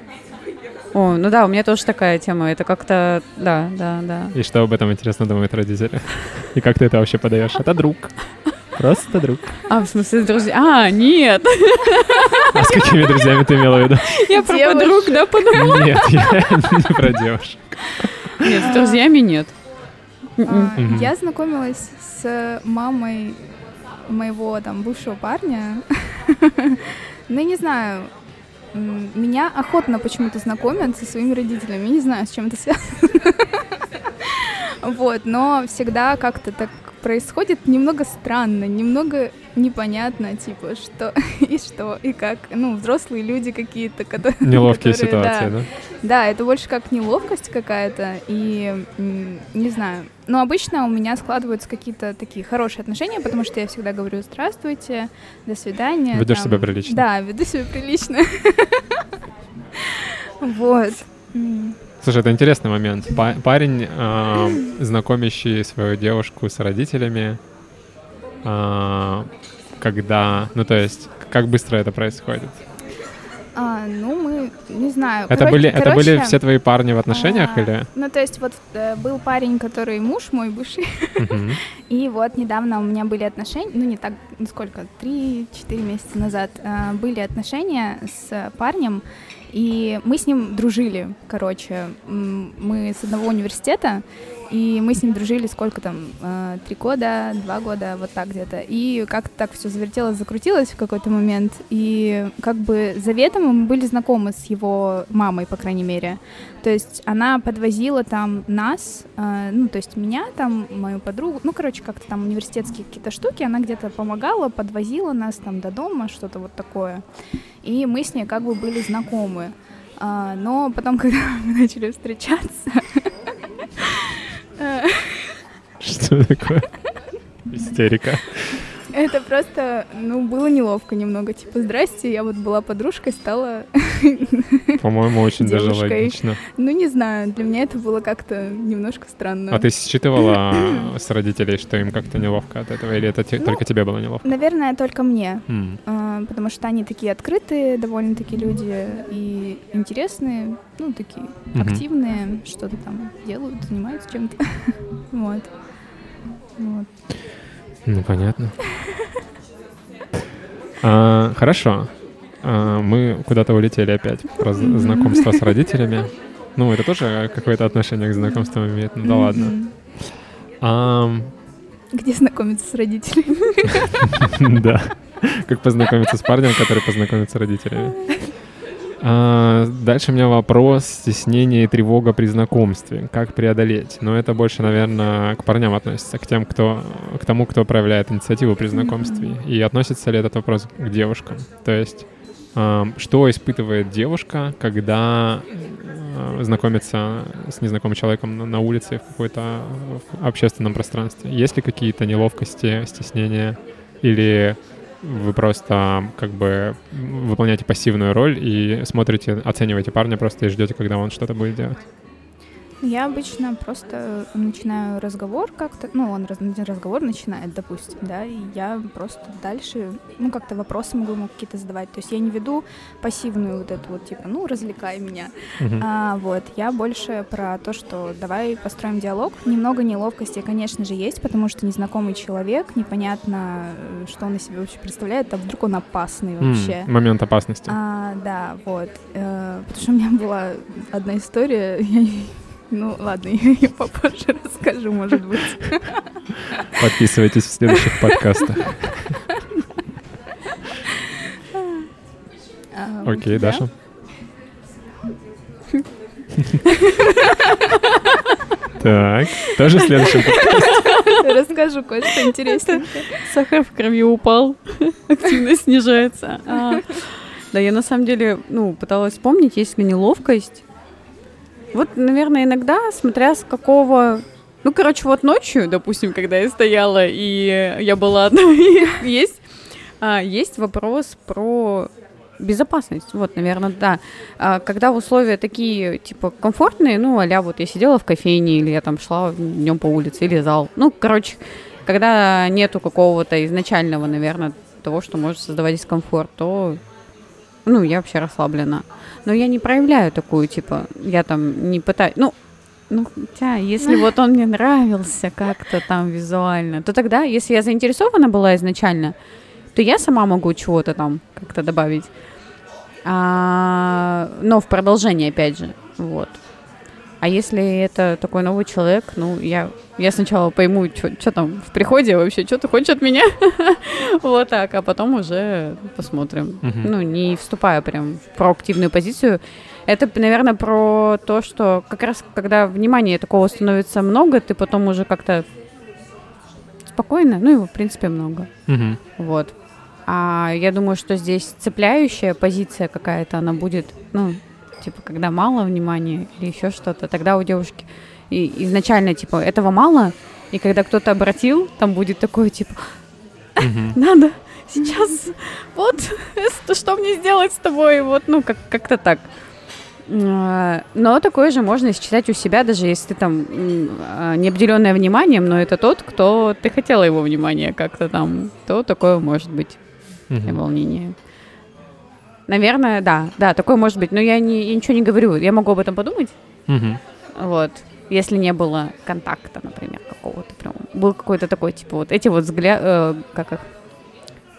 Speaker 2: О, ну да, у меня тоже такая тема. Это как-то... Да, да, да.
Speaker 1: И что об этом интересно думают родители? И как ты это вообще подаешь? Это друг. Просто друг.
Speaker 2: А, в смысле, друзья? А, нет.
Speaker 1: А с какими друзьями ты имела в виду?
Speaker 2: Я про подруг, да, подумала.
Speaker 1: Нет, я не про девушек.
Speaker 2: Нет, с друзьями нет.
Speaker 3: А,
Speaker 2: М-м.
Speaker 3: Я знакомилась с мамой моего там бывшего парня. Ну, я не знаю, меня охотно почему-то знакомят со своими родителями. Не знаю, с чем это связано. Вот, но всегда как-то так происходит немного странно, немного непонятно, типа, что и что, и как. Ну, взрослые люди какие-то, которые...
Speaker 1: Неловкие
Speaker 3: которые, да,
Speaker 1: ситуации, да?
Speaker 3: Да, это больше как неловкость какая-то, и не знаю. Но обычно у меня складываются какие-то такие хорошие отношения, потому что я всегда говорю «здравствуйте», «до свидания».
Speaker 1: Ведёшь
Speaker 3: там.
Speaker 1: себя прилично.
Speaker 3: Да, веду себя прилично. Вот.
Speaker 1: Слушай, это интересный момент. Па- парень, а, знакомящий свою девушку с родителями, а, когда, ну то есть, как быстро это происходит?
Speaker 3: А, ну, мы не знаю.
Speaker 1: Это
Speaker 3: Короче-
Speaker 1: были, это были
Speaker 3: короче,
Speaker 1: все твои парни в отношениях
Speaker 3: а,
Speaker 1: или?
Speaker 3: Ну, то есть вот э, был парень, который муж мой бывший, и вот недавно у меня были отношения, ну не так, сколько, 3-4 месяца назад э, были отношения с парнем, и мы с ним дружили, короче, мы с одного университета, и мы с ним дружили сколько там, э, три года, два года, вот так где-то. И как-то так все завертелось, закрутилось в какой-то момент. И как бы заветом мы были знакомы с его мамой, по крайней мере. То есть она подвозила там нас, э, ну, то есть меня там, мою подругу, ну, короче, как-то там университетские какие-то штуки, она где-то помогала, подвозила нас там до дома, что-то вот такое. И мы с ней как бы были знакомы. А, но потом, когда мы начали встречаться, э,
Speaker 1: Что такое? Истерика.
Speaker 3: Это просто, ну, было неловко немного. Типа, здрасте, я вот была подружкой, стала...
Speaker 1: По-моему, очень даже логично.
Speaker 3: Ну, не знаю, для меня это было как-то немножко странно.
Speaker 1: А ты считывала с родителей, что им как-то неловко от этого, или это
Speaker 3: Ну,
Speaker 1: только тебе было неловко?
Speaker 3: Наверное, только мне. А, потому что они такие открытые, довольно-таки люди и интересные, ну, такие активные, что-то там делают, занимаются чем-то. Вот. Вот.
Speaker 1: Ну, понятно. А, хорошо. А, мы куда-то улетели опять про знакомство с родителями. Ну, это тоже какое-то отношение к знакомствам имеет. Ну да ладно. Ам,
Speaker 3: Где знакомиться с родителями?
Speaker 1: Да. Как познакомиться с парнем, который познакомится с родителями. А, Дальше у меня вопрос стеснение и тревога при знакомстве. Как преодолеть? Но это больше, наверное, к парням относится, к тем, кто, к тому, кто проявляет инициативу при знакомстве. И относится ли этот вопрос к девушкам? То есть, ам, что испытывает девушка, когда э, знакомится с незнакомым человеком на- на улице в какой-то общественном пространстве? Есть ли какие-то неловкости, стеснения? Или вы просто как бы выполняете пассивную роль и смотрите, оцениваете парня просто и ждете, когда он что-то будет делать?
Speaker 3: Я обычно просто начинаю разговор как-то, ну, он раз- разговор начинает, допустим, да, и я просто дальше, ну, как-то вопросы могу ему какие-то задавать. То есть я не веду пассивную вот эту вот, типа, ну, развлекай меня.
Speaker 1: Мгм.
Speaker 3: А, вот, я больше про то, что давай построим диалог. Немного неловкости, конечно же, есть, потому что незнакомый человек, непонятно, э, что он из себя вообще представляет, а вдруг он опасный вообще.
Speaker 1: Момент опасности.
Speaker 3: А, да, вот. Э, потому что у меня была одна история. я- ну, ладно, я ее попозже расскажу, может быть.
Speaker 1: Подписывайтесь в следующих подкастах.
Speaker 3: А,
Speaker 1: Окей? Даша. Так, тоже в следующем подкасте.
Speaker 3: Расскажу кое-что интереснее.
Speaker 2: Сахар в крови упал, активность снижается. А, Да, я на самом деле, ну, пыталась вспомнить, есть ли неловкость. Вот, наверное, иногда, смотря с какого... Ну, короче, вот ночью, допустим, когда я стояла, и я была одна, есть, а, есть вопрос про безопасность. Вот, наверное, да. А, когда условия такие, типа, комфортные, ну, а вот я сидела в кофейне, или я там шла днем по улице, или зал. Ну, короче, когда нету какого-то изначального, наверное, того, что может создавать дискомфорт, то, ну, я вообще расслаблена. Но я не проявляю такую, типа, я там не пытаюсь, ну, ну, хотя, если вот он мне нравился как-то там визуально, то тогда, если я заинтересована была изначально, то я сама могу чего-то там как-то добавить. А, но в продолжение, опять же, вот. А если это такой новый человек, ну, я, я сначала пойму, что там в приходе вообще, что ты хочешь от меня. Вот так, а потом уже посмотрим.
Speaker 1: Мгм.
Speaker 2: Ну, не вступая прям в проактивную позицию. Это, наверное, про то, что как раз когда внимания такого становится много, ты потом уже как-то спокойно, ну, его, в принципе, много.
Speaker 1: Мгм.
Speaker 2: Вот. А я думаю, что здесь цепляющая позиция какая-то, она будет, ну, типа, когда мало внимания или еще что-то, тогда у девушки и изначально, типа, этого мало, и когда кто-то обратил, там будет такое, типа, надо сейчас, вот, что- мне сделать с тобой, вот, ну, как- как-то так. А, Но такое же можно считать у себя, даже если ты там а, не обделенная вниманием, но это тот, кто ты хотела его внимания как-то там, то такое может быть
Speaker 1: Мгм.
Speaker 2: волнение. Наверное, да, да, такое может быть. Но я, не, я ничего не говорю. Я могу об этом подумать.
Speaker 1: Мгм.
Speaker 2: Вот. Если не было контакта, например, какого-то прям. Был какой-то такой, типа, вот эти вот взгляды, как их?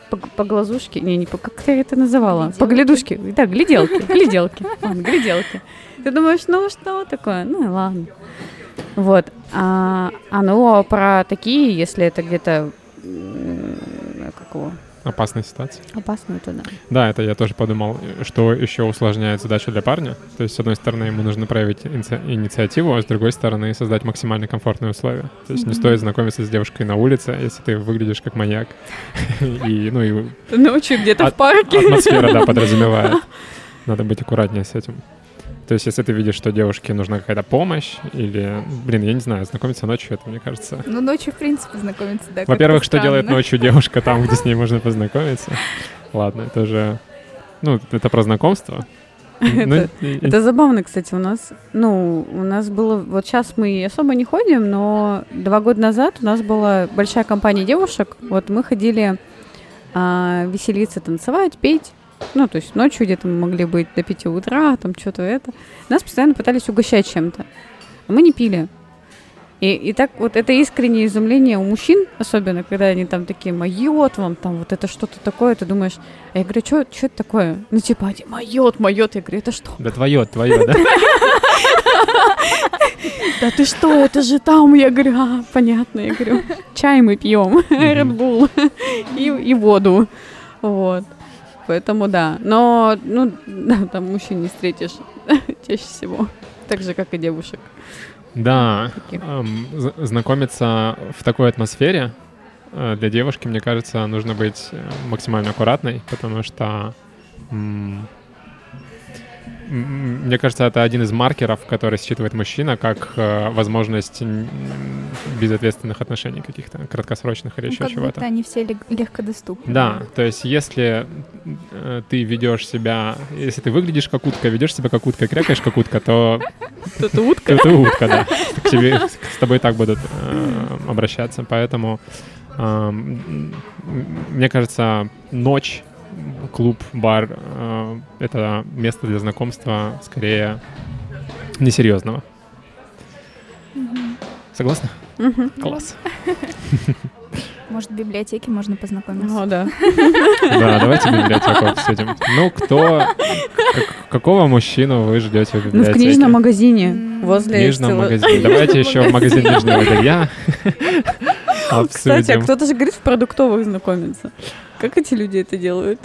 Speaker 2: По, по глазушке? Не, не по, как ты это называла? По глядушке. Да, гляделки, гляделки. Ладно, гляделки. Ты думаешь, ну что такое? Ну и ладно. Вот. А, а ну, про такие, если это где-то м, как его,
Speaker 1: Опасная ситуация.
Speaker 2: опасно, это да.
Speaker 1: Да, это я тоже подумал, что еще усложняет задачу для парня. То есть, с одной стороны, ему нужно проявить иници- инициативу, а с другой стороны, создать максимально комфортные условия. То есть не
Speaker 3: Мгм.
Speaker 1: стоит знакомиться с девушкой на улице, если ты выглядишь как маньяк. И, ну, и
Speaker 2: Ночью где-то
Speaker 1: От-
Speaker 2: в парке.
Speaker 1: атмосфера, да, подразумевает. Надо быть аккуратнее с этим. То есть, если ты видишь, что девушке нужна какая-то помощь, или, блин, я не знаю, знакомиться ночью, это, мне кажется...
Speaker 3: Ну, ночью, в принципе, знакомиться, да.
Speaker 1: Во-первых, что делает ночью девушка там, где с ней можно познакомиться? Ладно, это же... Ну, это про знакомство. Ну,
Speaker 2: Это- Это забавно, кстати, у нас, ну, у нас было, вот сейчас мы особо не ходим, но два года назад у нас была большая компания девушек, вот мы ходили а, веселиться, танцевать, петь, ну, то есть ночью где-то мы могли быть до 5 утра, там что-то это. Нас постоянно пытались угощать чем-то, а мы не пили. И, и так вот это искреннее изумление у мужчин, особенно когда они там такие, майот вам, там вот это что-то такое, ты думаешь, а я говорю, что это такое? Ну типа, они, майот, майот, я говорю, это что?
Speaker 1: Да твое, твое, да?
Speaker 2: Да ты что, это же там, я говорю, а, понятно, я говорю, чай мы пьем, Red Bull и, и воду, вот. Поэтому да, но, ну, да, там мужчин не встретишь чаще всего, так же, как и девушек.
Speaker 1: Да, эм, знакомиться в такой атмосфере э, для девушки, мне кажется, нужно быть э, максимально аккуратной, потому что м, мне кажется, это один из маркеров, который считывает мужчина как э, возможность безответственных отношений каких-то краткосрочных или
Speaker 3: Ну,
Speaker 1: еще
Speaker 3: как
Speaker 1: чего-то.
Speaker 3: будто они все лег- легкодоступны.
Speaker 1: Да, то есть если э, ты ведешь себя, если ты выглядишь как утка, ведешь себя как утка, крякаешь как утка, то
Speaker 2: Это утка.
Speaker 1: ты утка, да. К тебе, с тобой так будут э, обращаться, поэтому эм, мне кажется, ночь, клуб, бар э, это место для знакомства скорее несерьезного. Согласна? Класс.
Speaker 3: Может, в библиотеке можно познакомиться.
Speaker 2: О, да.
Speaker 1: Да, давайте библиотеку обсудим. Ну, кто, как- какого мужчину вы ждете в
Speaker 2: Ну, в
Speaker 1: библиотеке?
Speaker 2: книжном магазине
Speaker 3: М,
Speaker 1: В
Speaker 2: возле...
Speaker 1: книжном магазине. Давайте еще в магазин нижнего белья
Speaker 2: Кстати, а
Speaker 1: обсудим.
Speaker 2: кто-то же говорит в продуктовых знакомиться. Как эти люди это делают?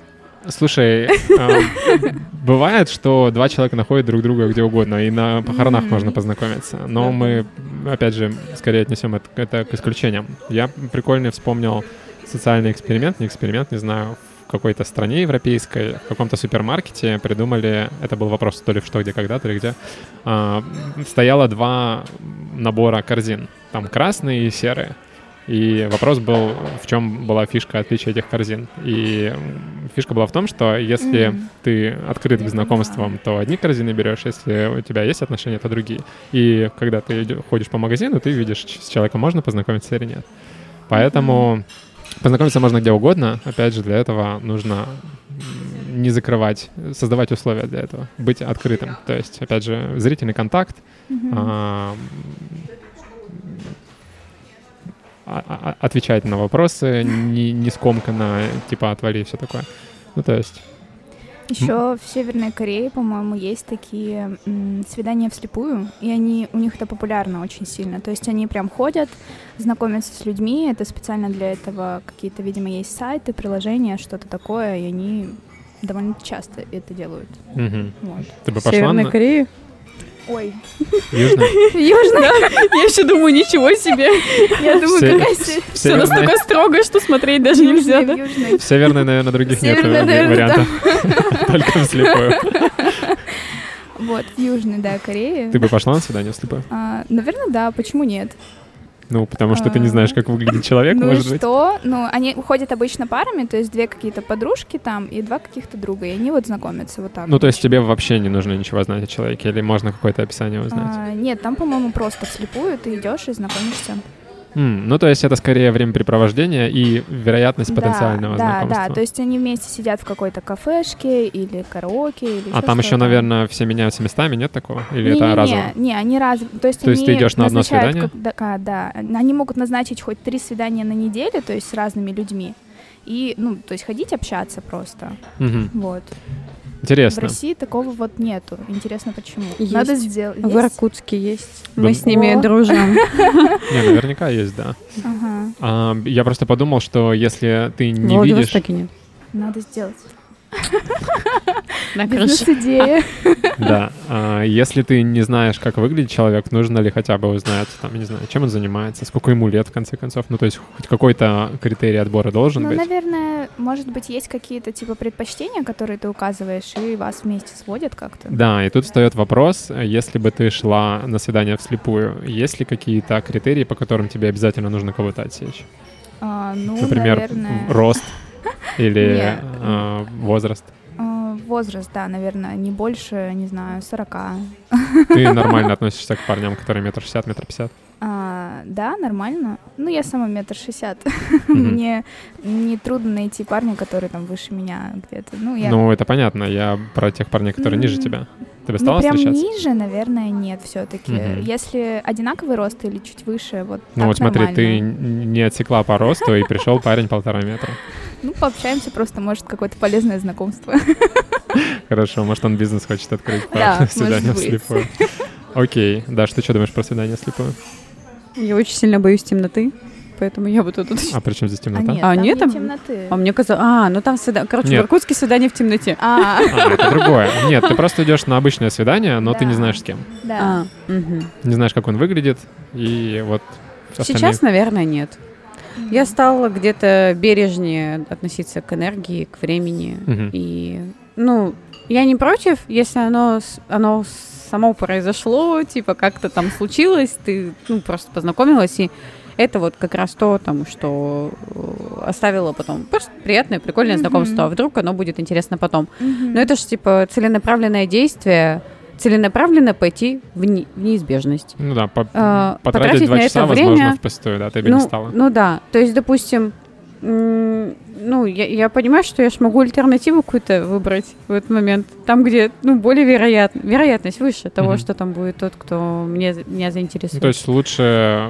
Speaker 1: Слушай, эм, бывает, что два человека находят друг друга где угодно, и на похоронах можно познакомиться. Но мы, опять же, скорее отнесем это, это к исключениям. Я прикольно вспомнил социальный эксперимент, не эксперимент, не знаю, в какой-то стране европейской, в каком-то супермаркете придумали, это был вопрос то ли в что, где, когда, то ли где, а, стояло два набора корзин, там красные и серые. И вопрос был, в чем была фишка отличия этих корзин. И фишка была в том, что если
Speaker 3: Мгм.
Speaker 1: ты открыт к знакомствам, то одни корзины берешь, если у тебя есть отношения, то другие. И когда ты ходишь по магазину, ты видишь, с человеком можно познакомиться или нет. Поэтому познакомиться можно где угодно. Опять же, для этого нужно не закрывать, создавать условия для этого, быть открытым. То есть, опять же, зрительный контакт, а- а- отвечать на вопросы, не, не скомканно, типа отвали и все такое. Ну, то есть,
Speaker 3: Еще в Северной Корее, по-моему, есть такие м, свидания вслепую, и они у них это популярно очень сильно. То есть они прям ходят, знакомятся с людьми, это специально для этого какие-то, видимо, есть сайты, приложения, что-то такое, и они довольно часто это делают.
Speaker 1: мгм.
Speaker 3: Вот.
Speaker 1: ты бы
Speaker 2: В
Speaker 1: пошла
Speaker 2: Северной
Speaker 1: на
Speaker 2: Корее?
Speaker 3: Ой,
Speaker 1: Южно?
Speaker 3: Южная,
Speaker 2: Я еще думаю, ничего себе.
Speaker 3: я думаю, какая
Speaker 2: Все настолько строго, что смотреть даже нельзя,
Speaker 3: Южная? Южная.
Speaker 1: в Северной, наверное, других нет вариантов. Только вслепую.
Speaker 3: Вот, в Южной, да, Корее.
Speaker 1: Ты бы пошла на свидание вслепую?
Speaker 3: А, наверное, да, почему нет?
Speaker 1: Ну, потому что ты не
Speaker 3: А.
Speaker 1: знаешь, как выглядит человек,
Speaker 3: ну и
Speaker 1: может быть.
Speaker 3: что? Ну, они уходят обычно парами, то есть две какие-то подружки там и два каких-то друга, и они вот знакомятся вот так.
Speaker 1: Ну, то есть тебе вообще не нужно ничего знать о человеке, или можно какое-то описание узнать?
Speaker 3: А, нет, там, по-моему, просто вслепую ты идешь и знакомишься.
Speaker 1: М, ну, то есть это скорее времяпрепровождение и вероятность
Speaker 3: Да,
Speaker 1: потенциального
Speaker 3: да,
Speaker 1: знакомства.
Speaker 3: Да, то есть они вместе сидят в какой-то кафешке или караоке или
Speaker 1: а там еще, наверное, все меняются местами, нет такого? Или
Speaker 3: не,
Speaker 1: это
Speaker 3: не,
Speaker 1: разово?
Speaker 3: Не, не, они раз, то есть
Speaker 1: То есть ты идёшь на одно свидание?
Speaker 3: как- да, да, они могут назначить хоть три свидания на неделю, то есть с разными людьми, и, ну, то есть ходить общаться просто,
Speaker 1: Мгм.
Speaker 3: вот. В
Speaker 1: Интересно.
Speaker 3: России такого вот нету. Интересно, почему?
Speaker 2: Есть.
Speaker 3: Надо сделать.
Speaker 2: В Иркутске есть. Мы с ними
Speaker 3: О.
Speaker 2: дружим.
Speaker 1: Не, наверняка есть, да.
Speaker 3: Ага,
Speaker 1: А, я просто подумал, что если ты
Speaker 2: В
Speaker 1: не видишь...
Speaker 2: Владивостоке нет.
Speaker 3: надо сделать.
Speaker 2: На.
Speaker 3: Бизнес-идея.
Speaker 1: Да. а, если ты не знаешь, как выглядит человек, нужно ли хотя бы узнать, там, я не знаю, чем он занимается, сколько ему лет, в конце концов. Ну, то есть хоть какой-то критерий отбора должен
Speaker 3: Ну,
Speaker 1: быть.
Speaker 3: наверное, может быть, есть какие-то типа предпочтения, которые ты указываешь, и вас вместе сводят как-то.
Speaker 1: Да, и тут встает вопрос, если бы ты шла на свидание вслепую, есть ли какие-то критерии, по которым тебе обязательно нужно кого-то отсечь?
Speaker 3: А, ну,
Speaker 1: Например,
Speaker 3: наверное,
Speaker 1: рост или а, возраст.
Speaker 3: а, возраст, да, наверное, не больше, не знаю, 40.
Speaker 1: Ты нормально относишься к парням, которые метр шестьдесят, метр пятьдесят?
Speaker 3: А, да, нормально. Ну, я сама метр шестьдесят. Мне не трудно найти парня, который там выше меня где-то. Ну, я
Speaker 1: Ну, это понятно. Я про тех парней, которые ниже тебя. Ты бы
Speaker 3: ну, прям
Speaker 1: встречаться?
Speaker 3: ниже, наверное, нет все-таки.
Speaker 1: Мгм.
Speaker 3: Если одинаковый рост или чуть выше, вот
Speaker 1: Ну
Speaker 3: так
Speaker 1: вот смотри, ты
Speaker 3: нормально.
Speaker 1: не отсекла по росту, и пришел парень полтора метра.
Speaker 3: Ну, пообщаемся просто, может, какое-то полезное знакомство.
Speaker 1: Хорошо, может, он бизнес хочет открыть по
Speaker 3: Да,
Speaker 1: свиданию вслепую. Окей. Даш, ты что думаешь про свидание вслепую?
Speaker 2: Я очень сильно боюсь темноты, поэтому я бы тут...
Speaker 1: А при чем здесь
Speaker 3: А
Speaker 1: темнота?
Speaker 3: нет,
Speaker 2: А,
Speaker 3: там
Speaker 2: нет
Speaker 3: не
Speaker 2: там?
Speaker 3: темноты.
Speaker 2: А мне казалось... А, ну там свидание... Короче,
Speaker 1: Нет.
Speaker 2: в Иркутске свидание в темноте.
Speaker 3: А,
Speaker 1: А, это другое. Нет, ты просто идешь на обычное свидание, но ты не знаешь с кем.
Speaker 3: да.
Speaker 2: А.
Speaker 1: Не знаешь, как он выглядит, и вот
Speaker 2: Сейчас, наверное, нет. Я стала где-то бережнее относиться к энергии, к времени. И, ну, я не против, если оно, оно само произошло, типа как-то там случилось, ты ну, просто познакомилась, и это вот как раз то, там, что э, оставило потом просто приятное, прикольное
Speaker 3: Мгм.
Speaker 2: знакомство, а вдруг оно будет интересно потом.
Speaker 3: Мгм.
Speaker 2: Но это же, типа, целенаправленное действие, целенаправленно пойти в, не- в неизбежность.
Speaker 1: Ну да, по-
Speaker 2: А,
Speaker 1: потратить
Speaker 2: потратить
Speaker 1: два
Speaker 2: на
Speaker 1: часа,
Speaker 2: это
Speaker 1: возможно,
Speaker 2: время.
Speaker 1: впустую, да, ты бы
Speaker 2: ну,
Speaker 1: не стала.
Speaker 2: ну да, то есть, допустим, м, ну, я, я понимаю, что я ж могу альтернативу какую-то выбрать в этот момент. Там, где, ну, более вероятно, вероятность выше того,
Speaker 1: Мгм.
Speaker 2: что там будет тот, кто мне, меня заинтересует.
Speaker 1: Ну, то есть лучше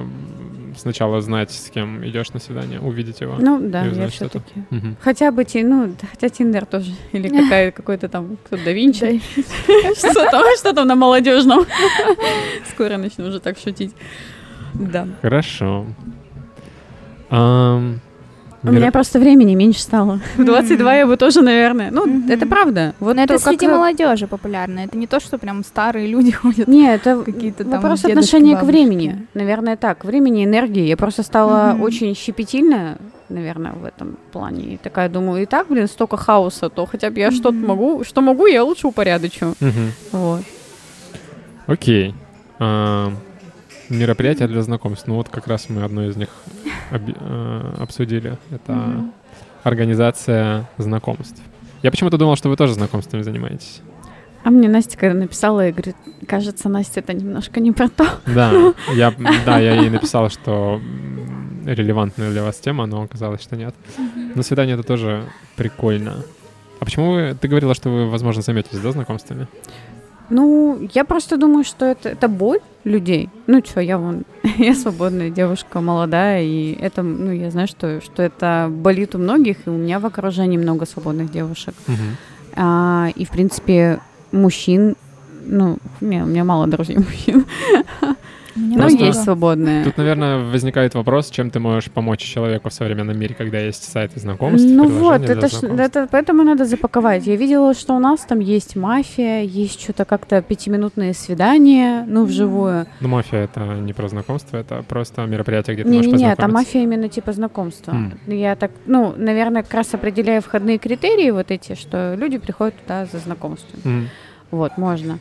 Speaker 1: сначала знать, с кем идешь на свидание, увидеть его.
Speaker 2: Ну, да, я все-таки.
Speaker 1: Мгм.
Speaker 2: Хотя бы, ну, хотя Тиндер тоже, или какая, какой-то там, кто да Винчи. Что там, что там на молодежном? Скоро начну уже так шутить. Да.
Speaker 1: Хорошо.
Speaker 2: У меня просто времени меньше стало. В 22 я бы тоже, наверное. Ну, это правда. Вот
Speaker 3: Но это
Speaker 2: то, как
Speaker 3: среди
Speaker 2: вы-
Speaker 3: молодежи популярно. Это не то, что прям старые люди ходят.
Speaker 2: Не, это
Speaker 3: Какие-то там
Speaker 2: вопрос
Speaker 3: дедушки,
Speaker 2: отношения к времени. Наверное, так. Времени, энергии. Я просто стала очень щепетильна, наверное, в этом плане. И такая думаю, и так, блин, столько хаоса, то хотя бы я что-то могу. Что могу, я лучше упорядочу.
Speaker 1: Мгм.
Speaker 2: Вот.
Speaker 1: Окей. Ам, мероприятия для знакомств. Ну вот как раз мы одно из них оби- э, обсудили. Это
Speaker 3: Мгм.
Speaker 1: организация знакомств. Я почему-то думал, что вы тоже знакомствами занимаетесь.
Speaker 2: А мне Настя когда написала, и говорит, кажется, Настя, это немножко не про то.
Speaker 1: Да, я, да, я ей написал, что релевантная для вас тема, но оказалось, что нет. Но свидание это тоже прикольно. А почему вы... Ты говорила, что вы, возможно, заметились, да, знакомствами?
Speaker 2: Ну, я просто думаю, что это, это боль людей. Ну, что, я вон, я свободная девушка, молодая, и это, ну, я знаю, что, что это болит у многих, и у меня в окружении много свободных девушек.
Speaker 1: Мгм.
Speaker 2: А, и, в принципе, мужчин, ну, не, у меня мало друзей мужчин,
Speaker 3: У меня
Speaker 2: но
Speaker 1: Просто-
Speaker 2: есть свободные.
Speaker 1: Тут, наверное, возникает вопрос, чем ты можешь помочь человеку в современном мире, когда есть сайты знакомств,
Speaker 2: Ну вот, это, ж- это поэтому надо запаковать. Я видела, что у нас там есть мафия, есть что-то как-то пятиминутные свидания, ну, вживую.
Speaker 1: Ну, мафия — это не про знакомство, это просто мероприятие, где ты можешь
Speaker 2: Не-не-не, там
Speaker 1: познакомиться.
Speaker 2: мафия именно типа знакомства.
Speaker 1: М.
Speaker 2: Я так, ну, наверное, как раз определяю входные критерии вот эти, что люди приходят туда за знакомством.
Speaker 1: Мгм.
Speaker 2: Вот, можно.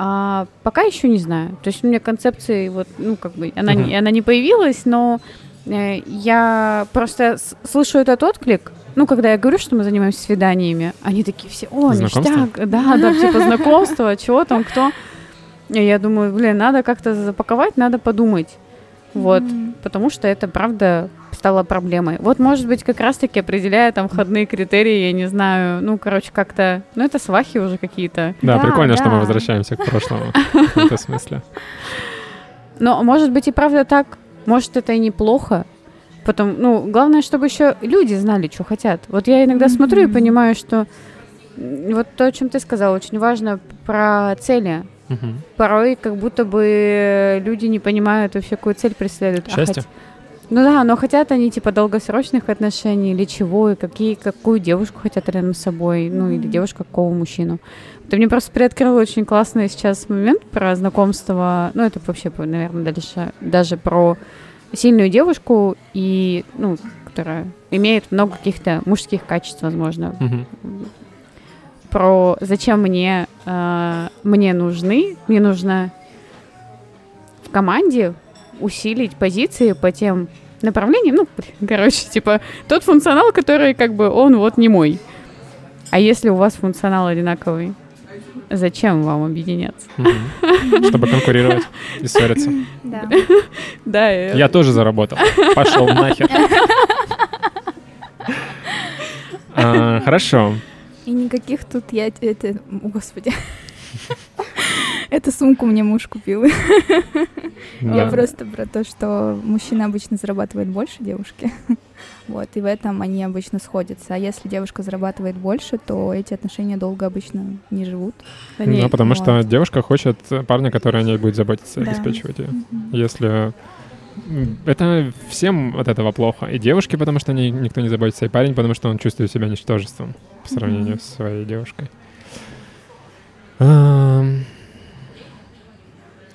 Speaker 2: А пока еще не знаю. То есть у меня концепции, вот, ну, как бы, она,
Speaker 1: Мгм.
Speaker 2: не, она не появилась, но э, я просто с- слышу этот отклик. Ну, когда я говорю, что мы занимаемся свиданиями, они такие все, о,
Speaker 1: Знакомство?
Speaker 2: ништяк, да, да, типа знакомство, чего там, кто. И я думаю, блин, надо как-то запаковать, надо подумать. Вот,
Speaker 3: Мгм.
Speaker 2: потому что это, правда, стало проблемой. Вот, может быть, как раз-таки определяя там входные критерии, я не знаю, ну, короче, как-то, ну, это свахи уже какие-то.
Speaker 1: Да,
Speaker 3: Да,
Speaker 1: прикольно, что мы
Speaker 3: да.
Speaker 1: возвращаемся к прошлому в этом смысле.
Speaker 2: Но, может быть, и правда так, может, это и неплохо. Потом, ну, главное, чтобы еще люди знали, что хотят. Вот я иногда смотрю и понимаю, что вот то, о чем ты сказал, очень важно про цели.
Speaker 1: Мгм.
Speaker 2: Порой как будто бы люди не понимают вообще, какую цель преследуют. А
Speaker 1: Счастье?
Speaker 2: Ну да, но хотят они типа долгосрочных отношений или чего, и какие, какую девушку хотят рядом с собой, ну или
Speaker 3: Мгм.
Speaker 2: девушка какого мужчину. Ты мне просто приоткрыл очень классный сейчас момент про знакомство, ну это вообще, наверное, дальше даже про сильную девушку и, ну, которая имеет много каких-то мужских качеств, возможно,
Speaker 1: Мгм.
Speaker 2: про зачем мне э, мне нужны, мне нужно в команде усилить позиции по тем направлениям, ну, короче, типа тот функционал, который как бы он вот не мой. А если у вас функционал одинаковый, зачем вам объединяться?
Speaker 1: Чтобы конкурировать и ссориться.
Speaker 3: Да.
Speaker 2: Да, э,
Speaker 1: Я тоже заработал. Пошел нахер. А, Хорошо.
Speaker 3: И никаких тут я... Это... о, Господи. Эту сумку мне муж купил. Я просто про то, что мужчина обычно зарабатывает больше девушки. Вот, и в этом они обычно сходятся. А если девушка зарабатывает больше, то эти отношения долго обычно не живут.
Speaker 2: не,
Speaker 1: Ну, потому что девушка хочет парня, который о ней будет заботиться и
Speaker 3: Да.
Speaker 1: обеспечивать ее. Если это всем от этого плохо. И девушке, потому что о ней никто не заботится, и парень, потому что он чувствует себя ничтожеством по сравнению
Speaker 3: Мгм.
Speaker 1: с своей девушкой.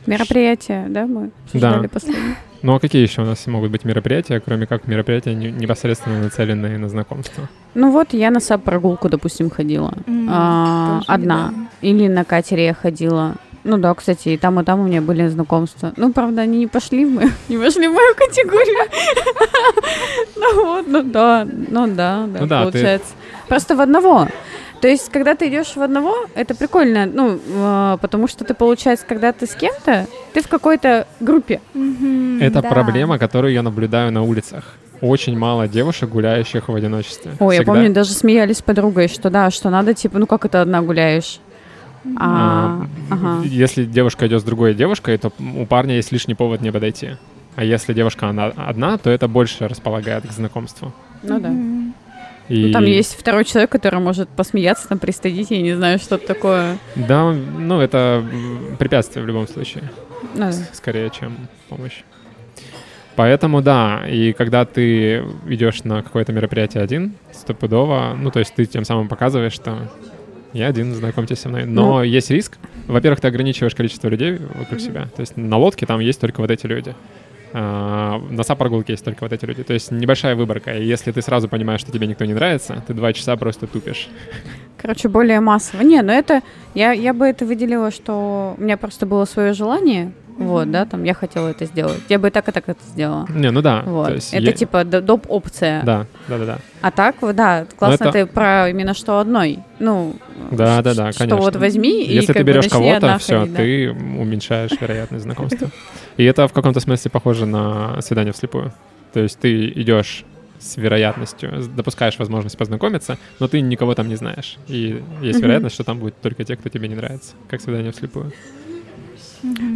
Speaker 2: Мероприятие, да, мы обсуждали последнее.
Speaker 1: Ну а какие еще у нас могут быть мероприятия, кроме как мероприятия не- непосредственно нацеленные на знакомство?
Speaker 2: Ну вот я на САП-прогулку, допустим, ходила.
Speaker 3: М,
Speaker 2: А, одна.
Speaker 3: недавно.
Speaker 2: Или на катере я ходила. Ну да, кстати, и там, и там у меня были знакомства. Ну, правда, они не пошли в мою, не вошли в мою категорию. Ну вот, ну да, ну да, да,
Speaker 1: Ну да,
Speaker 2: получается. Просто в одного. То есть, когда ты идешь в одного, это прикольно, ну, э, потому что ты, получается, когда ты с кем-то, ты в какой-то группе.
Speaker 1: Это
Speaker 3: да.
Speaker 1: проблема, которую я наблюдаю на улицах. Очень мало девушек, гуляющих в одиночестве.
Speaker 2: Ой, я
Speaker 1: Всегда-
Speaker 2: помню, даже смеялись с подругой, что да, что надо, типа, ну как это одна гуляешь? А,
Speaker 1: А,
Speaker 2: ага.
Speaker 1: Если девушка идет с другой девушкой, то у парня есть лишний повод не подойти. А если девушка она одна, то это больше располагает к знакомству.
Speaker 2: Ну да.
Speaker 3: Мгм.
Speaker 1: И
Speaker 2: Ну, там есть второй человек, который может посмеяться, там пристыдить, я не знаю, что-то такое.
Speaker 1: Да, ну это препятствие в любом случае,
Speaker 2: Ну,
Speaker 1: с- скорее, чем помощь. Поэтому да, и когда ты идешь на какое-то мероприятие один, стопудово, ну то есть ты тем самым показываешь, что я один, знакомьтесь со мной. Но
Speaker 2: Ну.
Speaker 1: есть риск. Во-первых, ты ограничиваешь количество людей вокруг себя. То есть на лодке там есть только вот эти люди. А, на сап-прогулке есть только вот эти люди. То есть небольшая выборка. И если ты сразу понимаешь, что тебе никто не нравится, ты два часа просто тупишь.
Speaker 2: короче, более массово. Не, ну это, я, я бы это выделила, что у меня просто было свое желание, вот, да, там, я хотела это сделать. Я бы и так, и так это сделала.
Speaker 1: Не, ну да.
Speaker 2: Вот. это
Speaker 1: е-
Speaker 2: типа доп. опция.
Speaker 1: Да, да, да, да.
Speaker 2: А так, да, классно
Speaker 1: это-
Speaker 2: ты про именно что одной. Ну,
Speaker 1: Да, да, да,
Speaker 2: Что
Speaker 1: конечно.
Speaker 2: вот возьми и
Speaker 1: Если ты берешь кого-то, все,
Speaker 2: ходить, да.
Speaker 1: ты уменьшаешь вероятность знакомства. И это в каком-то смысле похоже на свидание вслепую. То есть ты идешь с вероятностью, допускаешь возможность познакомиться, но ты никого там не знаешь. И есть вероятность, что там будут только те, кто тебе не нравится, как свидание вслепую.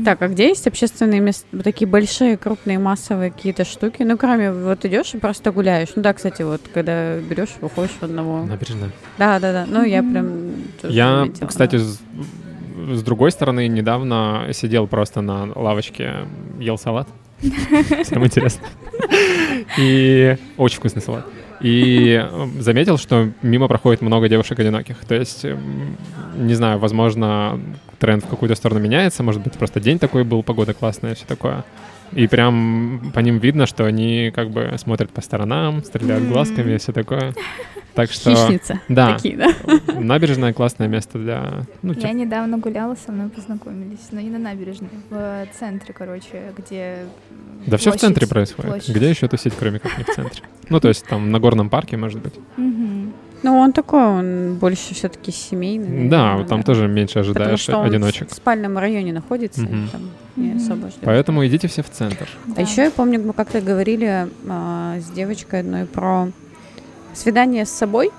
Speaker 2: Так, а где есть общественные места, вот такие большие, крупные, массовые какие-то штуки? Ну, кроме вот идешь и просто гуляешь. Ну да, кстати, вот когда берешь, выходишь в одного.
Speaker 1: Набережная.
Speaker 2: Да, да, да. Ну, я прям тоже
Speaker 1: Я,
Speaker 2: заметила,
Speaker 1: кстати,
Speaker 2: да.
Speaker 1: с, с другой стороны, недавно сидел просто на лавочке, ел салат. Всем интересно. И очень вкусный салат. И э, заметил, что мимо проходит много девушек одиноких. То есть, м, не знаю, возможно, тренд в какую-то сторону меняется. Может быть, просто день такой был, погода классная, все такое. И прям по ним видно, что они как бы смотрят по сторонам, стреляют глазками и все такое. Так что
Speaker 2: Хищницы
Speaker 1: да.
Speaker 2: такие, да?
Speaker 1: набережная классное место для... Ну,
Speaker 3: Я
Speaker 1: типа,
Speaker 3: недавно гуляла, со мной познакомились, но не на набережной, в центре, короче, где...
Speaker 1: да все в центре происходит.
Speaker 3: площадь.
Speaker 1: Где еще тусить, кроме как не в центре? Ну, то есть там на горном парке, может быть.
Speaker 3: Мгм.
Speaker 2: Ну, он такой, он больше все-таки семейный.
Speaker 1: Да,
Speaker 2: наверное,
Speaker 1: там тоже меньше
Speaker 2: Потому
Speaker 1: ожидаешь
Speaker 2: что он
Speaker 1: одиночек.
Speaker 2: в спальном районе находится. и
Speaker 1: Мгм.
Speaker 2: там не
Speaker 3: Мгм.
Speaker 2: особо ждет.
Speaker 1: Поэтому идите все в центр.
Speaker 2: А
Speaker 3: Да.
Speaker 2: еще я помню, мы как-то говорили а, с девочкой одной про свидание с собой.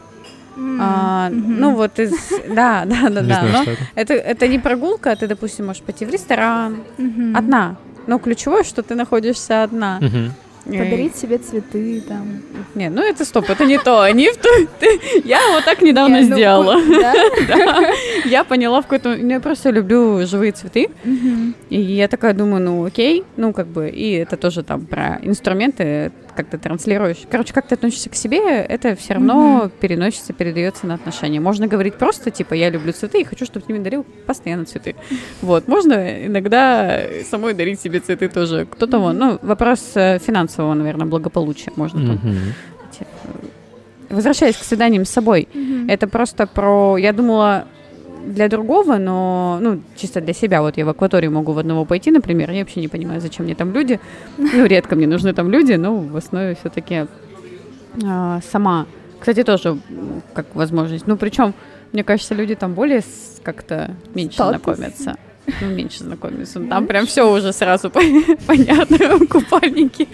Speaker 3: М,
Speaker 2: А,
Speaker 3: мгм.
Speaker 2: Ну вот из... Да, да, да,
Speaker 1: Не
Speaker 2: да.
Speaker 1: знаю,
Speaker 2: но
Speaker 1: это.
Speaker 2: это, это не прогулка, ты, допустим, можешь пойти в ресторан
Speaker 3: Мгм.
Speaker 2: одна. Но ключевое, что ты находишься одна.
Speaker 1: Мгм.
Speaker 3: Подарить себе цветы там.
Speaker 2: Не, ну это стоп, это не то. Они в то. Я вот так недавно
Speaker 3: Не, ну,
Speaker 2: сделала.
Speaker 3: Да?
Speaker 2: Да. Я поняла в какой-то... ну, Я просто люблю живые цветы. И я такая думаю, ну окей, ну как бы, и это тоже там про инструменты, как ты транслируешь. Короче, как ты относишься к себе, это все равно
Speaker 3: Мгм.
Speaker 2: переносится, передается на отношения. Можно говорить просто, типа, я люблю цветы и хочу, чтобы ты мне дарил постоянно цветы. Вот, можно иногда самой дарить себе цветы тоже. Кто-то вон, ну, вопрос э, финансового, наверное, благополучия можно там.
Speaker 1: Мгм.
Speaker 2: Возвращаясь к свиданиям с собой, это просто про, я думала, для другого, но, ну, чисто для себя. Вот я в акваторию могу в одного пойти, например, я вообще не понимаю, зачем мне там люди. Ну, редко мне нужны там люди, но в основе все-таки сама. Кстати, тоже как возможность. Ну, причем, мне кажется, люди там более как-то меньше
Speaker 3: Статус.
Speaker 2: знакомятся. Ну, меньше знакомятся. Ну, Там прям все уже сразу по- понятно, купальники.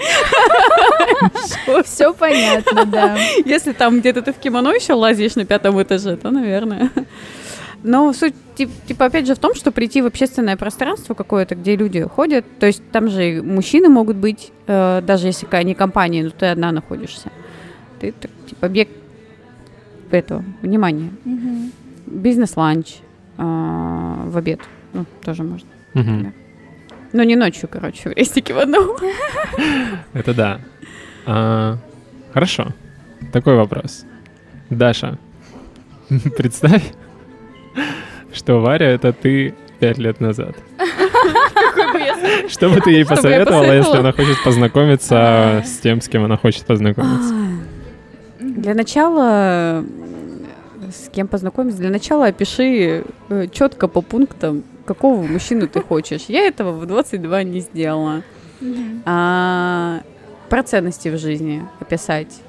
Speaker 3: Все понятно, да.
Speaker 2: Если там где-то ты в кимоно еще лазишь на пятом этаже, то, наверное. Но суть, тип- типа, опять же, в том, что прийти в общественное пространство какое-то, где люди ходят, то есть там же и мужчины могут быть, э, даже если не компания, но ты одна находишься. Ты, так, типа, объект этого, внимания.
Speaker 3: Мгм.
Speaker 2: Бизнес-ланч э, в обед, ну, тоже можно.
Speaker 1: Мгм.
Speaker 2: Но не ночью, короче, в рестике в одном.
Speaker 1: Это да. А, Хорошо. Такой вопрос. Даша, представь, что Варя — это ты пять лет назад. Что бы ты ей посоветовала, если она хочет познакомиться с тем, с кем она хочет познакомиться?
Speaker 2: Для начала, м, с кем познакомиться, для начала опиши четко по пунктам, какого мужчину ты хочешь. Я этого в 22 не сделала. А, про ценности в жизни описать.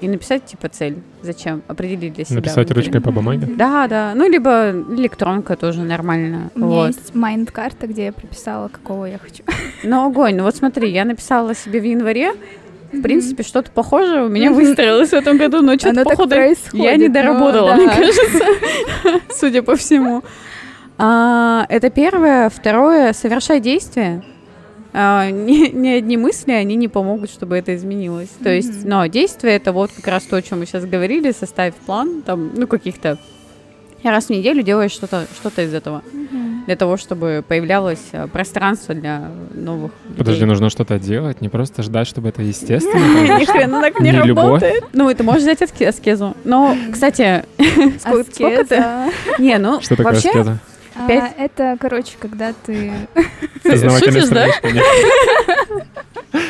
Speaker 2: И написать, типа, цель. Зачем? Определить для себя.
Speaker 1: Написать
Speaker 2: внутри.
Speaker 1: ручкой по бумаге?
Speaker 2: Да, да. Ну, либо электронка тоже нормально.
Speaker 3: У меня
Speaker 2: Вот.
Speaker 3: есть майнд-карта, где я прописала, какого я хочу.
Speaker 2: Ну, огонь. Ну, вот смотри, я написала себе в январе. В принципе, что-то похожее у меня выстроилось в этом году, но что-то, походу, я не
Speaker 3: но
Speaker 2: доработала,
Speaker 3: да.
Speaker 2: мне кажется, судя по всему. А, это первое. Второе, совершай действия. А, ни, ни одни мысли, они не помогут, чтобы это изменилось. То есть, но действие это вот как раз то, о чем мы сейчас говорили, составь план, там, ну, каких-то раз в неделю делаешь что-то что из этого
Speaker 3: Мгм.
Speaker 2: для того, чтобы появлялось а, пространство для новых
Speaker 1: Подожди,
Speaker 2: людей.
Speaker 1: нужно что-то делать, не просто ждать, чтобы это естественно
Speaker 2: Ни хрена так не работает. Ну, это можешь взять аскезу. Но, кстати, сколько ты?
Speaker 3: Аскеза.
Speaker 2: Не, ну, вообще,
Speaker 3: А,
Speaker 2: Пять-
Speaker 3: Это, короче, когда ты...
Speaker 1: Познавательная
Speaker 2: шутишь, да?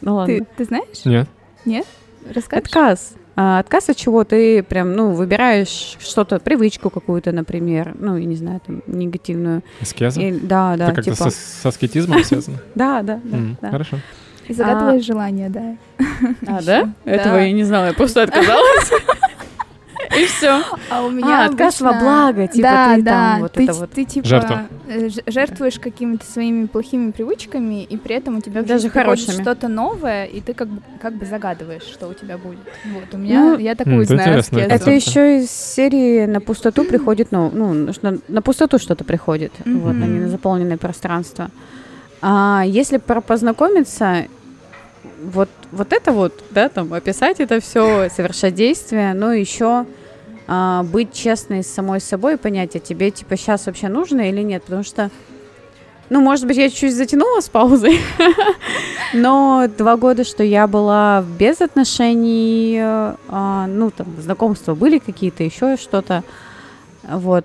Speaker 2: Ну ладно.
Speaker 3: Ты, ты знаешь?
Speaker 1: Нет.
Speaker 3: Нет? Расскажешь?
Speaker 2: Отказ. А, отказ от чего ты прям, ну, выбираешь что-то, привычку какую-то, например, ну, я не знаю, там, негативную.
Speaker 1: Аскеза?
Speaker 2: Или- да, да,
Speaker 1: Это как-то
Speaker 2: типа.
Speaker 1: со, с аскетизмом связано?
Speaker 2: Да, да, да.
Speaker 1: Хорошо.
Speaker 3: И загадываешь желание, да.
Speaker 2: А, да?
Speaker 3: Да.
Speaker 2: Этого я не знала, я просто отказалась. И все.
Speaker 3: А у
Speaker 2: А, отказ во благо, типа,
Speaker 3: да,
Speaker 2: ты
Speaker 3: да,
Speaker 2: там вот
Speaker 3: ты,
Speaker 2: это вот.
Speaker 3: ты типа
Speaker 1: Жертва.
Speaker 3: э, жертвуешь какими-то своими плохими привычками, и при этом у тебя
Speaker 2: Даже хорошими.
Speaker 3: что-то новое, и ты как бы, как бы загадываешь, что у тебя будет. Вот, у меня,
Speaker 2: Ну,
Speaker 3: я такую
Speaker 1: это
Speaker 3: знаю.
Speaker 2: Это еще из серии на пустоту приходит, ну, ну что- на пустоту что-то приходит,
Speaker 3: Мгм.
Speaker 2: вот, а не на заполненное пространство. А если про познакомиться, вот, вот это вот, да, там, описать это все, совершать действия, но еще а, быть честной с самой собой и понять, а тебе, типа, сейчас вообще нужно или нет, потому что ну, может быть, я чуть-чуть затянула с паузой, но два года, что я была без отношений, а, ну, там, знакомства были какие-то, еще что-то, вот.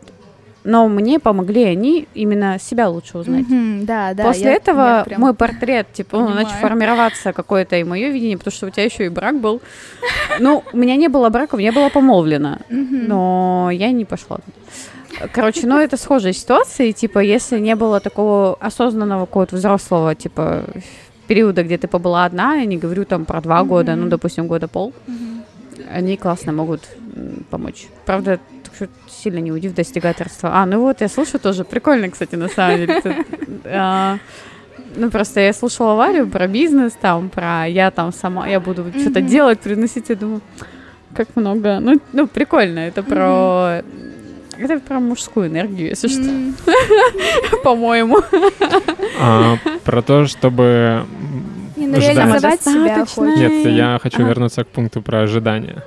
Speaker 2: Но мне помогли они именно себя лучше узнать.
Speaker 3: Мгм, да, да.
Speaker 2: После
Speaker 3: я-
Speaker 2: этого
Speaker 3: я прям-
Speaker 2: мой портрет, типа, он начал
Speaker 3: понимаю.
Speaker 2: формироваться какое-то и мое видение, потому что у тебя еще и брак был. Ну, у меня не было брака, я была помолвлена, но я не пошла. Короче, ну это схожие ситуации, типа, если не было такого осознанного какого-то взрослого, типа, периода, где ты побыла одна, я не говорю там про два года, ну, допустим, года пол, они классно могут помочь. Правда, чуть сильно не уйди в достигаторство. А, ну вот, я слушаю тоже. Прикольно, кстати, на самом деле. Тут, а, ну, просто я слушала Варю про бизнес, там, про я там сама, я буду mm-hmm. что-то делать, приносить, я думаю, как много. Ну, ну прикольно, это про... Mm-hmm. Это про мужскую энергию, если mm-hmm. что. По-моему.
Speaker 1: А, про то, чтобы
Speaker 3: не, ну, реализовать себя.
Speaker 1: Нет, я хочу ага. вернуться к пункту про ожидания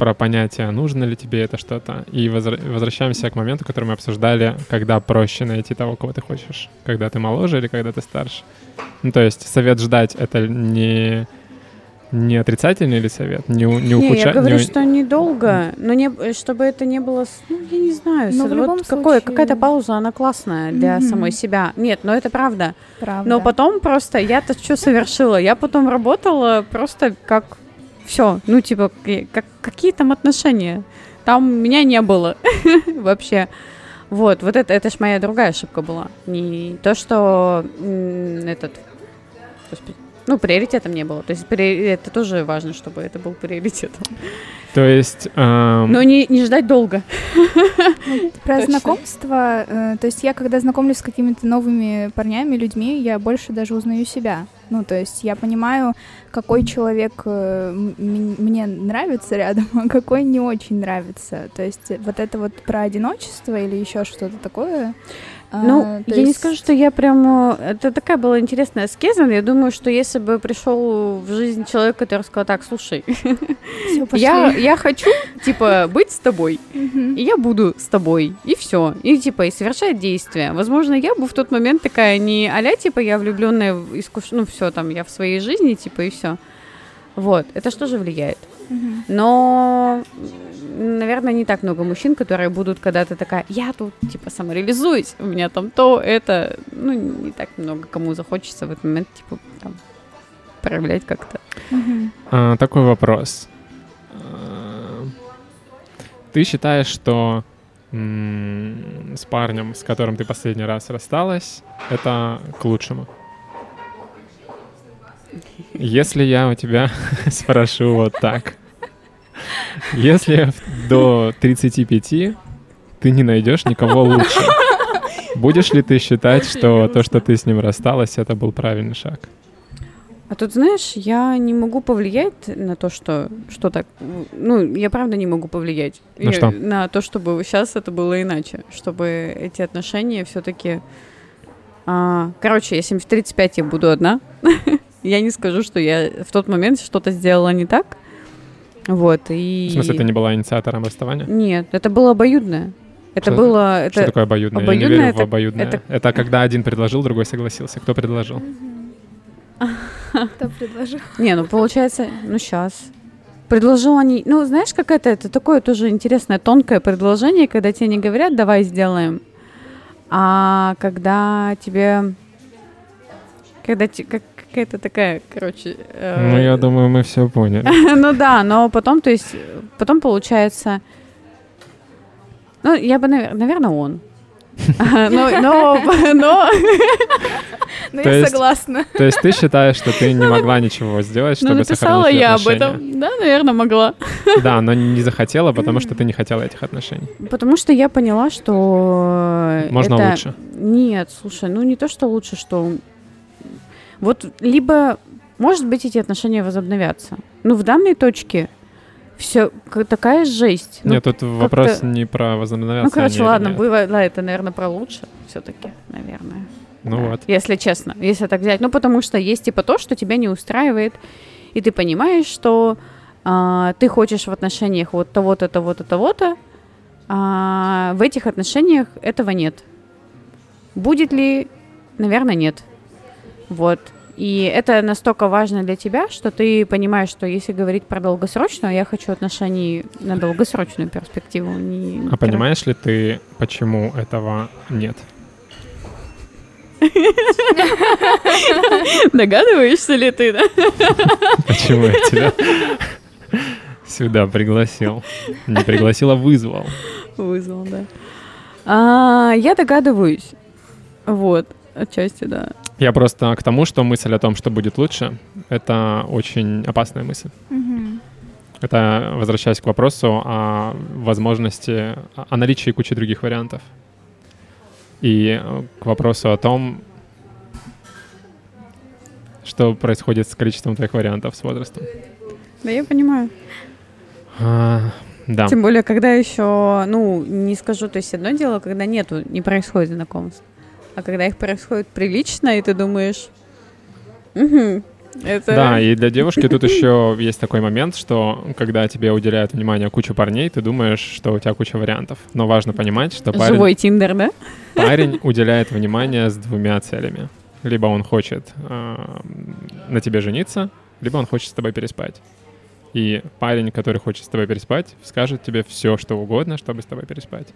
Speaker 1: про понятие, нужно ли тебе это что-то. И возра- возвращаемся к моменту, который мы обсуждали, когда проще найти того, кого ты хочешь. Когда ты моложе или когда ты старше. Ну, то есть совет ждать — это не не отрицательный ли совет? Не, не ухудшать?
Speaker 2: Не, я говорю, не... что недолго, но не, чтобы это не было, ну, я не знаю, но в вот какое, какая-то пауза, она классная для mm-hmm. самой себя. Нет, но это правда.
Speaker 3: Правда.
Speaker 2: Но потом просто я-то что совершила? Я потом работала просто как все, ну, типа, как, какие там отношения? Там меня не было вообще. Вот, вот это, это ж моя другая ошибка была. Не то, что этот, господи, ну, приоритетом не было. То есть это тоже важно, чтобы это был приоритетом.
Speaker 1: То есть... Эм...
Speaker 2: Но не, не ждать долго.
Speaker 3: Ну, про знакомство, э, то есть я, когда знакомлюсь с какими-то новыми парнями, людьми, я больше даже узнаю себя. Ну, то есть я понимаю, какой человек э, мне нравится рядом, а какой не очень нравится. То есть вот это вот про одиночество или еще что-то такое,
Speaker 2: ну, а, я есть... не скажу, что я прям... Это такая была интересная аскеза. Я думаю, что если бы пришел в жизнь человек, который сказал, так, слушай, я, я хочу, типа, быть с тобой, и я буду с тобой, и все. И, типа, и совершать действия. Возможно, я бы в тот момент такая не а типа, я влюбленная искуш... Ну, все, там, я в своей жизни, типа, и все. Вот, это что же влияет? Но наверное, не так много мужчин, которые будут когда-то такая, я тут, типа, самореализуюсь, у меня там то, это, ну, не так много кому захочется в этот момент, типа, там, проявлять как-то.
Speaker 1: А, такой вопрос. А, ты считаешь, что с парнем, с которым ты последний раз рассталась, это к лучшему? Если я у тебя спрошу вот так, если до 35 ты не найдешь никого лучше, будешь ли ты считать, что то, что ты с ним рассталась, это был правильный шаг?
Speaker 2: А тут, знаешь, я не могу повлиять на то, что что так... Ну, я правда не могу повлиять.
Speaker 1: На что?
Speaker 2: На то, чтобы сейчас это было иначе. Чтобы эти отношения все-таки... А, короче, если в 35 я буду одна, я не скажу, что я в тот момент что-то сделала не так. Вот, и...
Speaker 1: В смысле, ты не была инициатором расставания?
Speaker 2: Нет, это было обоюдное. Это
Speaker 1: что,
Speaker 2: было... Это...
Speaker 1: Что такое обоюдное? обоюдное Я не верю это, в обоюдное. Это... это когда один предложил, другой согласился. Кто предложил?
Speaker 3: Кто предложил?
Speaker 2: Не, ну получается, ну сейчас. Предложил они... Ну, знаешь, как это? Это такое тоже интересное, тонкое предложение, когда тебе не говорят, давай сделаем, а когда тебе... Когда, как, какая-то такая, короче...
Speaker 1: Э... Ну, я думаю, мы все поняли.
Speaker 2: ну да, но потом, то есть, потом получается... Ну, я бы, наверное, он. Но, но, но...
Speaker 3: Ну, я согласна.
Speaker 1: То есть ты считаешь, что ты не могла ничего сделать, чтобы ну,
Speaker 2: написала я об этом. Да, наверное, могла.
Speaker 1: Да, но не захотела, потому что ты не хотела этих отношений.
Speaker 2: Потому что я поняла, что...
Speaker 1: Можно лучше.
Speaker 2: Нет, слушай, ну не то, что лучше, что вот либо, может быть, эти отношения возобновятся. Но в данной точке все такая жесть.
Speaker 1: Ну, Нет, тут вопрос не про возобновляться.
Speaker 2: Ну, короче, ладно, было, да, это, наверное, про лучше все-таки, наверное.
Speaker 1: Ну да, вот.
Speaker 2: Если честно, если так взять. Ну, потому что есть типа то, что тебя не устраивает, и ты понимаешь, что а, ты хочешь в отношениях вот того-то, того-то, того-то, а в этих отношениях этого нет. Будет ли? Наверное, нет. Вот. И это настолько важно для тебя, что ты понимаешь, что если говорить про долгосрочную, я хочу отношений на долгосрочную перспективу. Не...
Speaker 1: А понимаешь ли ты, почему этого нет?
Speaker 2: Догадываешься ли ты, да?
Speaker 1: Почему я тебя сюда пригласил? Не пригласил, а вызвал.
Speaker 2: Вызвал, да. А, я догадываюсь. Вот, отчасти, да.
Speaker 1: Я просто к тому, что мысль о том, что будет лучше, это очень опасная мысль.
Speaker 3: Угу.
Speaker 1: Это возвращаясь к вопросу о возможности, о наличии кучи других вариантов. И э, к вопросу о том, что происходит с количеством твоих вариантов с возрастом.
Speaker 2: Да, я понимаю.
Speaker 1: А, да.
Speaker 2: Тем более, когда еще, ну, не скажу, то есть одно дело, когда нету, не происходит знакомств. А когда их происходит прилично, и ты думаешь, угу, это...
Speaker 1: Да, и для девушки тут еще есть такой момент, что когда тебе уделяют внимание куча парней, ты думаешь, что у тебя куча вариантов. Но важно понимать, что парень,
Speaker 2: Живой тиндер, да?
Speaker 1: парень уделяет внимание с двумя целями. Либо он хочет э, на тебе жениться, либо он хочет с тобой переспать. И парень, который хочет с тобой переспать, скажет тебе все, что угодно, чтобы с тобой переспать.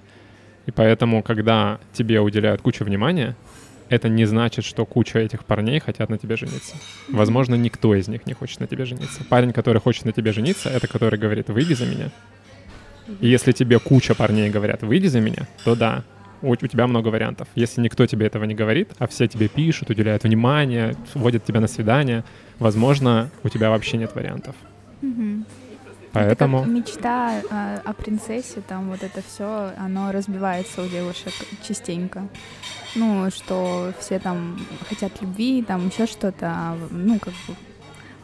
Speaker 1: И поэтому, когда тебе уделяют кучу внимания, это не значит, что куча этих парней хотят на тебе жениться. Возможно, никто из них не хочет на тебе жениться. Парень, который хочет на тебе жениться, это который говорит, выйди за меня. И если тебе куча парней говорят, выйди за меня, то да, у, у тебя много вариантов. Если никто тебе этого не говорит, а все тебе пишут, уделяют внимание, водят тебя на свидание, возможно, у тебя вообще нет вариантов.
Speaker 3: Мгм.
Speaker 1: Поэтому...
Speaker 3: Это мечта а, о принцессе, там вот это все, оно разбивается у девушек частенько. Ну, что все там хотят любви, там еще что-то, а, ну, как бы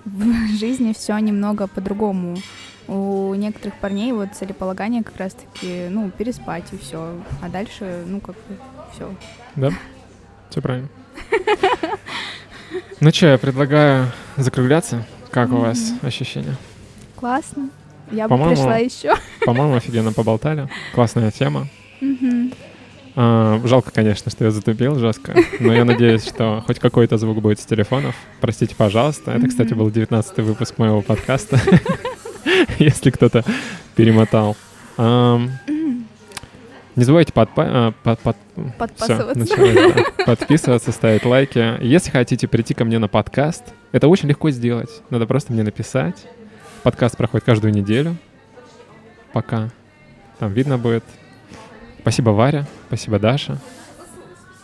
Speaker 3: в жизни все немного по-другому. У некоторых парней вот целеполагание как раз-таки, ну, переспать и все. А дальше, ну, как бы все.
Speaker 1: Да, все правильно. Ну что, я предлагаю закругляться. Как у вас ощущения?
Speaker 3: Классно. Я бы
Speaker 1: По-моему,
Speaker 3: пришла еще.
Speaker 1: По-моему, офигенно поболтали. Классная тема. А, жалко, конечно, что я затупил жестко, но я надеюсь, что хоть какой-то звук будет с телефонов. Простите, пожалуйста. Это, кстати, был 19 выпуск моего подкаста, если кто-то перемотал. Ам, Не забывайте подпа- а, под- под- всё,
Speaker 3: Подпасываться.
Speaker 1: началось, да. подписываться, ставить лайки. Если хотите прийти ко мне на подкаст, это очень легко сделать. Надо просто мне написать. Подкаст проходит каждую неделю. Пока. Там видно будет. Спасибо, Варя. Спасибо, Даша.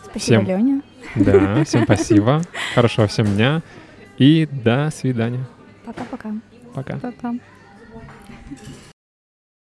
Speaker 3: Спасибо,
Speaker 1: Всем.
Speaker 3: Леня.
Speaker 1: Да, всем спасибо. Хорошего всем дня. И до свидания.
Speaker 3: Пока-пока.
Speaker 1: Пока.
Speaker 2: Пока.